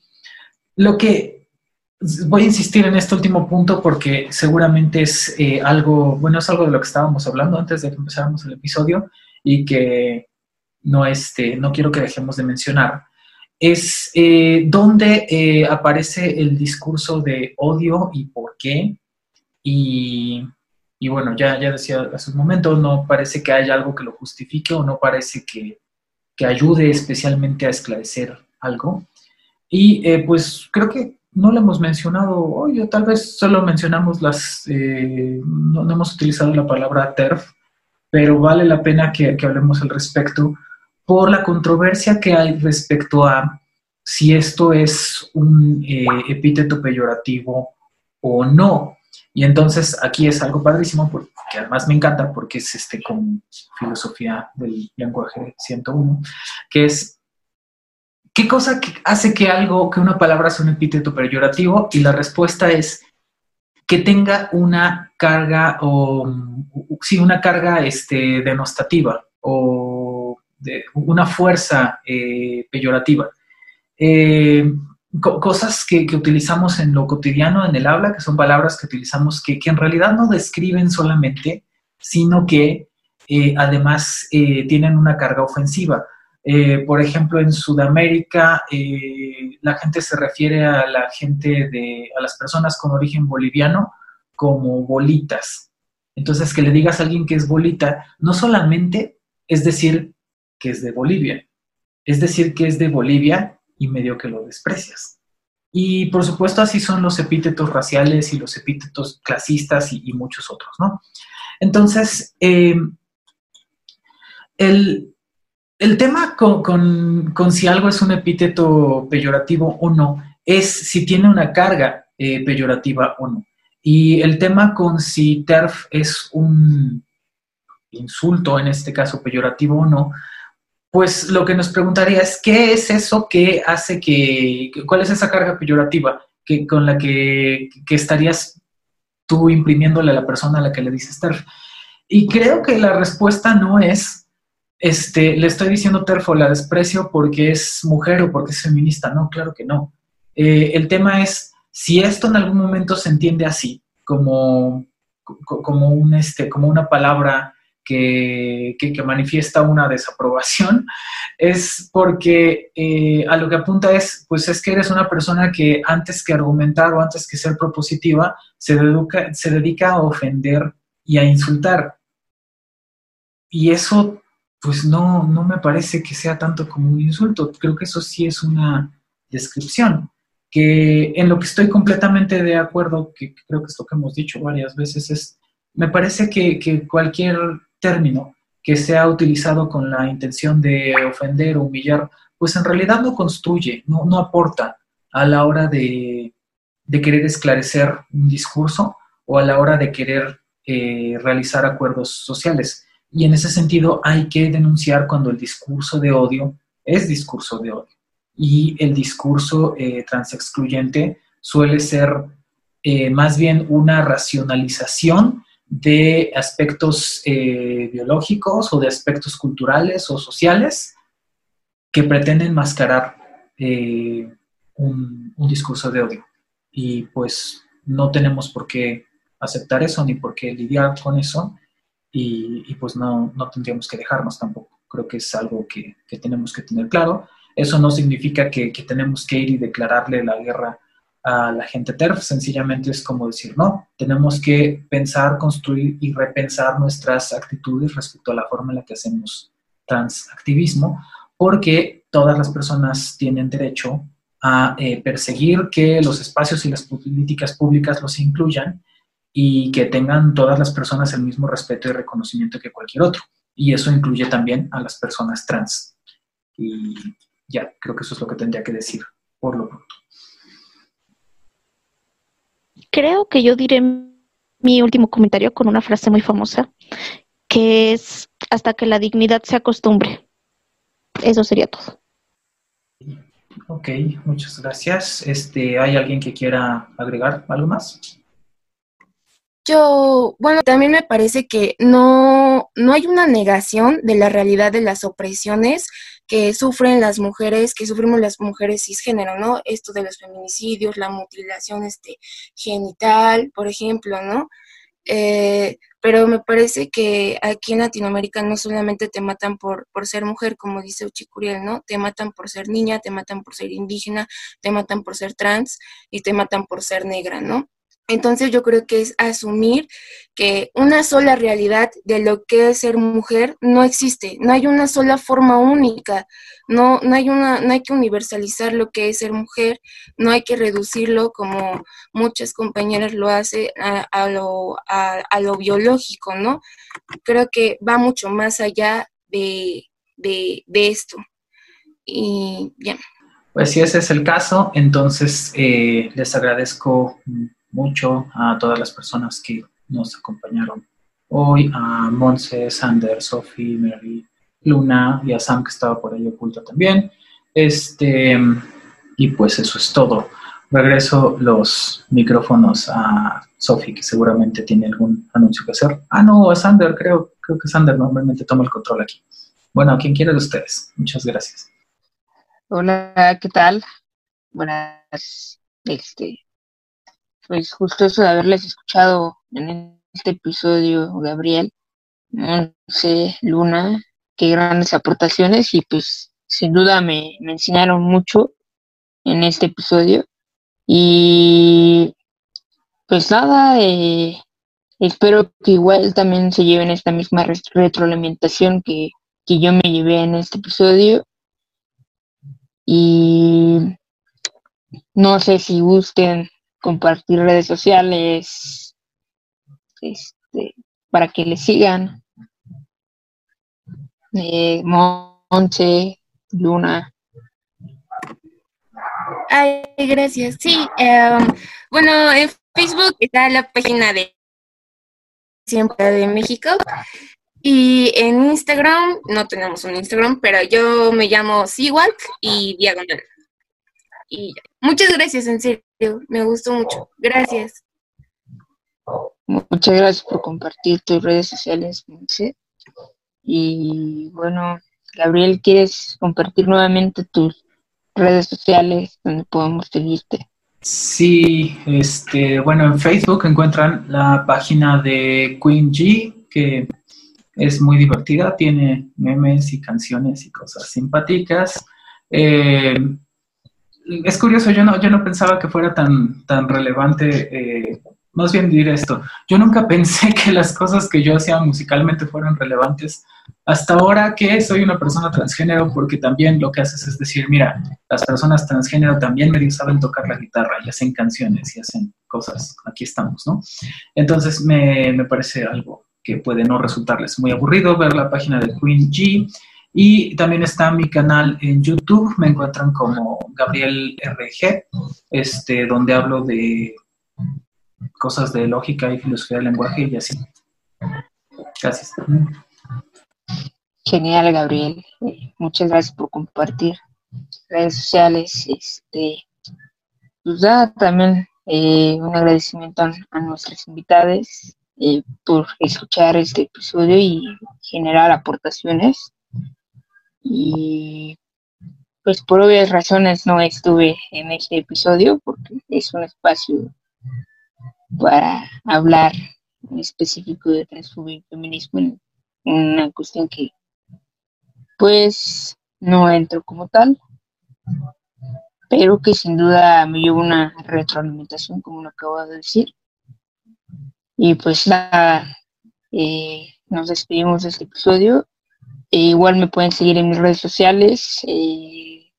lo que voy a insistir en este último punto porque seguramente es eh, algo, bueno, es algo de lo que estábamos hablando antes de que empezáramos el episodio y que no, este, no quiero que dejemos de mencionar, es eh, donde eh, aparece el discurso de odio y por qué. Y, bueno, ya, ya decía hace un momento, no parece que haya algo que lo justifique o no parece que, ayude especialmente a esclarecer algo. Y eh, pues creo que no lo hemos mencionado hoy, o tal vez solo mencionamos las, no, hemos utilizado la palabra TERF, pero vale la pena que, que hablemos al respecto por la controversia que hay respecto a si esto es un eh, epíteto peyorativo o no. Y entonces aquí es algo padrísimo, porque además me encanta porque es este con filosofía del lenguaje 101, que es ¿qué cosa hace que algo, que una palabra sea un epíteto peyorativo? Y la respuesta es que tenga una carga o sí, una carga este, denostativa o una fuerza eh, peyorativa. Eh, cosas que, utilizamos en lo cotidiano, en el habla, que son palabras que utilizamos que, en realidad no describen solamente, sino que eh, además tienen una carga ofensiva. Por ejemplo, en Sudamérica, la gente se refiere a la gente de, a las personas con origen boliviano como bolitas. Entonces, que le digas a alguien que es bolita, no solamente es decir que es de Bolivia. Es decir, que es de Bolivia y medio que lo desprecias. Y por supuesto así son los epítetos raciales y los epítetos clasistas y, muchos otros, ¿no? Entonces, eh, el, tema con, si algo es un epíteto peyorativo o no es si tiene una carga eh, peyorativa o no. Y el tema con si TERF es un insulto, en este caso peyorativo o no, pues lo que nos preguntaría es, ¿qué es eso que hace que, cuál es esa carga peyorativa que, con la que, estarías tú imprimiéndole a la persona a la que le dices TERF? Y creo que la respuesta no es, este, le estoy diciendo TERF o la desprecio porque es mujer o porque es feminista. No, claro que no. Eh, el tema es, si esto en algún momento se entiende así, como, este, como una palabra que, manifiesta una desaprobación, [laughs] es porque eh, a lo que apunta es, pues es que eres una persona que antes que argumentar o antes que ser propositiva, se, se dedica a ofender y a insultar. Y eso, pues no, no me parece que sea tanto como un insulto, creo que eso sí es una descripción que en lo que estoy completamente de acuerdo, que creo que es lo que hemos dicho varias veces, es, me parece que, cualquier término que sea utilizado con la intención de ofender o humillar, pues en realidad no construye, no, no aporta a la hora de, querer esclarecer un discurso o a la hora de querer eh, realizar acuerdos sociales. Y en ese sentido hay que denunciar cuando el discurso de odio es discurso de odio. Y el discurso eh, transexcluyente suele ser eh, más bien una racionalización de aspectos eh, biológicos o de aspectos culturales o sociales que pretenden mascarar eh, un, discurso de odio. Y pues no tenemos por qué aceptar eso ni por qué lidiar con eso y, pues no, tendríamos que dejarnos tampoco. Creo que es algo que, tenemos que tener claro. Eso no significa que, que tenemos que ir y declararle la guerra a la gente TERF, sencillamente es como decir, no, tenemos que pensar, construir y repensar nuestras actitudes respecto a la forma en la que hacemos transactivismo, porque todas las personas tienen derecho a eh, perseguir que los espacios y las políticas públicas los incluyan y que tengan todas las personas el mismo respeto y reconocimiento que cualquier otro. Y eso incluye también a las personas trans. Y ya, creo que eso es lo que tendría que decir por lo pronto. Creo que yo diré mi último comentario con una frase muy famosa, que es hasta que la dignidad se acostumbre. Eso sería todo. Ok, muchas gracias. Este, ¿Hay alguien que quiera agregar algo más? Yo, bueno, también me parece que no, no hay una negación de la realidad de las opresiones que sufren las mujeres, que sufrimos las mujeres cisgénero, ¿no? Esto de los feminicidios, la mutilación este, genital, por ejemplo, ¿no? Eh, pero me parece que aquí en Latinoamérica no solamente te matan por, por ser mujer, como dice Uchicuriel, ¿no? Te matan por ser niña, te matan por ser indígena, te matan por ser trans y te matan por ser negra, ¿no? Entonces yo creo que es asumir que una sola realidad de lo que es ser mujer no existe, no hay una sola forma única, no, no, hay, una, no hay que universalizar lo que es ser mujer, no hay que reducirlo como muchas compañeras lo hacen a, lo, a, lo biológico, ¿no? Creo que va mucho más allá de, de, esto. Y bien. Pues si ese es el caso, entonces eh, les agradezco mucho a todas las personas que nos acompañaron hoy, a Monse, Sander, Sophie, Mary, Luna y a Sam que estaba por ahí oculto también. Este, y pues eso es todo. Regreso los micrófonos a Sophie, que seguramente tiene algún anuncio que hacer. Ah, no, a Sander, creo, creo que Sander normalmente toma el control aquí. Bueno, a quien quiera de ustedes. Muchas gracias. Hola, ¿qué tal? Buenas, este, pues justo eso de haberles escuchado en este episodio, Gabriel, sé, Luna, qué grandes aportaciones y pues sin duda me, enseñaron mucho en este episodio. Y pues nada, eh, espero que igual también se lleven esta misma retroalimentación que, que yo me llevé en este episodio. Y no sé si gusten compartir redes sociales este, para que le sigan. Eh, Monche, Luna. Ay, gracias. Sí, em, bueno, en Facebook está la página de Siempre de México. Y en Instagram, no tenemos un Instagram, pero yo me llamo Seawalk y Diagonal. Y muchas gracias, en serio me gustó mucho. Gracias. Muchas gracias por compartir tus redes sociales, Y bueno, Gabriel, ¿quieres compartir nuevamente tus redes sociales donde podemos seguirte? Sí, este, bueno, en Facebook encuentran la página de Queen G, que es muy divertida, tiene memes y canciones y cosas simpáticas. Eh, es curioso, yo no, yo no pensaba que fuera tan, tan relevante, eh, más bien decir esto, yo nunca [laughs] pensé que las cosas que yo hacía musicalmente fueran relevantes. Hasta ahora que soy una persona transgénero, porque también lo que haces es decir, mira, las personas transgénero también medio saben tocar la guitarra y hacen canciones y hacen cosas, aquí estamos, ¿no? Entonces me, me parece algo que puede no resultarles muy aburrido ver la página de Queen G y también está mi canal en YouTube, me encuentran como Gabriel RG, este, donde hablo de cosas de lógica y filosofía del lenguaje y así. Gracias. Genial, Gabriel. Muchas gracias por compartir redes sociales. Este, pues también eh, un agradecimiento a, nuestros invitados eh, por escuchar este episodio y generar aportaciones y pues por obvias razones no estuve en este episodio porque es un espacio para hablar en específico de transfobia y feminismo en una cuestión que pues no entro como tal pero que sin duda me llevo una retroalimentación como lo acabo de decir. Y pues nada eh, nos despedimos de este episodio e igual me pueden seguir en mis redes sociales eh,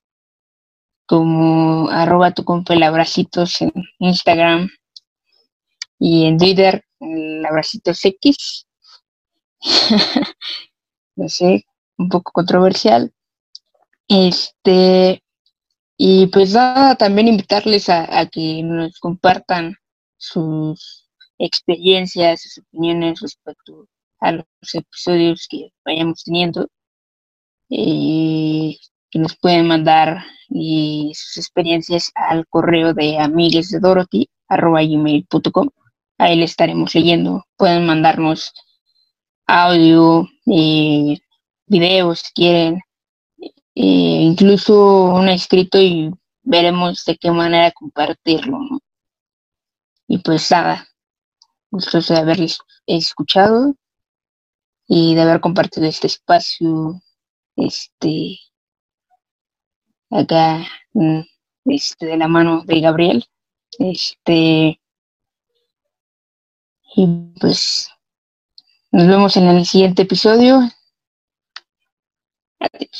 como arroba tu abracitos en Instagram y en Twitter el abracitos X. [laughs] no sé, un poco controversial. Este, y pues también invitarles a, a que nos compartan sus experiencias, sus opiniones respecto a los episodios que vayamos teniendo, y que nos pueden mandar y sus experiencias al correo de amigues de Dorothy gmail.com. Ahí le estaremos leyendo. Pueden mandarnos audio, y videos si quieren, incluso un escrito y veremos de qué manera compartirlo. Y pues nada, gustoso de haberles escuchado y de haber compartido este espacio, este, acá, mm, este, de la mano de Gabriel, este, y pues nos vemos en el siguiente episodio. Adiós.